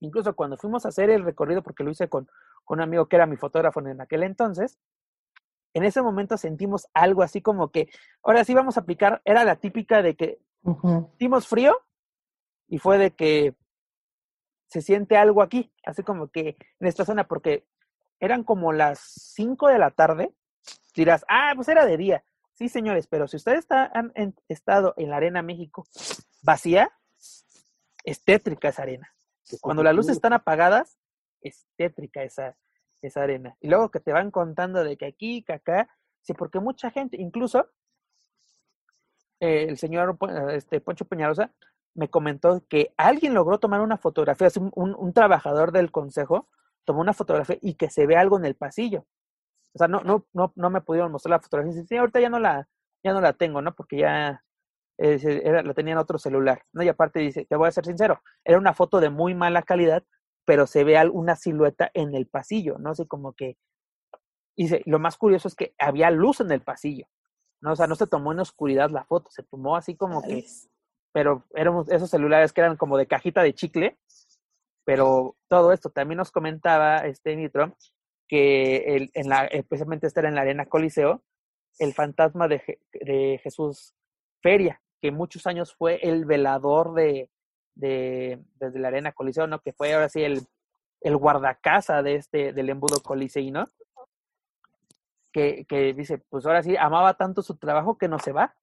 Incluso cuando fuimos a hacer el recorrido, porque lo hice con, con un amigo que era mi fotógrafo en aquel entonces, en ese momento sentimos algo así como que, ahora sí vamos a aplicar, era la típica de que sentimos frío y fue de que se siente algo aquí, así como que en esta zona, porque eran como las 5 de la tarde, dirás, ah, pues era de día. Sí, señores, pero si ustedes han estado en la Arena México vacía, es tétrica esa arena. Cuando las luces están apagadas, es tétrica esa, esa arena. Y luego que te van contando de que aquí, que acá, sí, porque mucha gente, incluso eh, el señor este, Poncho Peñalosa me comentó que alguien logró tomar una fotografía, un, un, trabajador del consejo tomó una fotografía y que se ve algo en el pasillo. O sea, no, no, no, no me pudieron mostrar la fotografía. Sí, ahorita ya no la, ya no la tengo, ¿no? Porque ya era, la tenía en otro celular, ¿no? Y aparte dice, te voy a ser sincero, era una foto de muy mala calidad, pero se ve una silueta en el pasillo, ¿no? Así como que, dice, lo más curioso es que había luz en el pasillo, ¿no? O sea, no se tomó en oscuridad la foto, se tomó así como que pero eran esos celulares que eran como de cajita de chicle, Pero todo esto también nos comentaba este Nitro que el, en la, especialmente estar en la arena Coliseo, el fantasma de, de Jesús Feria, que muchos años fue el velador de, de, desde la arena Coliseo, ¿no? Que fue ahora sí el, el guardacasa de este, del embudo coliseíno, que, que dice, pues ahora sí, amaba tanto su trabajo que no se va,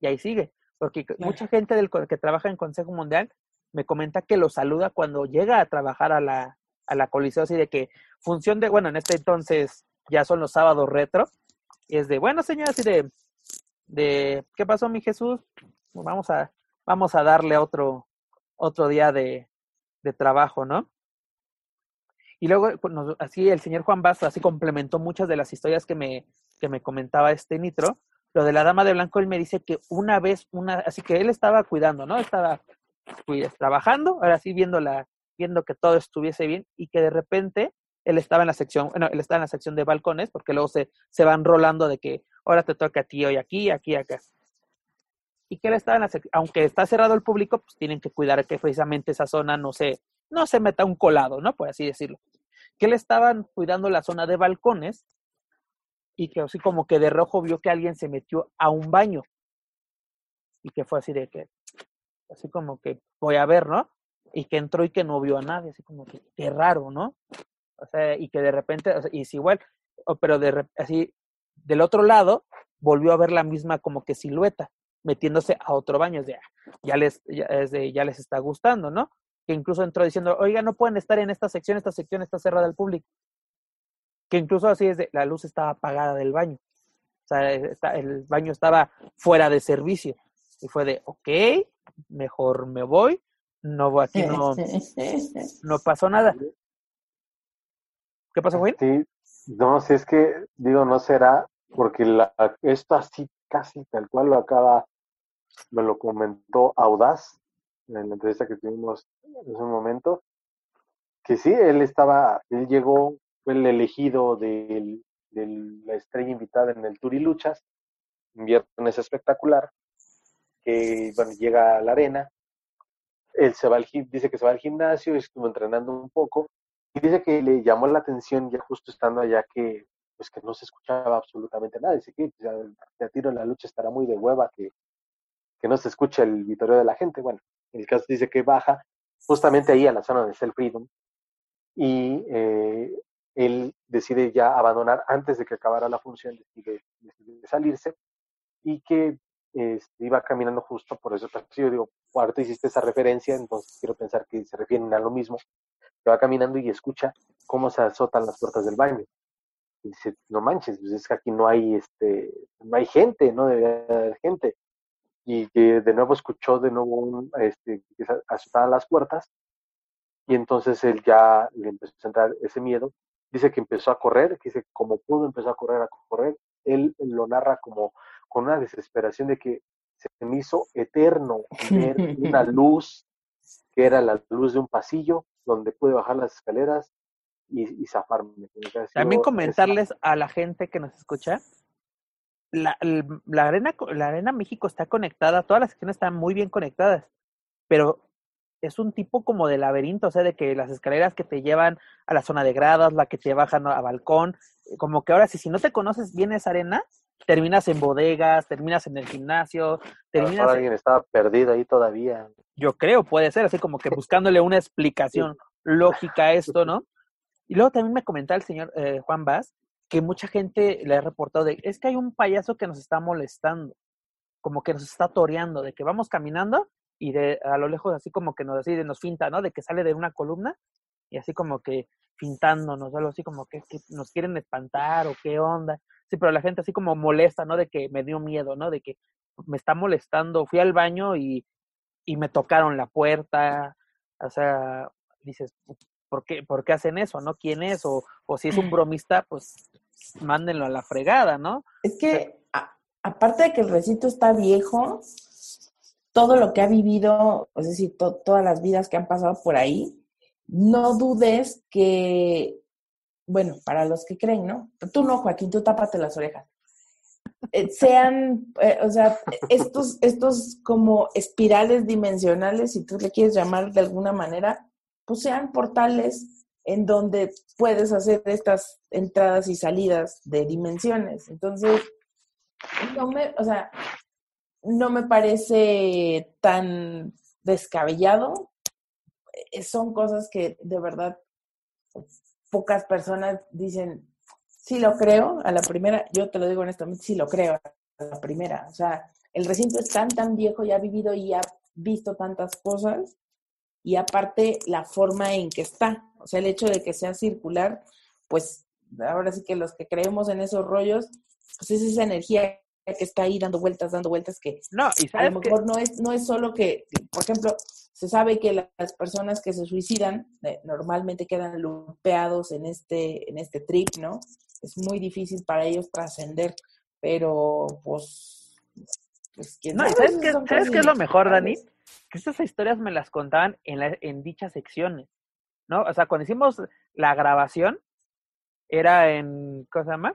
y ahí sigue, porque mucha gente del, que trabaja en Consejo Mundial me comenta que lo saluda cuando llega a trabajar a la, a la Coliseo, así de que función de, bueno, en este entonces ya son los sábados retro, y es de, bueno, señor, así de, de, ¿qué pasó, mi Jesús? Vamos a, vamos a darle otro, otro día de, de trabajo, ¿no? Y luego, pues, así el señor Juan Basso así complementó muchas de las historias que me, que me comentaba este Nitro. Lo de la dama de blanco, él me dice que una vez, una, así que él estaba cuidando, ¿no? Estaba pues, trabajando, ahora sí viendo, la, viendo que todo estuviese bien y que de repente él estaba en la sección, bueno, él estaba en la sección de balcones porque luego se, se van rolando de que ahora te toca a ti hoy aquí, aquí, acá. Y que él estaba en la sección, aunque está cerrado el público, pues tienen que cuidar que precisamente esa zona no se, no se meta un colado, ¿no? Por así decirlo. Que le estaban cuidando la zona de balcones y que así como que de rojo vio que alguien se metió a un baño. Y que fue así de que, así como que voy a ver, ¿no? Y que entró y que no vio a nadie, así como que qué raro, ¿no? O sea, y que de repente, y es igual, pero de así, del otro lado, volvió a ver la misma como que silueta, metiéndose a otro baño, ya, ya les, ya, ya les está gustando, ¿no? que incluso entró diciendo, oiga, no pueden estar en esta sección, esta sección está cerrada al público. Que incluso así es de, la luz estaba apagada del baño. O sea, el baño estaba fuera de servicio. Y fue de, ok, mejor me voy. No, aquí no, <laughs> no pasó nada. ¿Qué pasó, güey? Sí, no, si es que, digo, no será, porque la, esto así casi tal cual lo acaba, me lo comentó Audaz, en la entrevista que tuvimos en ese momento, que sí, él estaba, él llegó, fue el elegido de, la estrella invitada en el Turiluchas, viernes espectacular, que llega a la arena, él se va al, dice que se va al gimnasio, estuvo entrenando un poco, y dice que le llamó la atención ya justo estando allá que pues que no se escuchaba absolutamente nada, dice que pues, ya, ya tiro en la lucha estará muy de hueva que, que no se escucha el vitorio de la gente, bueno, el caso dice que baja justamente ahí a la zona de Self Freedom y eh, él decide ya abandonar antes de que acabara la función, decide, salirse y que este, iba caminando justo por eso. Yo digo, ahorita hiciste esa referencia, entonces quiero pensar que se refieren a lo mismo. Que va caminando y escucha cómo se azotan las puertas del baño. Y dice, no manches, pues es que aquí no hay, este, no hay gente, no debe haber gente y que de nuevo escuchó de nuevo un, este, que azotaban las puertas y entonces él ya le empezó a entrar ese miedo. Dice que empezó a correr, que dice como pudo empezó a correr, a correr. Él lo narra como con una desesperación de que se me hizo eterno ver una <laughs> luz que era la luz de un pasillo donde pude bajar las escaleras y, y zafarme. También comentarles a la gente que nos escucha la, la, arena, la arena México está conectada, todas las secciones están muy bien conectadas, pero es un tipo como de laberinto, o sea, de que las escaleras que te llevan a la zona de gradas, la que te bajan a balcón, como que ahora sí, si no te conoces bien esa arena, terminas en bodegas, terminas en el gimnasio, terminas... alguien estaba perdido ahí todavía. Yo creo, puede ser, así como que <laughs> buscándole una explicación lógica a esto, ¿no? Y luego también me comentaba el señor eh, Juan Vaz que mucha gente le ha reportado de, es que hay un payaso que nos está molestando, como que nos está toreando, de que vamos caminando y de a lo lejos así como que nos así de nos finta, ¿no? De que sale de una columna y así como que pintándonos, algo así como que, que, nos quieren espantar o qué onda. Sí, pero la gente así como molesta, ¿no? De que me dio miedo, ¿no? De que me está molestando. Fui al baño y, y me tocaron la puerta. O sea, dices, ¿por qué, ¿por qué hacen eso, no? ¿Quién es? O, o si es un <clears throat> bromista, pues mándenlo a la fregada, ¿no? Es que, aparte de que el recinto está viejo, todo lo que ha vivido, es decir, todas las vidas que han pasado por ahí, no dudes que, bueno, para los que creen, ¿no? Tú no, Joaquín, tú tápate las orejas. Eh, sean, eh, o sea, estos, estos como espirales dimensionales, si tú le quieres llamar de alguna manera, pues sean portales en donde puedes hacer estas entradas y salidas de dimensiones. Entonces, no me, o sea, no me parece tan descabellado. Eh, son cosas que de verdad pocas personas dicen, sí lo creo, a la primera, yo te lo digo honestamente, sí lo creo, a la primera. O sea, el recinto es tan, tan viejo y ha vivido y ha visto tantas cosas y aparte la forma en que está. O sea, el hecho de que sea circular, pues ahora sí que los que creemos en esos rollos, pues es esa energía que está ahí dando vueltas, dando vueltas que no, y a lo mejor no es no es solo que, por ejemplo, se sabe que las personas que se suicidan eh, normalmente quedan lupeados en este en este trip, ¿no? Es muy difícil para ellos trascender, pero pues, pues no, ¿sabes, qué, ¿sabes qué es lo mejor, Dani? Que estas historias me las contaban en, la, en dichas secciones, ¿no? O sea, cuando hicimos la grabación, era en, ¿cómo se llama?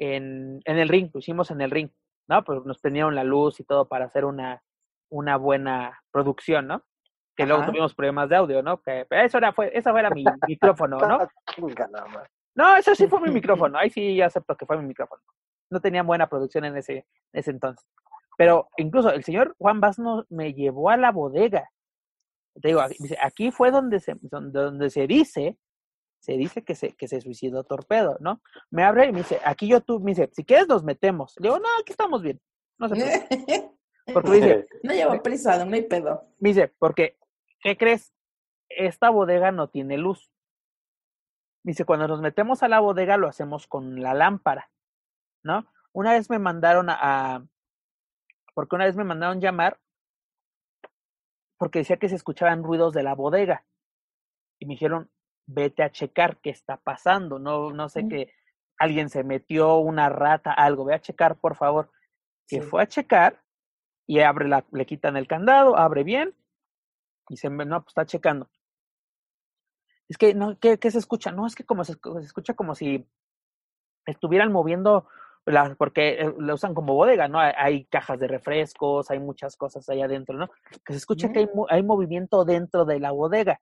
En, en el ring, lo hicimos en el ring, ¿no? Pues nos prendieron la luz y todo para hacer una, una buena producción, ¿no? Que luego tuvimos problemas de audio, ¿no? Que eso era, fue, esa era mi <laughs> micrófono, ¿no? No, eso sí fue mi <laughs> micrófono, ahí sí ya acepto que fue mi micrófono. No tenían buena producción en ese, ese entonces. Pero incluso el señor Juan Basno me llevó a la bodega. Te digo, aquí fue donde se, donde se dice se dice que se, que se suicidó Torpedo, ¿no? Me abre y me dice, aquí yo tú, me dice, si quieres nos metemos. Le digo, no, aquí estamos bien. No sé <laughs> Porque me dice, <laughs> no llevo prisa, no hay pedo. Me dice, porque, ¿qué crees? Esta bodega no tiene luz. Me dice, cuando nos metemos a la bodega lo hacemos con la lámpara, ¿no? Una vez me mandaron a, porque una vez me mandaron llamar porque decía que se escuchaban ruidos de la bodega. Y me dijeron, vete a checar qué está pasando, no, no sé qué, alguien se metió, una rata, algo, ve a checar, por favor. Que fue a checar y abre la, le quitan el candado, abre bien y se no, pues está checando. Es que, no, ¿qué, qué se escucha? No, es que como se, escucha como si estuvieran moviendo, la, porque eh, lo usan como bodega, ¿no? Hay, cajas de refrescos, hay muchas cosas ahí adentro, ¿no? Que se escucha que hay, hay movimiento dentro de la bodega.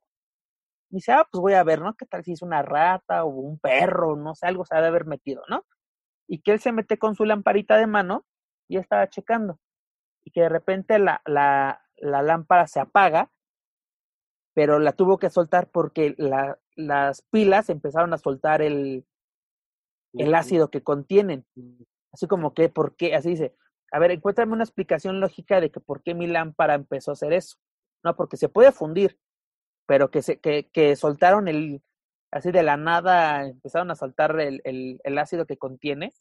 Dice, ah, pues voy a ver, ¿no? ¿Qué tal si es una rata o un perro? No sé, algo se ha de haber metido, ¿no? Y que él se mete con su lamparita de mano y estaba checando. Y que de repente la, la, la lámpara se apaga, pero la tuvo que soltar porque la, las pilas empezaron a soltar el, el ácido que contienen. Así como que, ¿por qué? Así dice, a ver, encuéntrame una explicación lógica de que por qué mi lámpara empezó a hacer eso. No, porque se puede fundir, pero que, se, que, que soltaron el, así de la nada, empezaron a soltar el, el, el ácido que contiene,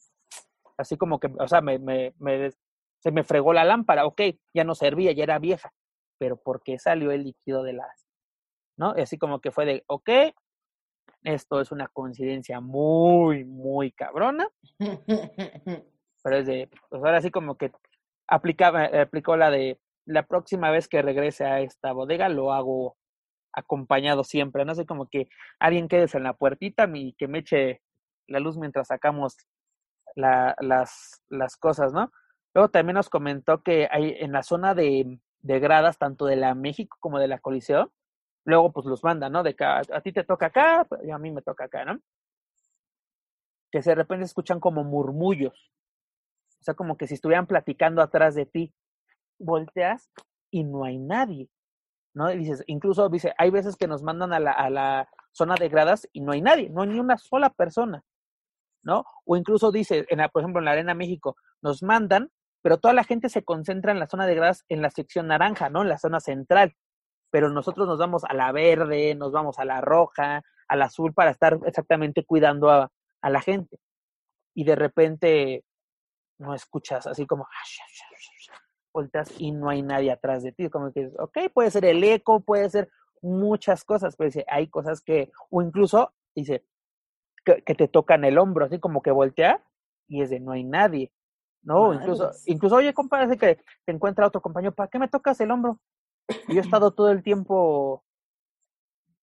así como que, o sea, me, me, me, se me fregó la lámpara, ok, ya no servía, ya era vieja, pero ¿por qué salió el líquido de las, no? así como que fue de, ok, esto es una coincidencia muy, muy cabrona, <laughs> pero es de, pues ahora sí como que aplicaba, aplicó la de, la próxima vez que regrese a esta bodega lo hago acompañado siempre, no sé, como que alguien quede en la puertita y que me eche la luz mientras sacamos la, las, las cosas, ¿no? Luego también nos comentó que hay en la zona de, de gradas, tanto de la México como de la Coliseo, luego pues los mandan, ¿no? De que a, ti te toca acá, pues, y a mí me toca acá, ¿no? Que de repente escuchan como murmullos, o sea, como que si estuvieran platicando atrás de ti, volteas y no hay nadie. ¿No? Y dices, incluso dice, hay veces que nos mandan a la, zona de gradas y no hay nadie, no hay ni una sola persona, ¿no? O incluso dice, por ejemplo, en la Arena México, nos mandan, pero toda la gente se concentra en la zona de gradas en la sección naranja, ¿no? En la zona central. Pero nosotros nos vamos a la verde, nos vamos a la roja, a la azul para estar exactamente cuidando a, a la gente. Y de repente no escuchas así como volteas y no hay nadie atrás de ti. Como que, ok, puede ser el eco, puede ser muchas cosas, pero dice, hay cosas que, o incluso, dice, que, te tocan el hombro, así como que voltea y es de no hay nadie. No, incluso, incluso, oye, compadre, que te encuentra otro compañero, ¿para qué me tocas el hombro? Yo he estado todo el tiempo,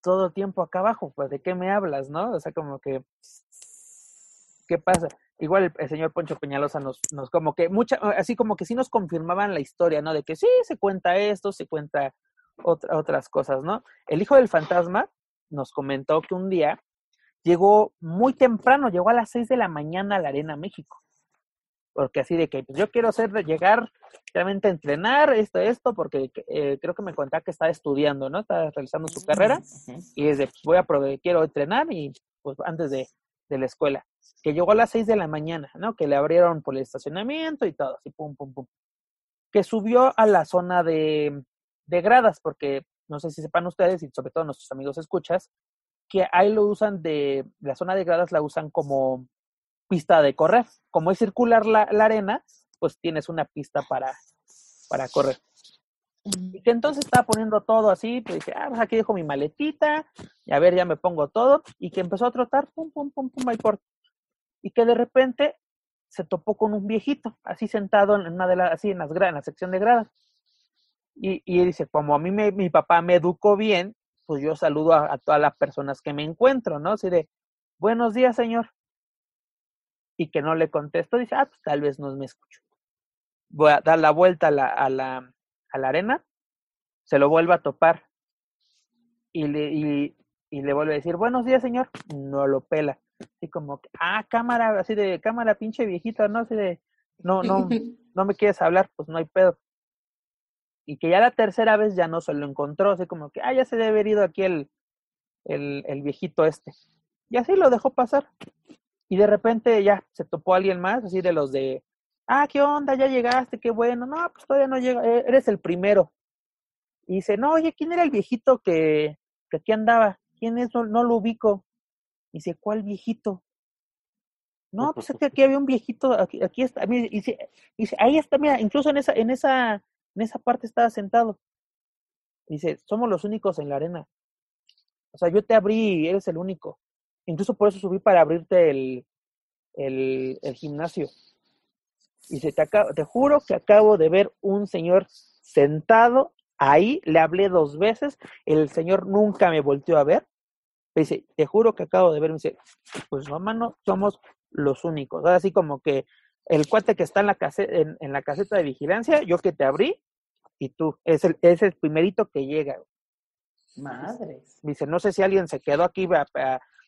todo el tiempo acá abajo, pues, ¿de qué me hablas, no? O sea, como que, ¿qué pasa? Igual el, señor Poncho Peñalosa nos, nos como que mucha, así como que sí nos confirmaban la historia, ¿no? De que sí, se cuenta esto, se cuenta otras cosas, ¿no? El hijo del fantasma nos comentó que un día llegó muy temprano, llegó a las 6 de la mañana a la Arena México. Porque así de que pues, yo quiero hacer, llegar realmente a entrenar, esto, esto, porque eh, creo que me contaba que estaba estudiando, ¿no? Estaba realizando su carrera y es de, pues, voy a probar, quiero entrenar y pues antes de, de la escuela. Que llegó a las 6 de la mañana, ¿no? Que le abrieron por el estacionamiento y todo, así, pum, pum, pum. Que subió a la zona de, de gradas, porque no sé si sepan ustedes y sobre todo nuestros amigos escuchas, que ahí lo usan de, la zona de gradas la usan como pista de correr. Como es circular la, la arena, pues tienes una pista para, para correr. Y que entonces estaba poniendo todo así, pues dije, ah, pues aquí dejo mi maletita, y a ver, ya me pongo todo, y que empezó a trotar, pum, pum, pum, pum, ahí por. Y que de repente se topó con un viejito, así sentado en una de las, así en las en la sección de gradas. Y, y dice, como a mí mi papá me educó bien, pues yo saludo a, todas las personas que me encuentro, ¿no? Así de, buenos días, señor. Y que no le contesto, dice, ah, pues tal vez no me escucho. Voy a dar la vuelta a la, a la, a la arena, se lo vuelve a topar y le, y, y le vuelve a decir, buenos días, señor. No lo pela. Así como, ah, cámara, así de cámara, pinche viejita, ¿no? Así de, no, no, <laughs> no me quieres hablar, pues no hay pedo y que ya la tercera vez ya no se lo encontró, así como que, ah, ya se debe haber ido aquí el, el, el viejito este. Y así lo dejó pasar. Y de repente ya se topó alguien más, así de los de, ah, ¿qué onda? Ya llegaste, qué bueno. No, pues todavía no llega, e, eres el primero. Y dice, no, oye, ¿quién era el viejito que, que aquí andaba? ¿Quién es? No, lo ubico. Y dice, ¿cuál viejito? No, pues es que aquí había un viejito, aquí, aquí está. Dice, dice, ahí está, mira, incluso en esa, en esa, en esa parte estaba sentado. Dice, somos los únicos en la arena. O sea, yo te abrí y eres el único. Incluso por eso subí para abrirte el, el, el gimnasio. Dice, te, te juro que acabo de ver un señor sentado ahí, le hablé dos veces, el señor nunca me volteó a ver. Dice, te juro que acabo de ver, me dice, pues no, mano, somos los únicos. Así como que el cuate que está en la, en, en la caseta de vigilancia, yo que te abrí, y tú, es el, es el primerito que llega. Madres. Dice, no sé si alguien se quedó aquí,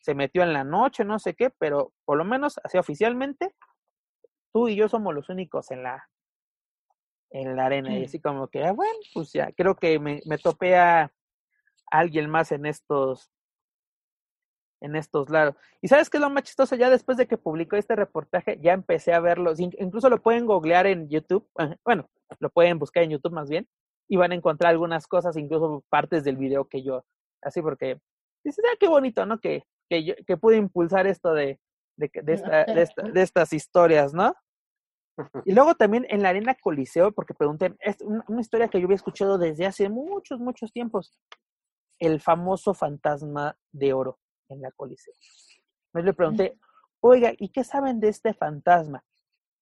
se metió en la noche, no sé qué, pero por lo menos, así oficialmente, tú y yo somos los únicos en la, en la arena. Y mm. así como que, ah, bueno, pues ya, creo que me, me topé a alguien más en estos, en estos lados. ¿Y sabes qué es lo más chistoso? Ya después de que publicó este reportaje, ya empecé a verlo. Incluso lo pueden googlear en YouTube. Bueno, lo pueden buscar en YouTube más bien. Y van a encontrar algunas cosas, incluso partes del video que yo. Así porque dices, ah, qué bonito, ¿no? Que, que, yo, que pude impulsar esto de, de, de, esta, de, estas historias, ¿no? Y luego también en la Arena Coliseo, porque pregunté, es una historia que yo había escuchado desde hace muchos, muchos tiempos. El famoso fantasma de oro en la Coliseo. Me le pregunté, oiga, ¿y qué saben de este fantasma?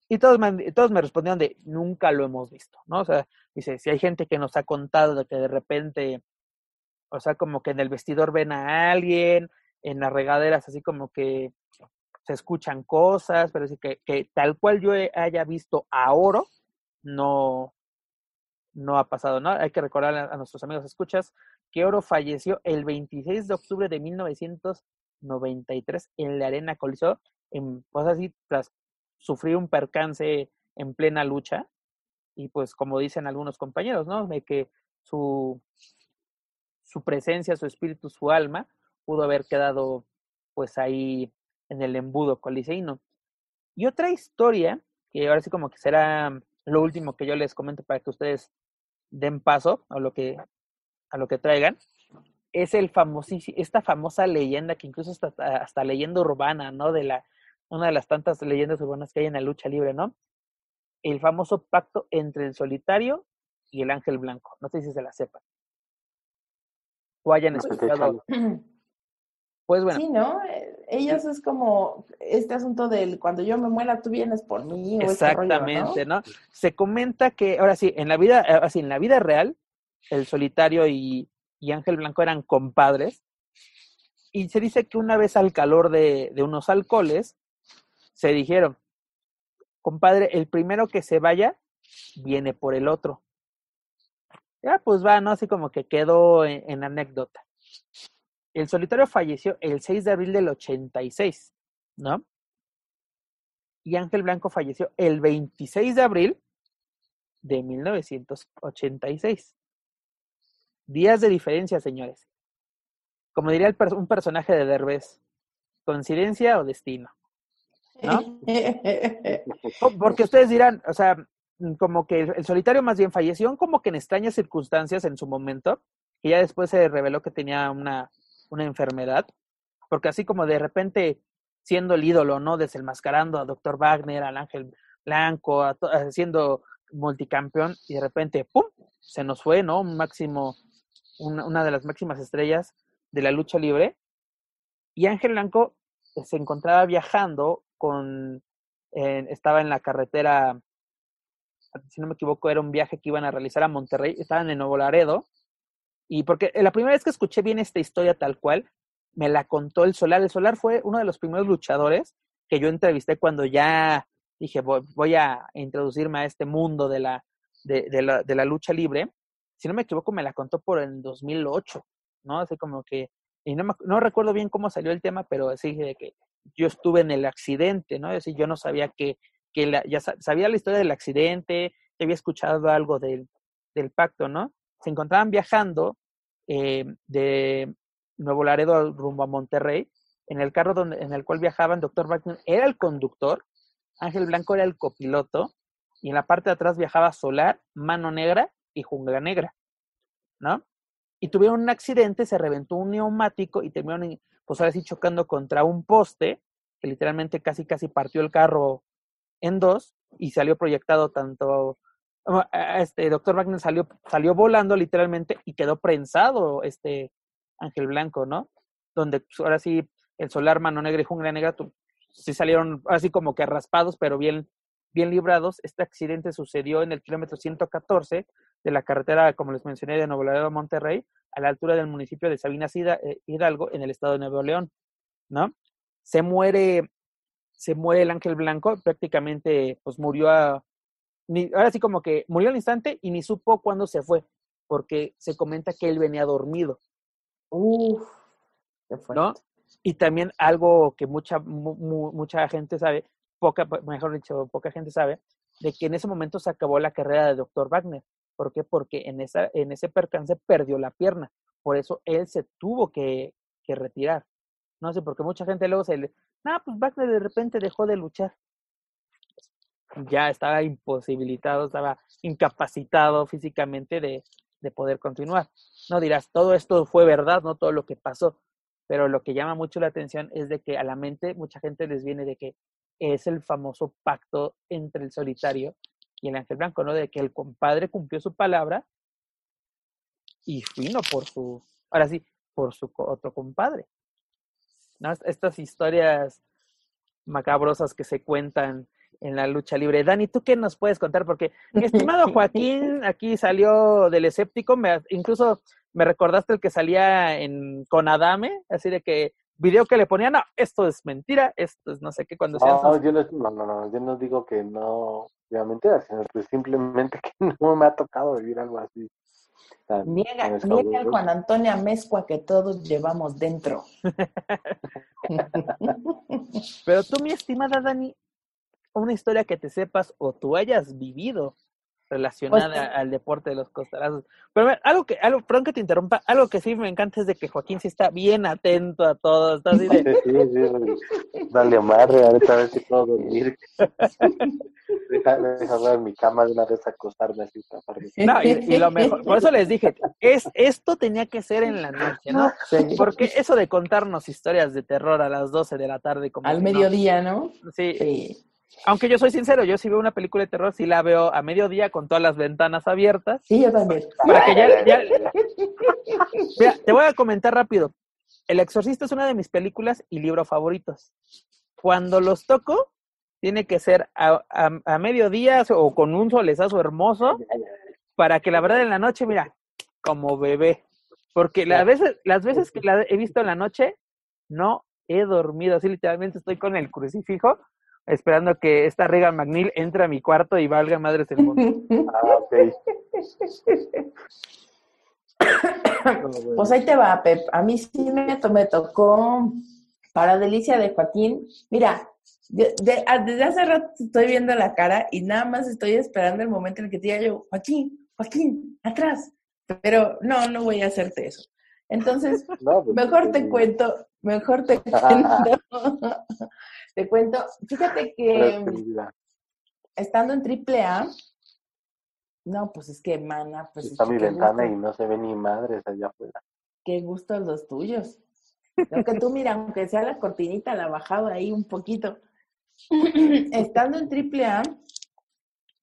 Y todos me, todos me respondieron de, nunca lo hemos visto, ¿no? O sea, dice, si hay gente que nos ha contado de que de repente, o sea, como que en el vestidor ven a alguien, en las regaderas así como que se escuchan cosas, pero sí que, que tal cual yo haya visto a oro, no, no ha pasado, ¿no? Hay que recordar a, nuestros amigos escuchas que Oro falleció el 26 de octubre de 1993 en la Arena Coliseo, en, pues así, tras sufrir un percance en plena lucha, y pues como dicen algunos compañeros, ¿no? De que su, su presencia, su espíritu, su alma, pudo haber quedado pues ahí en el embudo coliseíno. Y otra historia, que ahora sí como que será lo último que yo les comento para que ustedes den paso a lo que, a lo que traigan, es el famosísimo, esta famosa leyenda que incluso hasta, hasta leyenda urbana, ¿no? De la, una de las tantas leyendas urbanas que hay en la lucha libre, ¿no? El famoso pacto entre el solitario y el ángel blanco. No sé si se la sepan. O hayan escuchado. <clears throat> Pues bueno. Sí, ¿no? Ellos es como este asunto del cuando yo me muera, tú vienes por mí. Este Exactamente, ¿no? Se comenta que, ahora sí, en la vida, así, en la vida real, el solitario y, y Ángel Blanco eran compadres. Y se dice que una vez al calor de, de unos alcoholes, se dijeron, compadre, el primero que se vaya, viene por el otro. Ya, pues va, ¿no? Así como que quedó en, en anécdota. El solitario falleció el 6 de abril del 86, ¿no? Y Ángel Blanco falleció el 26 de abril de 1986. Días de diferencia, señores. Como diría el per- un personaje de Derbez, coincidencia o destino. ¿No? <laughs> Porque ustedes dirán, o sea, como que el, el solitario más bien falleció como que en extrañas circunstancias en su momento, y ya después se reveló que tenía una, una enfermedad, porque así como de repente siendo el ídolo, ¿no? Desenmascarando a Dr. Wagner, al Ángel Blanco, a a- siendo multicampeón, y de repente, ¡pum! Se nos fue, ¿no? Un máximo, una, una de las máximas estrellas de la lucha libre. Y Ángel Blanco eh, se encontraba viajando con, eh, estaba en la carretera, si no me equivoco, era un viaje que iban a realizar a Monterrey, estaban en Nuevo Laredo, y porque la primera vez que escuché bien esta historia tal cual, me la contó el Solar. El Solar fue uno de los primeros luchadores que yo entrevisté cuando ya dije, voy, voy a introducirme a este mundo de la, de, de la, de la lucha libre. Si no me equivoco, me la contó por el 2008, ¿no? Así como que, y no, me, no recuerdo bien cómo salió el tema, pero así de que yo estuve en el accidente, ¿no? Es decir, yo no sabía que, que la, ya sa- sabía la historia del accidente, había escuchado algo del, del pacto, ¿no? Se encontraban viajando eh, de Nuevo Laredo rumbo a Monterrey, en el carro donde, en el cual viajaban, Dr. Wagner era el conductor, Ángel Blanco era el copiloto, y en la parte de atrás viajaba Solar, Mano Negra y Jungla Negra, ¿no? Y tuvieron un accidente, se reventó un neumático y terminaron, pues ahora sí, chocando contra un poste, que literalmente casi, casi partió el carro en dos y salió proyectado tanto este doctor Wagner salió salió volando literalmente y quedó prensado este Ángel Blanco, ¿no? Donde pues, ahora sí el solar mano negra y jungla negra tu- sí salieron así como que raspados, pero bien bien librados. Este accidente sucedió en el kilómetro 114 de la carretera, como les mencioné, de Nuevo Laredo a Monterrey, a la altura del municipio de Sabinas eh, Hidalgo, en el estado de Nuevo León, ¿no? Se muere se muere el ángel blanco, prácticamente pues murió a, ni, ahora sí como que murió al instante y ni supo cuándo se fue, porque se comenta que él venía dormido, Uf, qué fuerte. ¿no? Y también algo que mucha, mu- mu- mucha gente sabe, poca, mejor dicho, poca gente sabe, de que en ese momento se acabó la carrera de Dr. Wagner. ¿Por qué? Porque en, esa, en ese percance perdió la pierna. Por eso él se tuvo que, que retirar. No sé, porque mucha gente luego se le... No, pues Wagner de repente dejó de luchar. Ya estaba imposibilitado, estaba incapacitado físicamente de, de poder continuar. No dirás, todo esto fue verdad, no todo lo que pasó. Pero lo que llama mucho la atención es de que a la mente mucha gente les viene de que es el famoso pacto entre el solitario y el ángel blanco, ¿no? De que el compadre cumplió su palabra y vino por su, ahora sí, por su otro compadre. ¿No? Est- Estas historias macabrosas que se cuentan en la lucha libre. Dani, ¿tú qué nos puedes contar? Porque mi estimado <laughs> Joaquín aquí salió del escéptico, me, incluso me recordaste el que salía en con Adame, así de que video que le ponían, no, esto es mentira, esto es no sé qué, cuando No, sus- yo no, no, no, no, yo no digo que no, sea mentira, sino que simplemente <laughs> que no me ha tocado vivir algo así. tan- Niega, tan niega el escabroso. Juan Antonio Amezcua que todos llevamos dentro. <laughs> Pero tú, mi estimada Dani, una historia que te sepas o tú hayas vivido relacionada Pues- al deporte de los costalazos. Pero a ver, algo que, algo, perdón que te interrumpa, algo que sí me encanta es de que Joaquín sí está bien atento a todo, está así de, Sí, sí, sí, <laughs> dale amarre, ahorita a ver si puedo dormir. <laughs> Deja, deja ver mi cama de una vez acostarme así. taparme. no, y, y lo mejor, por eso les dije, es, esto tenía que ser en la noche, ¿no? <laughs> Sí. Porque eso de contarnos historias de terror a las 12 de la tarde, como Al que no. mediodía, ¿no? Sí, Sí. Aunque yo soy sincero, yo si veo una película de terror, sí la veo a mediodía con todas las ventanas abiertas. Sí, yo también. Para que ya, ya- <laughs> Mira, te voy a comentar rápido. El Exorcista es una de mis películas y libros favoritos. Cuando los toco, tiene que ser a, a- a mediodía o con un solezazo hermoso para que la verdad en la noche, mira, como bebé. Porque las veces, las veces que la he visto en la noche, no he dormido. Así literalmente estoy con el crucifijo esperando que esta Regan McNeil entre a mi cuarto y valga madres el mundo. Ah, ok. Pues ahí te va, Pep. A mí sí me, to- me tocó para delicia de Joaquín. Mira, de- de- a- desde hace rato te estoy viendo la cara y nada más estoy esperando el momento en el que te diga yo, Joaquín, Joaquín, atrás. Pero no, no voy a hacerte eso. Entonces, <laughs> No, pues, mejor te sí. cuento, mejor te <laughs> cuento. <laughs> te cuento, fíjate que vida. estando en triple A, no, pues es que, mana, pues es Está mi ventana gusto. y no se ve ni madres allá afuera. Qué gustos los tuyos. Lo que tú mira, aunque sea la cortinita, la bajado ahí un poquito. <clears throat> Estando en triple A,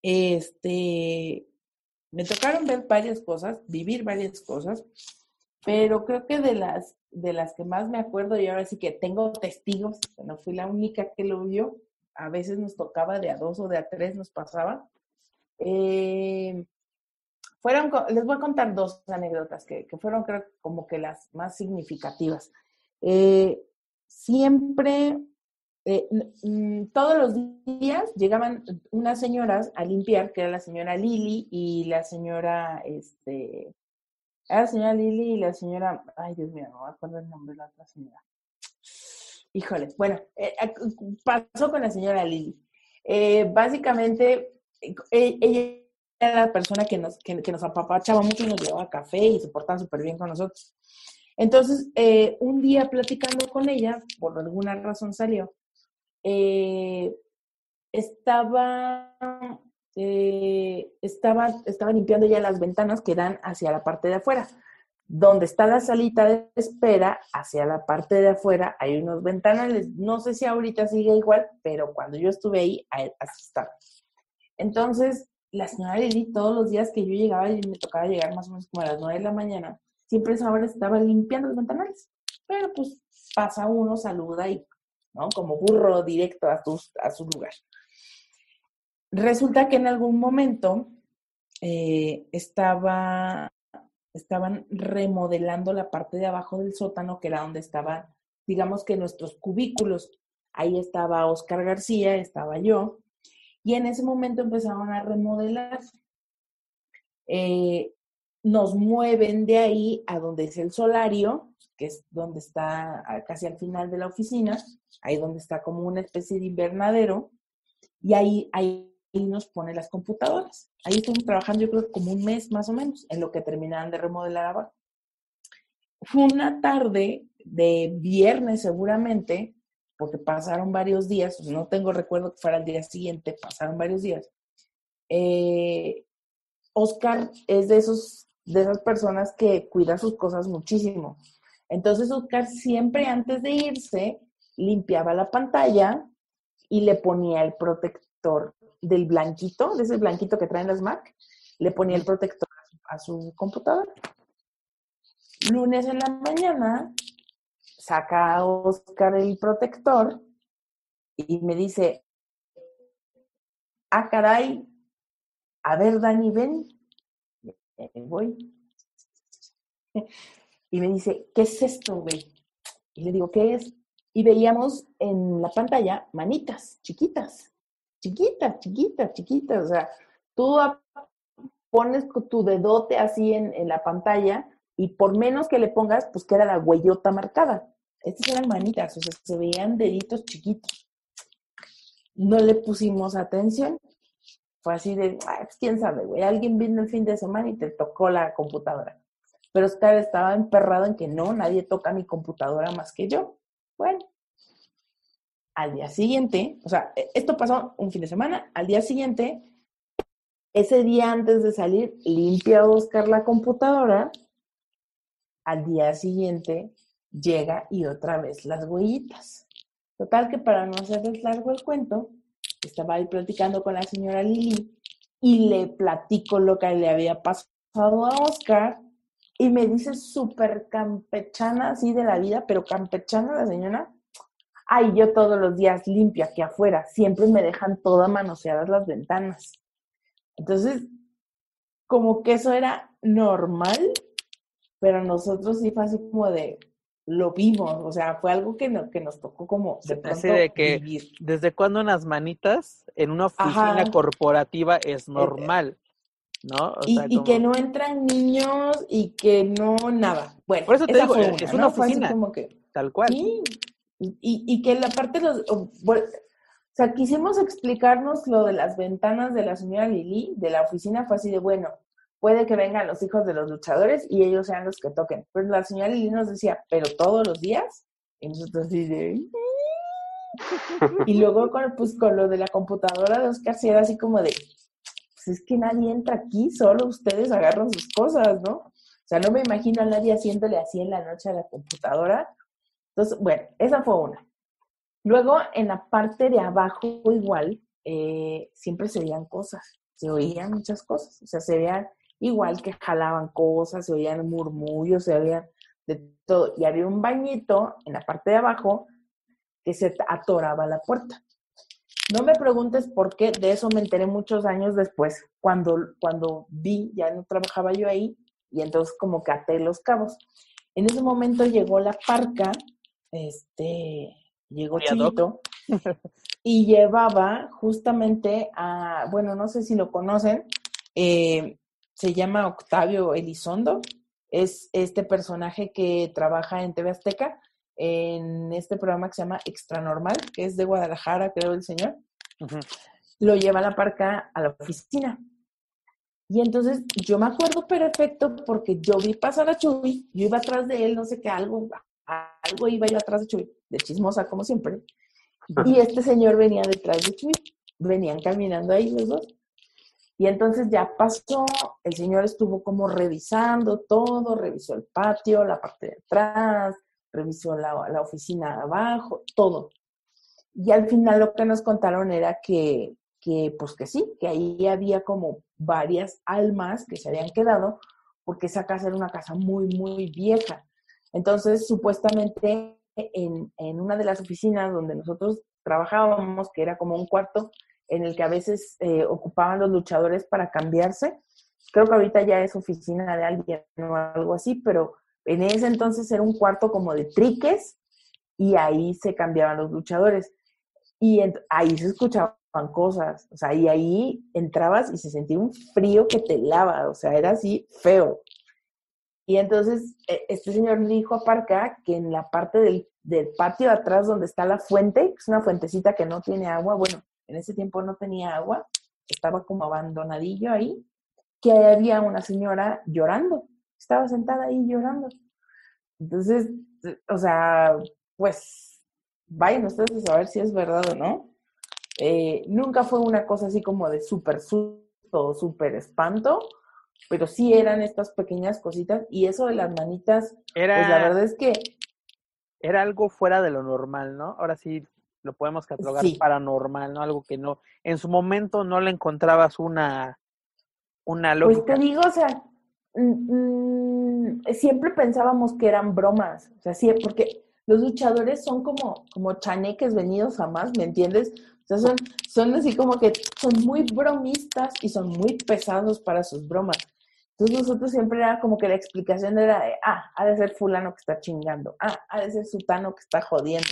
este, me tocaron ver varias cosas, vivir varias cosas, pero creo que de las, de las que más me acuerdo, y ahora sí que tengo testigos, no fui la única que lo vio, a veces nos tocaba de a dos o de a tres nos pasaba. Eh, fueron, les voy a contar dos anécdotas que, que fueron creo como que las más significativas. Eh, siempre, eh, todos los días llegaban unas señoras a limpiar, que era la señora Lili y la señora, este, la señora Lili y la señora, ay Dios mío, no me acuerdo el nombre de la otra señora. Híjole, bueno, eh, ac- pasó con la señora Lili. Eh, básicamente, eh, ella era la persona que nos, que, nos apapachaba mucho y nos llevaba café y se portaba súper bien con nosotros. Entonces, eh, un día platicando con ella, por alguna razón salió, eh, estaba, eh, estaba, estaba limpiando ya las ventanas que dan hacia la parte de afuera. Donde está la salita de espera, hacia la parte de afuera, hay unos ventanales. No sé si ahorita sigue igual, pero cuando yo estuve ahí, así estaba. Entonces, la señora Lili, todos los días que yo llegaba, y me tocaba llegar más o menos como a las 9 de la mañana, siempre esa hora estaba limpiando los ventanales. Pero pues pasa uno, saluda y, ¿no? Como burro directo a, a su lugar. Resulta que en algún momento eh, estaba, estaban remodelando la parte de abajo del sótano, que era donde estaban, digamos que nuestros cubículos. Ahí estaba Oscar García, estaba yo, y en ese momento empezaron a remodelar. Eh, nos mueven de ahí a donde es el solario, que es donde está casi al final de la oficina, ahí donde está como una especie de invernadero, y ahí, ahí nos pone las computadoras. Ahí estuvimos trabajando yo creo como un mes más o menos, en lo que terminaban de remodelar abajo. Fue una tarde de viernes seguramente, porque pasaron varios días, pues, no tengo recuerdo que fuera el día siguiente, pasaron varios días. Eh, Oscar es de esos de esas personas que cuida sus cosas muchísimo. Entonces Oscar siempre antes de irse limpiaba la pantalla y le ponía el protector del blanquito, de ese blanquito que traen las Mac, le ponía el protector a su, a computadora. Lunes en la mañana saca a Oscar el protector y me dice, ah, caray, a ver, Dani, ven. Voy. <laughs> Y me dice, ¿qué es esto, güey? Y le digo, ¿qué es? Y veíamos en la pantalla manitas chiquitas, chiquitas, chiquitas, chiquitas. O sea, tú pones tu dedote así en, la pantalla y por menos que le pongas, pues queda la huellota marcada. Estas eran manitas, o sea, se veían deditos chiquitos. No le pusimos atención. Fue así de, "Ay, pues quién sabe, güey. Alguien vino el fin de semana y te tocó la computadora. Pero Oscar estaba emperrado en que no, nadie toca mi computadora más que yo. Bueno, al día siguiente, o sea, e- esto pasó un fin de semana, al día siguiente, ese día antes de salir, limpia Oscar la computadora, al día siguiente llega y otra vez las huellitas. Total que para no hacerles largo el cuento, estaba ahí platicando con la señora Lili y le platico lo que le había pasado a Oscar y me dice súper campechana así de la vida, pero campechana la señora. Ay, yo todos los días limpio aquí afuera, siempre me dejan todas manoseadas las ventanas. Entonces, como que eso era normal, pero nosotros sí fue así como de, lo vimos, o sea, fue algo que, no, que nos tocó como de pronto de que desde cuando unas manitas en una oficina corporativa es normal, ¿no? y, que no entran niños y que no nada. Bueno, por eso te digo, es una oficina, como que, tal cual. Sí, y, y, que la parte los, o sea, quisimos explicarnos lo de las ventanas de la señora Lili, de la oficina, fue así de, bueno, puede que vengan los hijos de los luchadores y ellos sean los que toquen. Pero la señora Lili nos decía, ¿pero todos los días? Y nosotros así de... y luego con, pues, con lo de la computadora de Oscar, sí era así como de, pues es que nadie entra aquí, solo ustedes agarran sus cosas, ¿no? O sea, no me imagino a nadie haciéndole así en la noche a la computadora. Entonces, bueno, esa fue una. Luego, en la parte de abajo, igual, eh, siempre se veían cosas, se oían muchas cosas, o sea, se veían igual que jalaban cosas, se oían murmullos, se oían de todo. Y había un bañito en la parte de abajo que se atoraba la puerta. No me preguntes por qué, de eso me enteré muchos años después, cuando, cuando vi, ya no trabajaba yo ahí, y entonces como que até los cabos. En ese momento llegó la parca, este, llegó Chilito, y llevaba justamente a, bueno, no sé si lo conocen, eh, se llama Octavio Elizondo, es este personaje que trabaja en TV Azteca, en este programa que se llama Extra Normal, que es de Guadalajara, creo el señor. Lo lleva a la parca a la oficina. Y entonces yo me acuerdo perfecto porque yo vi pasar a Chuy, yo iba atrás de él, no sé qué, algo, algo iba yo atrás de Chuy, de chismosa como siempre. Y este señor venía detrás de Chuy, venían caminando ahí los dos. Y entonces ya pasó, el señor estuvo como revisando todo, revisó el patio, la parte de atrás, revisó la, oficina de abajo, todo. Y al final lo que nos contaron era que, que, pues que sí, que ahí había como varias almas que se habían quedado porque esa casa era una casa muy, muy vieja. Entonces, supuestamente en, en una de las oficinas donde nosotros trabajábamos, que era como un cuarto, en el que a veces eh, ocupaban los luchadores para cambiarse. Creo que ahorita ya es oficina de alguien o algo así, pero en ese entonces era un cuarto como de triques y ahí se cambiaban los luchadores. Y ahí se escuchaban cosas, o sea, y ahí entrabas y se sentía un frío que te lava, o sea, era así feo. Y entonces e, este señor dijo a Parca que en la parte del, del patio atrás donde está la fuente, que es una fuentecita que no tiene agua, bueno, en ese tiempo no tenía agua, estaba como abandonadillo ahí, que había una señora llorando, estaba sentada ahí llorando. Entonces, o sea, pues vayan ustedes a saber si es verdad o no. Eh, nunca fue una cosa así como de súper susto súper espanto, pero sí eran estas pequeñas cositas y eso de las manitas, era, pues la verdad es que... Era algo fuera de lo normal, ¿no? Ahora sí, lo podemos catalogar paranormal, ¿no? Algo que no, en su momento no le encontrabas una, una lógica. Pues te digo, o sea, mm, mm, siempre pensábamos que eran bromas, o sea, sí, porque los luchadores son como, como chaneques venidos a más, ¿me entiendes? O sea, son, son así como que son muy bromistas y son muy pesados para sus bromas. Entonces nosotros siempre era como que la explicación era de, ah, ha de ser fulano que está chingando, ah, ha de ser sutano que está jodiendo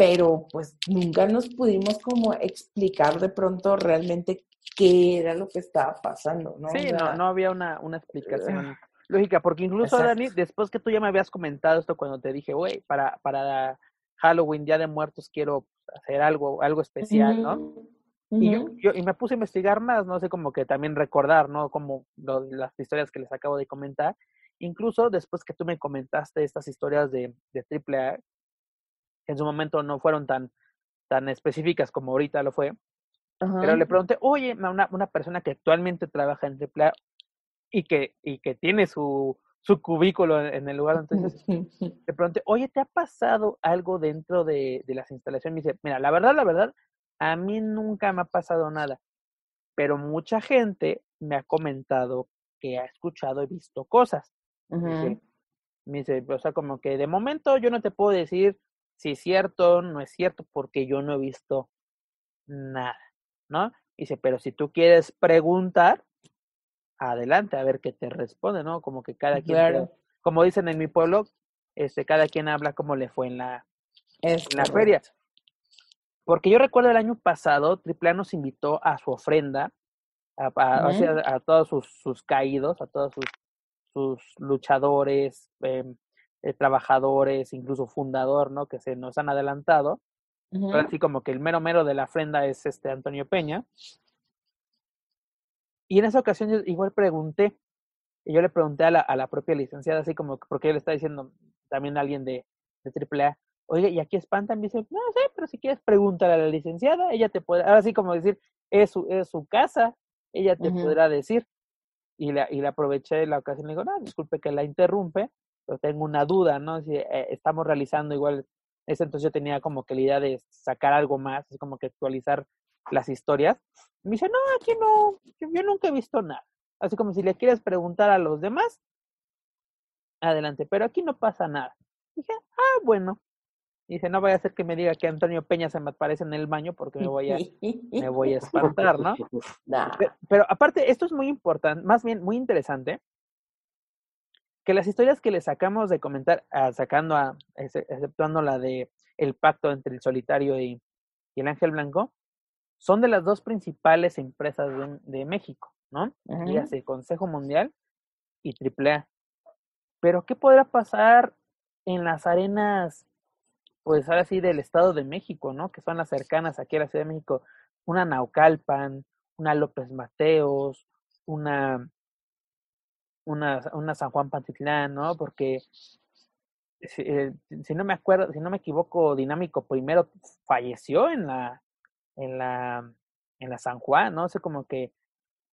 pero pues nunca nos pudimos como explicar de pronto realmente qué era lo que estaba pasando, ¿no? Sí, no, no había una, una explicación lógica, porque incluso Dani, después que tú ya me habías comentado esto cuando te dije, güey, para, para Halloween, Día de Muertos, quiero hacer algo, algo especial, ¿no? Y yo, y me puse a investigar más, no sé, como que también recordar, ¿no? Como las historias que les acabo de comentar. Incluso después que tú me comentaste estas historias de, de AAA, en su momento no fueron tan, tan específicas como ahorita lo fue. Pero le pregunté, oye, una, una persona que actualmente trabaja en AAA y que, y que tiene su, su cubículo en el lugar entonces le pregunté, oye, ¿te ha pasado algo dentro de, de las instalaciones? Me dice, mira, la verdad, la verdad, a mí nunca me ha pasado nada, pero mucha gente me ha comentado que ha escuchado y visto cosas. me dice, o sea, como que de momento yo no te puedo decir si es cierto, no es cierto, porque yo no he visto nada, ¿no? Dice, pero si tú quieres preguntar, adelante, a ver qué te responde, ¿no? Como que cada quien, como dicen en mi pueblo, este, cada quien habla cómo le fue en la, en la feria. Porque yo recuerdo el año pasado, Triple A nos invitó a su ofrenda, a, a, todos sus, sus, caídos, a todos sus, sus luchadores, em, eh, trabajadores, incluso fundador, ¿no? Que se nos han adelantado. Así como que el mero mero de la ofrenda es este Antonio Peña. Y en esa ocasión yo igual pregunté, y yo le pregunté a la, a la propia licenciada, así como, porque él está diciendo también a alguien de, de AAA, oye, ¿y aquí espantan? Me dice, no sé, pero si quieres preguntar a la licenciada, ella te puede, ahora sí como decir, es su, es su casa, ella te podrá decir. Y la, y la aproveché la ocasión y le digo, no, disculpe que la interrumpe, pero tengo una duda, ¿no? Si eh, estamos realizando igual, ese entonces yo tenía como que la idea de sacar algo más, es como que actualizar las historias. me dice, no, aquí no, yo, nunca he visto nada. Así como si le quieres preguntar a los demás, adelante, pero aquí no pasa nada. Dije, ah, bueno. Dice, no vaya a ser que me diga que Antonio Peña se me aparece en el baño porque me voy a, me voy a espantar, ¿no? <laughs> Pero, aparte, esto es muy importante, más bien muy interesante, que las historias que le sacamos de comentar, ah, sacando a, exceptuando la de el pacto entre el solitario y, el ángel blanco, son de las dos principales empresas de, México, ¿no? Y hace Consejo Mundial y AAA. Pero, ¿qué podrá pasar en las arenas pues ahora sí del Estado de México, ¿no? Que son las cercanas aquí a la Ciudad de México, una Naucalpan, una López Mateos, una, una, una San Juan Pantitlán, ¿no? Porque eh, si, no me acuerdo, si no me equivoco, Dinámico primero falleció en la, en la, en la San Juan, ¿no? sé, como que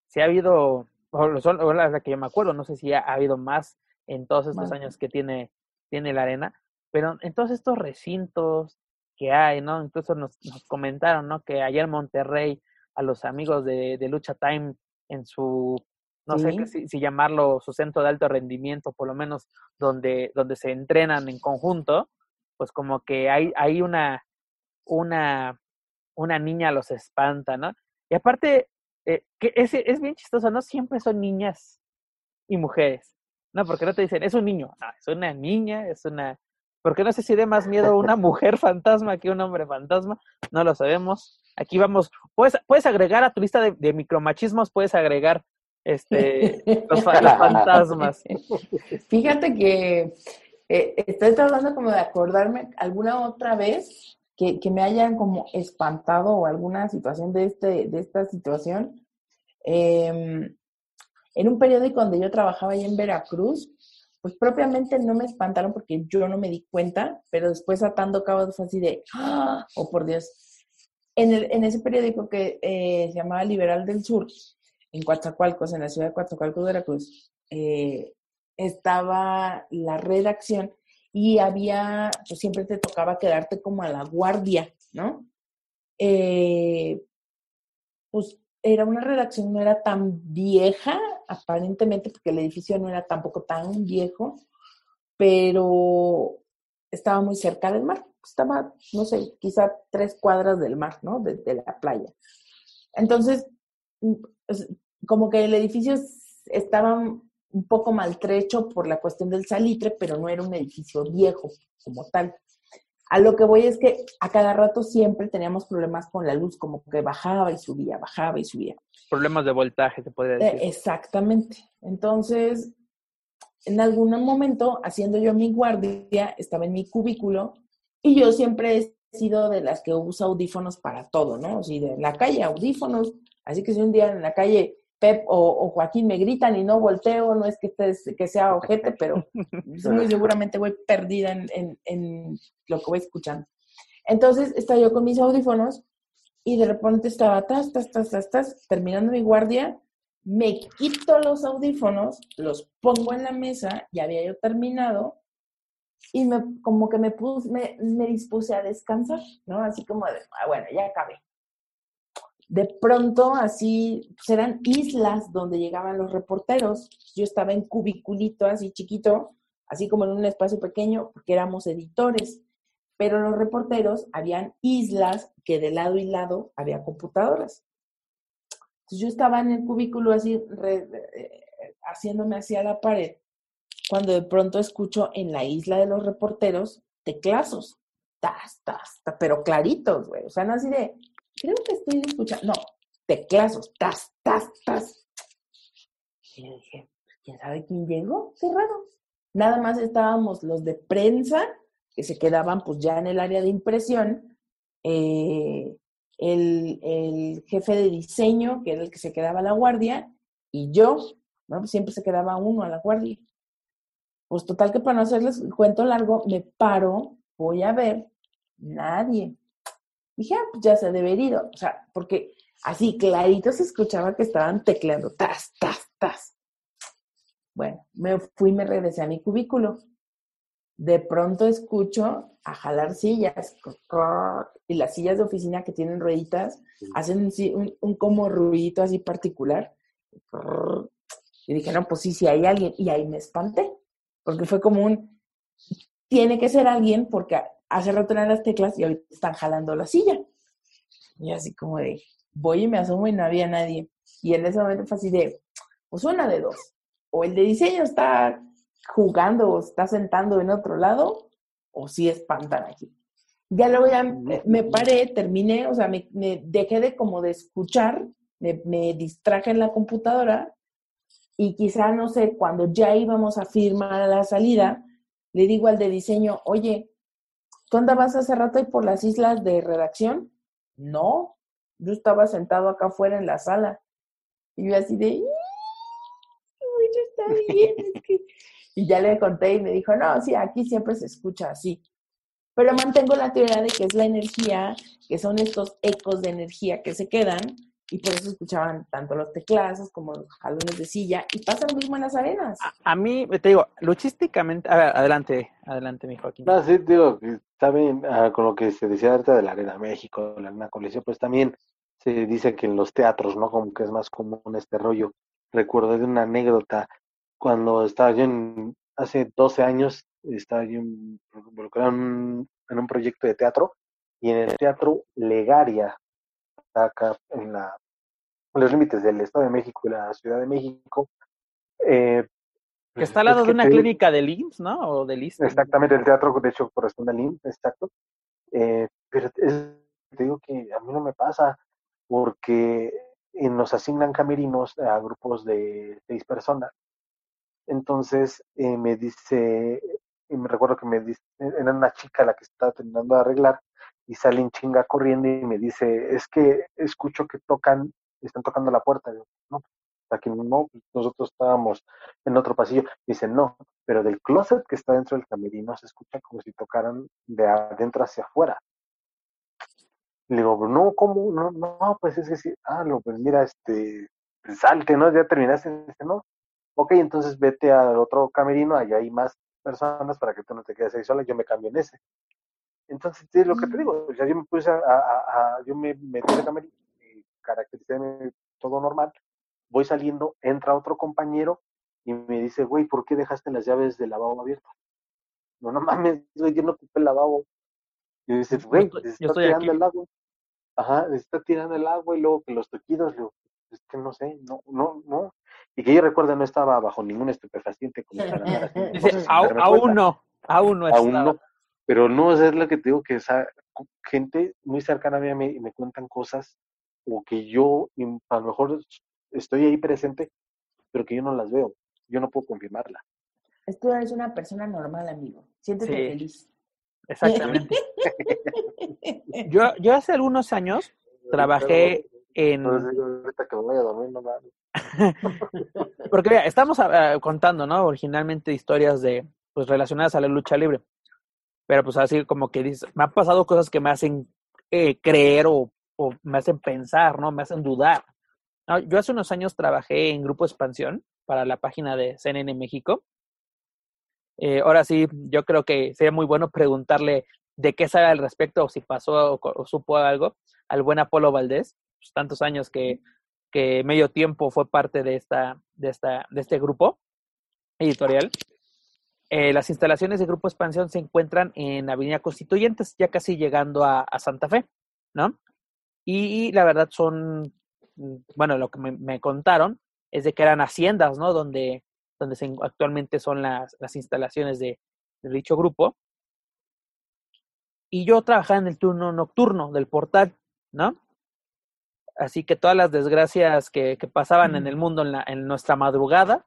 si ha habido, o, la que yo me acuerdo, no sé si ha, habido más en todos estos años que tiene, tiene la arena, pero en todos estos recintos que hay, ¿no? Incluso nos, nos comentaron, ¿no? Que ayer Monterrey, a los amigos de, de Lucha Time, en su, no sé si, si, llamarlo su centro de alto rendimiento, por lo menos donde, donde se entrenan en conjunto, pues como que hay, hay una, una, una niña los espanta, ¿no? Y aparte, eh, que es, es bien chistoso, ¿no? Siempre son niñas y mujeres, ¿no? Porque no te dicen, es un niño, no, es una niña, es una, porque no sé si dé más miedo una <laughs> mujer fantasma que un hombre fantasma, no lo sabemos. Aquí vamos, puedes, puedes agregar a tu lista de, micromachismos, puedes agregar este los, fantasmas. <laughs> Fíjate que eh, estoy tratando como de acordarme alguna otra vez que, que, me hayan como espantado o alguna situación de, este, de esta situación. Em, en un periódico donde yo trabajaba ahí en Veracruz, pues propiamente no me espantaron porque yo no me di cuenta, pero después atando cabos así de, ¡ah! oh por Dios. En, el, en ese periódico que eh, se llamaba Liberal del Sur, en Coatzacoalcos, en la ciudad de Coatzacoalcos, Veracruz, eh, estaba la redacción y había, pues siempre te tocaba quedarte como a la guardia, ¿no? Eh, pues era una redacción, no era tan vieja, aparentemente, porque el edificio no era tampoco tan viejo, pero estaba muy cerca del mar. Estaba, no sé, quizá tres cuadras del mar, ¿no? De, la playa. Entonces, mm, pues, como que el edificio estaba un poco maltrecho por la cuestión del salitre, pero no era un edificio viejo como tal. A lo que voy es que a cada rato siempre teníamos problemas con la luz, como que bajaba y subía, bajaba y subía. Problemas de voltaje, te podría decir. exactamente. Entonces, en algún momento, haciendo yo mi guardia, estaba en mi cubículo y yo siempre he sido de las que usa audífonos para todo, ¿no? O sea, de la calle, audífonos. Así que si un día en la calle Pep o, Joaquín me gritan y no volteo, no es que, que sea ojete, pero <laughs> muy seguramente voy perdida en, en, lo que voy escuchando. Entonces estaba yo con mis audífonos y de repente estaba, tas, tas, tas, tas, tas, terminando mi guardia, me quito los audífonos, los pongo en la mesa, ya había yo terminado, y me, como que me, puse, me, me dispuse a descansar, ¿no? Así como de, ah, bueno, ya acabé de pronto así, pues eran islas donde llegaban los reporteros. Yo estaba en cubiculito así chiquito, así como en un espacio pequeño, porque éramos editores. Pero los reporteros habían islas que de lado y lado había computadoras. Entonces yo estaba en el cubículo así, eh, haciéndome hacia la pared. cuando de pronto escucho en la isla de los reporteros teclazos, tas, tas, tas pero claritos, güey. O sea, no así de, creo que estoy escuchando, no, teclazos, tas, tas, tas. Y le dije, ¿quién sabe quién llegó? Raro. Nada más estábamos los de prensa, que se quedaban pues ya en el área de impresión, eh, el, el, jefe de diseño, que era el que se quedaba a la guardia, y yo. Pues, siempre se quedaba uno a la guardia. Pues total que para no hacerles el cuento largo, me paro, voy a ver, nadie. Dije, ah, pues ya se debe ir, o sea, porque así clarito se escuchaba que estaban tecleando, tas, tas, tas. Bueno, me fui, me regresé a mi cubículo. De pronto escucho a jalar sillas y las sillas de oficina que tienen rueditas hacen un, un como ruidito así particular. Y dije, no, pues sí, sí hay alguien. Y ahí me espanté, porque fue como un, tiene que ser alguien porque hace rato eran las teclas y ahorita están jalando la silla. Y así como de, voy y me asomo y no había nadie. Y en ese momento fue así de, pues una de dos. O el de diseño está jugando o está sentando en otro lado, o sí espantan aquí. Ya luego ya me, paré, terminé, o sea, me, dejé de como de escuchar, me, me distraje en la computadora y quizá, no sé, cuando ya íbamos a firmar la salida, le digo al de diseño, oye, ¿tú andabas hace rato ahí por las islas de redacción? No, yo estaba sentado acá afuera en la sala. Y yo así de, yo está bien. Y ya le conté y me dijo, no, sí, aquí siempre se escucha así. Pero mantengo la teoría de que es la energía, que son estos ecos de energía que se quedan y por eso escuchaban tanto los teclados como los jalones de silla y pasa lo mismo en las arenas. A, mí, te digo, luchísticamente, a ver, adelante, adelante, mi Joaquín. No, sí, digo, está bien, ah, con lo que se decía ahorita de la Arena México, la Arena Coliseo, pues también se dice que en los teatros, ¿no? Como que es más común este rollo. Recuerdo de una anécdota cuando estaba yo en, hace 12 años, estaba yo involucrado en, en un proyecto de teatro y en el teatro Legaria, acá en, la, los límites del Estado de México y la Ciudad de México. Eh, que está al lado de una clínica de IMSS, ¿no? O del Exactamente, el teatro de hecho corresponde al IMSS, exacto. Eh, pero te digo que a mí no me pasa porque nos asignan camerinos a grupos de seis personas. Entonces eh, me dice, y me recuerdo que me dice, era una chica la que estaba terminando de arreglar, y sale en chinga corriendo y me dice, es que escucho que tocan, están tocando la puerta. no, aquí no, nosotros estábamos en otro pasillo. Dice, no, pero del closet que está dentro del camerino se escucha como si tocaran de adentro hacia afuera. Le digo, no, ¿cómo? No, no, pues es que sí. Ah, no, pues mira, este, salte, ¿no? Ya terminaste. Dice, no. Ok, entonces vete al otro camerino, allá hay más personas para que tú no te quedes ahí sola, yo me cambio en ese. Entonces, es lo que te mm. digo, o sea, yo me puse a, a, yo me metí en la cámara y caractericé todo normal, voy saliendo, entra otro compañero y me dice, güey, ¿por qué dejaste las llaves del lavabo abiertas? No, no mames, güey, yo no ocupé el lavabo. Y dice, güey, se está tirando el agua. Ajá, se está tirando el agua y luego que los toquidos, lo, es que no sé, no, no, no. Y que yo recuerdo no estaba bajo ningún estupefaciente como <laughs> Dice, aún no, aún no Aún no. Pero no, es lo que te digo, que esa gente muy cercana a mí me, me cuentan cosas o que yo a lo mejor estoy ahí presente, pero que yo no las veo. Yo no puedo confirmarla. Tú eres una persona normal, amigo. Siéntete feliz. Exactamente. <laughs> yo, yo hace algunos años trabajé en... ahorita que me voy a dormir, no <laughs> Porque mira, estamos ah, contando, ¿no? Originalmente historias de, pues, relacionadas a la lucha libre pero pues así como que dices, me han pasado cosas que me hacen eh, creer o, me hacen pensar, ¿no? Me hacen dudar. Yo hace unos años trabajé en Grupo Expansión para la página de CNN México. Eh, ahora sí, yo creo que sería muy bueno preguntarle de qué sabe al respecto o si pasó o, supo algo al buen Apolo Valdés, pues, tantos años que, que medio tiempo fue parte de, esta, de, esta, de este grupo editorial. Eh, las instalaciones de Grupo Expansión se encuentran en Avenida Constituyentes, ya casi llegando a, Santa Fe, ¿no? Y, la verdad son, mm, bueno, lo que me, contaron es de que eran haciendas, ¿no? Donde, donde se, actualmente son las, las instalaciones de, de dicho grupo. Y yo trabajaba en el turno nocturno del portal, ¿no? Así que todas las desgracias que, que pasaban en el mundo en, la, en nuestra madrugada,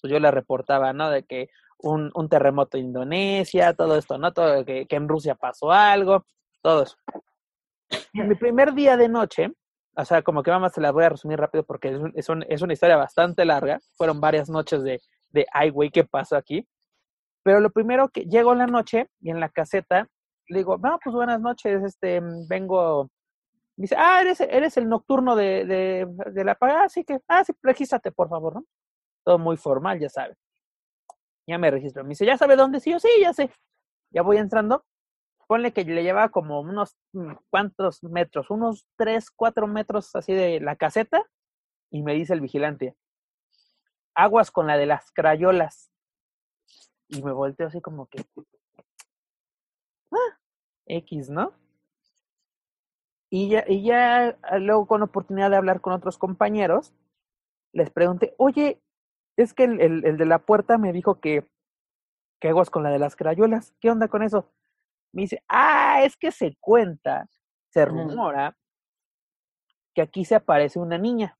pues yo le reportaba, ¿no? De que un, un terremoto en Indonesia, todo esto, ¿no? Todo, que, que en Rusia pasó algo, todo eso. En mi primer día de noche, o sea, como que vamos, se las voy a resumir rápido porque es, un, es, un, es una historia bastante larga. Fueron varias noches de, de ay, güey, ¿qué pasó aquí? Pero lo primero que llego en la noche y en la caseta, le digo, no, pues buenas noches, este, vengo. Me dice, ah, eres, eres el nocturno de, de, de la paga, así que, ah, sí, regístrate, por favor, ¿no? Todo muy formal, ya sabe. Ya me registro. Me dice, ¿ya sabe dónde? Sí, yo sí, ya sé. Ya voy entrando. Ponle que le llevaba como unos, ¿cuántos metros? Unos tres, cuatro metros así de la caseta. Y me dice el vigilante, aguas con la de las crayolas. Y me volteo así como que, ah, X, ¿no? Y ya, y ya luego con oportunidad de hablar con otros compañeros, les pregunté, oye, es que el, el, el de la puerta me dijo que, que aguas con la de las crayuelas. ¿Qué onda con eso? Me dice, ah, es que se cuenta, se rumora, que aquí se aparece una niña.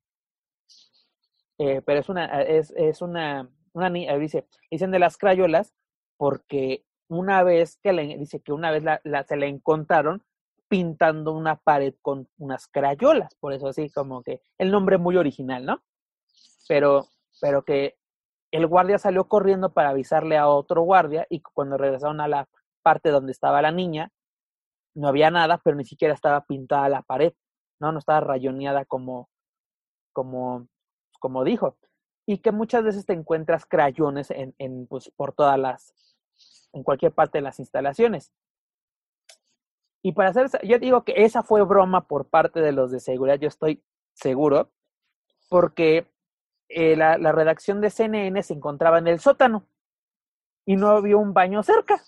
Eh, pero es una, es, es una, una niña, dice, dicen de las crayolas, porque una vez que le, dice que una vez la, la, se la encontraron pintando una pared con unas crayolas, por eso así como que el nombre muy original, ¿no? Pero, pero que el guardia salió corriendo para avisarle a otro guardia y cuando regresaron a la parte donde estaba la niña, no había nada, pero ni siquiera estaba pintada la pared, ¿no? No estaba rayoneada como, como, como dijo. Y que muchas veces te encuentras crayones en, en, pues, por todas las, en cualquier parte de las instalaciones. Y para hacer, yo digo que esa fue broma por parte de los de seguridad, yo estoy seguro, porque eh, la, la, redacción de CNN se encontraba en el sótano y no había un baño cerca.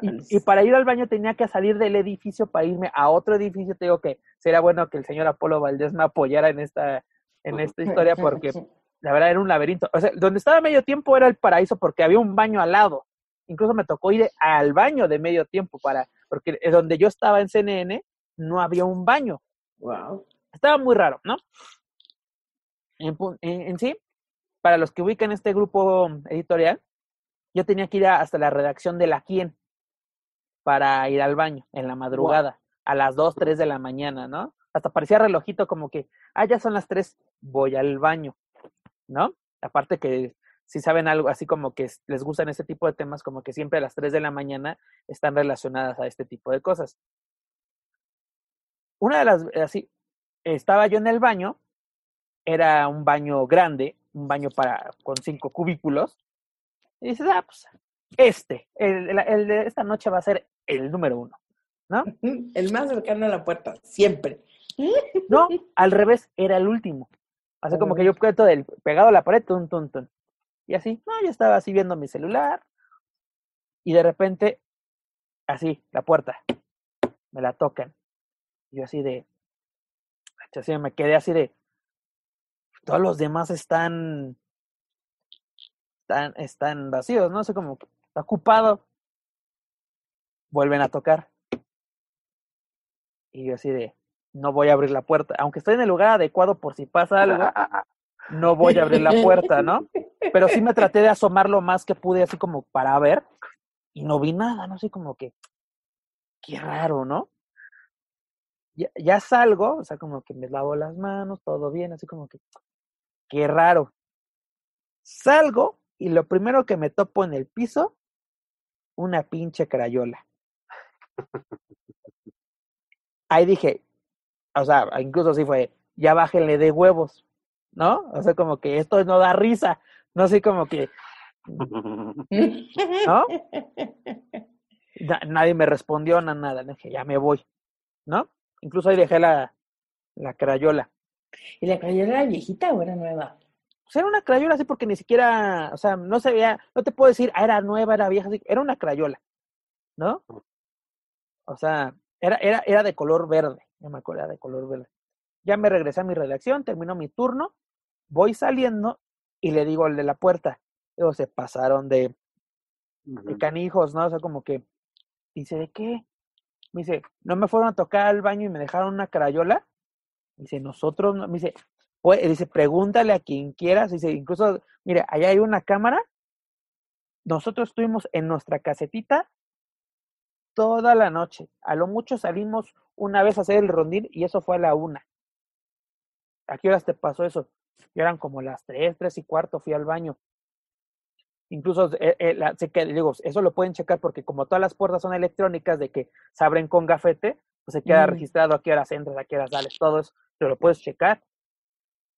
Y, y, para ir al baño tenía que salir del edificio para irme a otro edificio. Te digo que sería bueno que el señor Apolo Valdés me apoyara en esta, en esta historia porque la verdad era un laberinto. O sea, donde estaba medio tiempo era el paraíso porque había un baño al lado. Incluso me tocó ir al baño de medio tiempo para, porque donde yo estaba en CNN no había un baño. Wow. Estaba muy raro, ¿no? En, en, en, sí, para los que ubican este grupo editorial, yo tenía que ir a, hasta la redacción de La Quien para ir al baño en la madrugada, wow. a las 2, 3 de la mañana, ¿no? Hasta parecía relojito como que, ah, ya son las 3, voy al baño, ¿no? Aparte que si saben algo así como que les gustan este tipo de temas, como que siempre a las 3 de la mañana están relacionadas a este tipo de cosas. Una de las, así, estaba yo en el baño, era un baño grande, un baño para, con cinco cubículos, y dices, ah, pues, este, el, el, el de esta noche va a ser el número uno, ¿no? <laughs> El más cercano a la puerta, siempre. No, <laughs> al revés, era el último. Así como que yo quedo del pegado a la pared, tun, tun, tun. Y así, no, yo estaba así viendo mi celular. Y de repente, así, la puerta, me la tocan. Y yo así de, así me quedé así de, todos los demás están, están, están vacíos, ¿no? sé como, está ocupado. Vuelven a tocar. Y yo así de, no voy a abrir la puerta. Aunque estoy en el lugar adecuado por si pasa algo, no voy a abrir la puerta, ¿no? Pero sí me traté de asomar lo más que pude, así como para ver, y no vi nada, no sé, como que, qué raro, ¿no? Ya salgo, o sea, como que me lavo las manos, todo bien, así como que, qué raro. Salgo y lo primero que me topo en el piso, una pinche crayola. Ahí dije, o sea, incluso así fue, ya bájenle de huevos, ¿no? O sea, como que esto no da risa, no sé, como que, <laughs> ¿no? Nadie me respondió, nada, dije, ya me voy, ¿no? Incluso ahí dejé la, la crayola. ¿Y la crayola era viejita o era nueva? Pues era una crayola así porque ni siquiera, o sea, no se veía, no te puedo decir, ah, era nueva, era vieja, era una crayola, ¿no? O sea, era, era, era de color verde, ya me acuerdo, era de color verde. Ya me regresé a mi redacción, terminó mi turno, voy saliendo y le digo al de la puerta, digo, se pasaron de, de canijos, ¿no? O sea, como que, dice, ¿de qué? Me dice, ¿no me fueron a tocar al baño y me dejaron una carayola? Dice, nosotros, no, me dice, pues, dice, pregúntale a quien quieras, dice, incluso, mire, allá hay una cámara, nosotros estuvimos en nuestra casetita toda la noche, a lo mucho salimos una vez a hacer el rondín y eso fue a la una. ¿A qué horas te pasó eso? Y eran como las tres, tres y cuarto, fui al baño. Incluso, eh, eh, sé que, digo, eso lo pueden checar porque como todas las puertas son electrónicas de que se abren con gafete, pues se queda Mm. registrado a qué horas entras, a qué horas sales, todo eso, te lo puedes checar.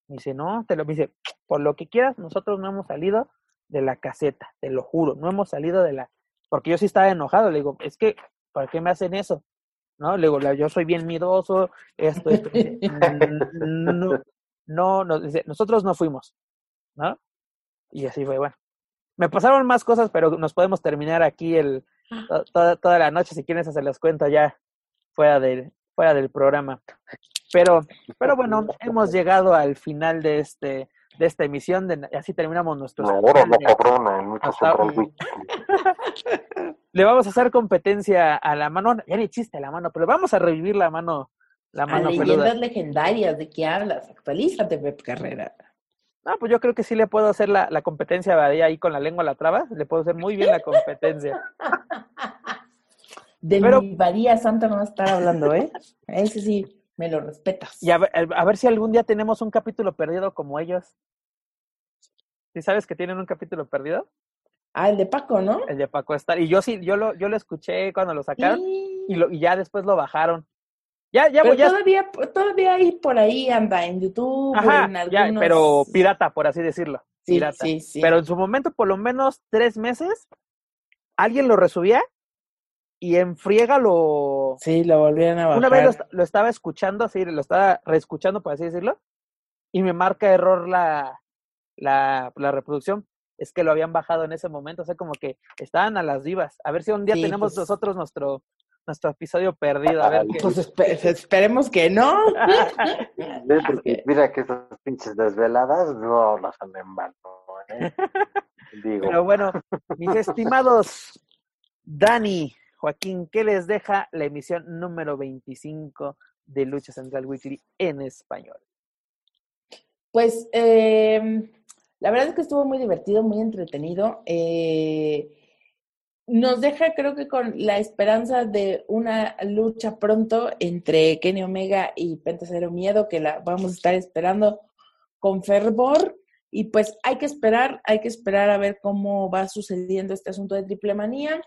Me dice, no, te lo me dice, por lo que quieras, nosotros no hemos salido de la caseta, te lo juro, no hemos salido de la, porque yo sí estaba enojado, le digo, es que, ¿para qué me hacen eso? ¿No? Le digo, yo soy bien miedoso, esto, esto. Me dice, "Mm, no, no, no, dice, nosotros no fuimos, ¿no? Y así fue, bueno. Me pasaron más cosas, pero nos podemos terminar aquí el, to- toda, toda la noche, si quieren, se las cuento ya fuera del, fuera del programa. Pero, pero bueno, <laughs> hemos llegado al final de este, de esta emisión, de, así terminamos nuestro No, cabrona, hasta- <laughs> le vamos a hacer competencia a la mano, ya ni existe la mano, pero vamos a revivir la mano, la A mano leyendas peluda. legendarias, ¿de qué hablas? Actualízate, Pep Carrera. No, pues yo creo que sí le puedo hacer la, la competencia a Badía ahí con la lengua a la traba, le puedo hacer muy bien la competencia. <laughs> De Pero- mi María Santa no va a estar hablando, ¿eh? Ese sí, me lo respetas. Y a ver, a ver si algún día tenemos un capítulo perdido como ellos. ¿Sí sabes que tienen un capítulo perdido? Ah, el de Paco, ¿no? El de Paco Estar. Y yo sí, yo lo, yo lo escuché cuando lo sacaron Sí. y, lo, y ya después lo bajaron. Ya, ya, Pero voy, ya. todavía, todavía ahí por ahí anda, en YouTube, Ajá, en algunos... ya, pero pirata, por así decirlo. Sí, pirata. sí, sí. Pero en su momento, por lo menos tres meses, alguien lo resubía y en friega lo... Sí, lo volvieron a bajar. Una vez lo, est- lo estaba escuchando, así, lo estaba reescuchando, por así decirlo, y me marca error la, la, la reproducción. Es que lo habían bajado en ese momento, o sea, como que estaban a las vivas. A ver si un día Sí, tenemos pues. nosotros nuestro, nuestro episodio perdido. A ver <laughs> qué. Pues espe- esperemos que no. <laughs> Porque <laughs> mira que esas pinches desveladas no las han en vano, ¿eh? Digo, Pero bueno, mis estimados Dani, Joaquín, ¿qué les deja la emisión número 25 de Lucha Central Weekly en español? Pues eh, la verdad es que estuvo muy divertido, muy entretenido. Eh, nos deja, creo que con la esperanza de una lucha pronto entre Kenny Omega y Penta Cero Miedo, que la vamos a estar esperando con fervor. Y pues hay que esperar, hay que esperar a ver cómo va sucediendo este asunto de triple manía.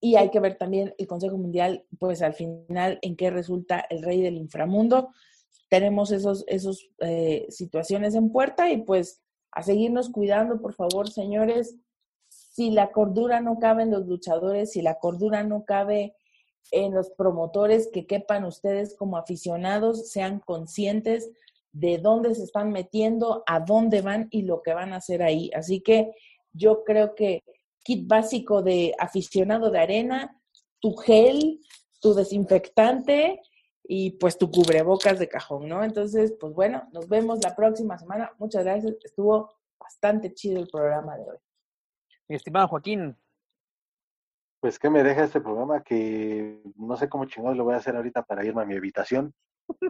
Y hay que ver también el Consejo Mundial, pues al final, en qué resulta el rey del inframundo tenemos esos, esos eh, situaciones en puerta y pues a seguirnos cuidando, por favor, señores. Si la cordura no cabe en los luchadores, si la cordura no cabe en los promotores, que quepan ustedes como aficionados, sean conscientes de dónde se están metiendo, a dónde van y lo que van a hacer ahí. Así que yo creo que kit básico de aficionado de arena, tu gel, tu desinfectante y pues tu cubrebocas de cajón, ¿no? Entonces, pues bueno, nos vemos la próxima semana. Muchas gracias. Estuvo bastante chido el programa de hoy. Mi estimado Joaquín, pues, ¿qué me deja este programa? Que no sé cómo chingados lo voy a hacer ahorita para irme a mi habitación,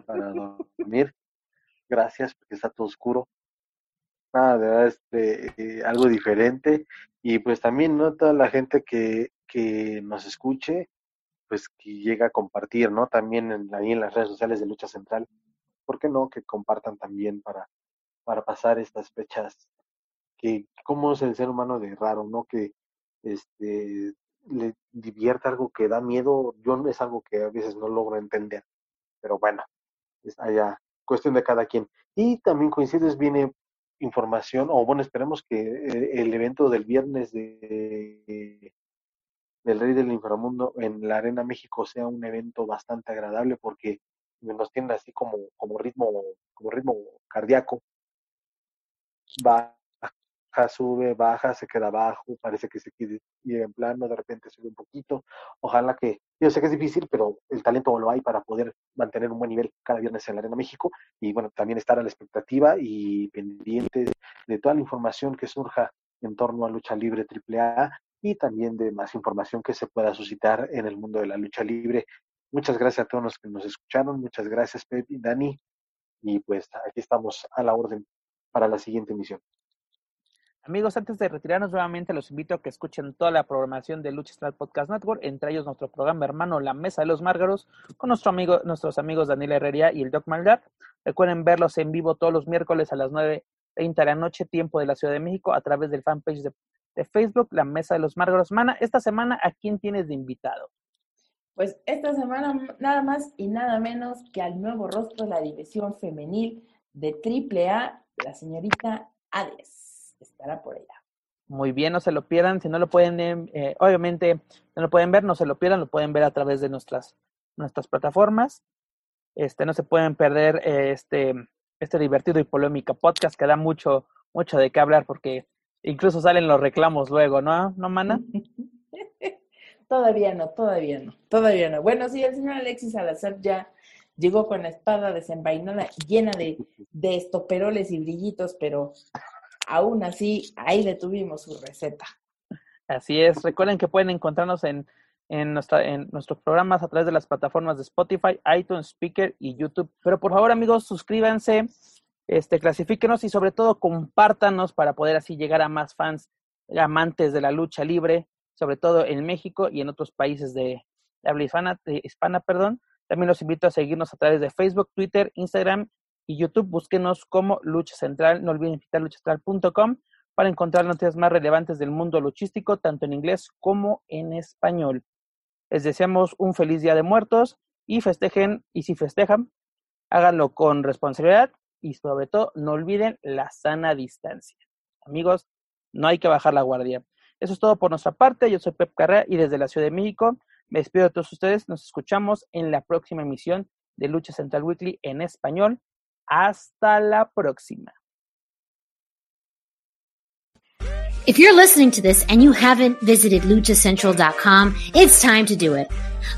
para dormir. Gracias, porque está todo oscuro. Nada, de verdad, este, eh, algo diferente. Y pues también, ¿no? Toda la gente que, que nos escuche, pues que llega a compartir, ¿no? También en, ahí en las redes sociales de Lucha Central. ¿Por qué no? Que compartan también para, para pasar estas fechas. Que cómo es el ser humano de raro, ¿no? Que este le divierta algo que da miedo. Yo es algo que a veces no logro entender. Pero bueno, es allá cuestión de cada quien. Y también coincides, viene información, o bueno, esperemos que eh, el evento del viernes de, del Rey del Inframundo en la Arena México sea un evento bastante agradable porque nos tiene así como, como ritmo, como ritmo cardíaco. Va sube, baja, se queda abajo, parece que se quiere ir en plano, de repente sube un poquito. Ojalá que, yo sé que es difícil, pero el talento lo hay para poder mantener un buen nivel cada viernes en la Arena México y bueno, también estar a la expectativa y pendiente de toda la información que surja en torno a lucha libre AAA y también de más información que se pueda suscitar en el mundo de la lucha libre. Muchas gracias a todos los que nos escucharon, muchas gracias Pep y Dani y pues aquí estamos a la orden para la siguiente emisión. Amigos, antes de retirarnos nuevamente, los invito a que escuchen toda la programación de Lucha Central Podcast Network, entre ellos nuestro programa hermano La Mesa de los Márgaros, con nuestro amigo, nuestros amigos Daniel Herrería y el Doc Maldad. Recuerden verlos en vivo todos los miércoles a las 9.30 de la noche, tiempo de la Ciudad de México, a través del fanpage de, de Facebook, La Mesa de los Márgaros. Mana, esta semana, ¿a quién tienes de invitado? Pues esta semana nada más y nada menos que al nuevo rostro de la división femenil de AAA, la señorita Hades estará por allá. Muy bien, no se lo pierdan. Si no lo pueden, eh, obviamente, no lo pueden ver, no se lo pierdan, lo pueden ver a través de nuestras, nuestras plataformas. Este, no se pueden perder eh, este, este divertido y polémico podcast que da mucho, mucho de qué hablar porque incluso salen los reclamos luego, ¿no? ¿No, Mana? <laughs> todavía no, todavía no, todavía no. Bueno, sí, el señor Alexis Salazar ya llegó con la espada desenvainada llena de, de estoperoles y brillitos, pero aún así, ahí le tuvimos su receta. Así es. Recuerden que pueden encontrarnos en, en, en nuestros programas a través de las plataformas de Spotify, iTunes, Speaker y YouTube. Pero por favor, amigos, suscríbanse, este, clasifíquenos y sobre todo compártanos para poder así llegar a más fans amantes de la lucha libre, sobre todo en México y en otros países de, habla hispana, de hispana, perdón. También los invito a seguirnos a través de Facebook, Twitter, Instagram y YouTube. Búsquenos como Lucha Central. No olviden visitar luchacentral.com para encontrar noticias más relevantes del mundo luchístico, tanto en inglés como en español. Les deseamos un feliz Día de Muertos y festejen, y si festejan, háganlo con responsabilidad y sobre todo no olviden la sana distancia. Amigos, no hay que bajar la guardia. Eso es todo por nuestra parte. Yo soy Pep Carrera y desde la Ciudad de México me despido de todos ustedes. Nos escuchamos en la próxima emisión de Lucha Central Weekly en español. Hasta la próxima. If you're listening to this and you haven't visited luchacentral.com, it's time to do it.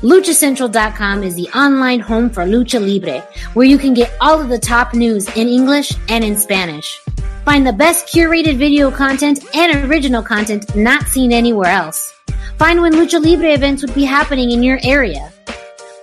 LuchaCentral.com is the online home for Lucha Libre, where you can get all of the top news in English and in Spanish. Find the best curated video content and original content not seen anywhere else. Find when Lucha Libre events would be happening in your area.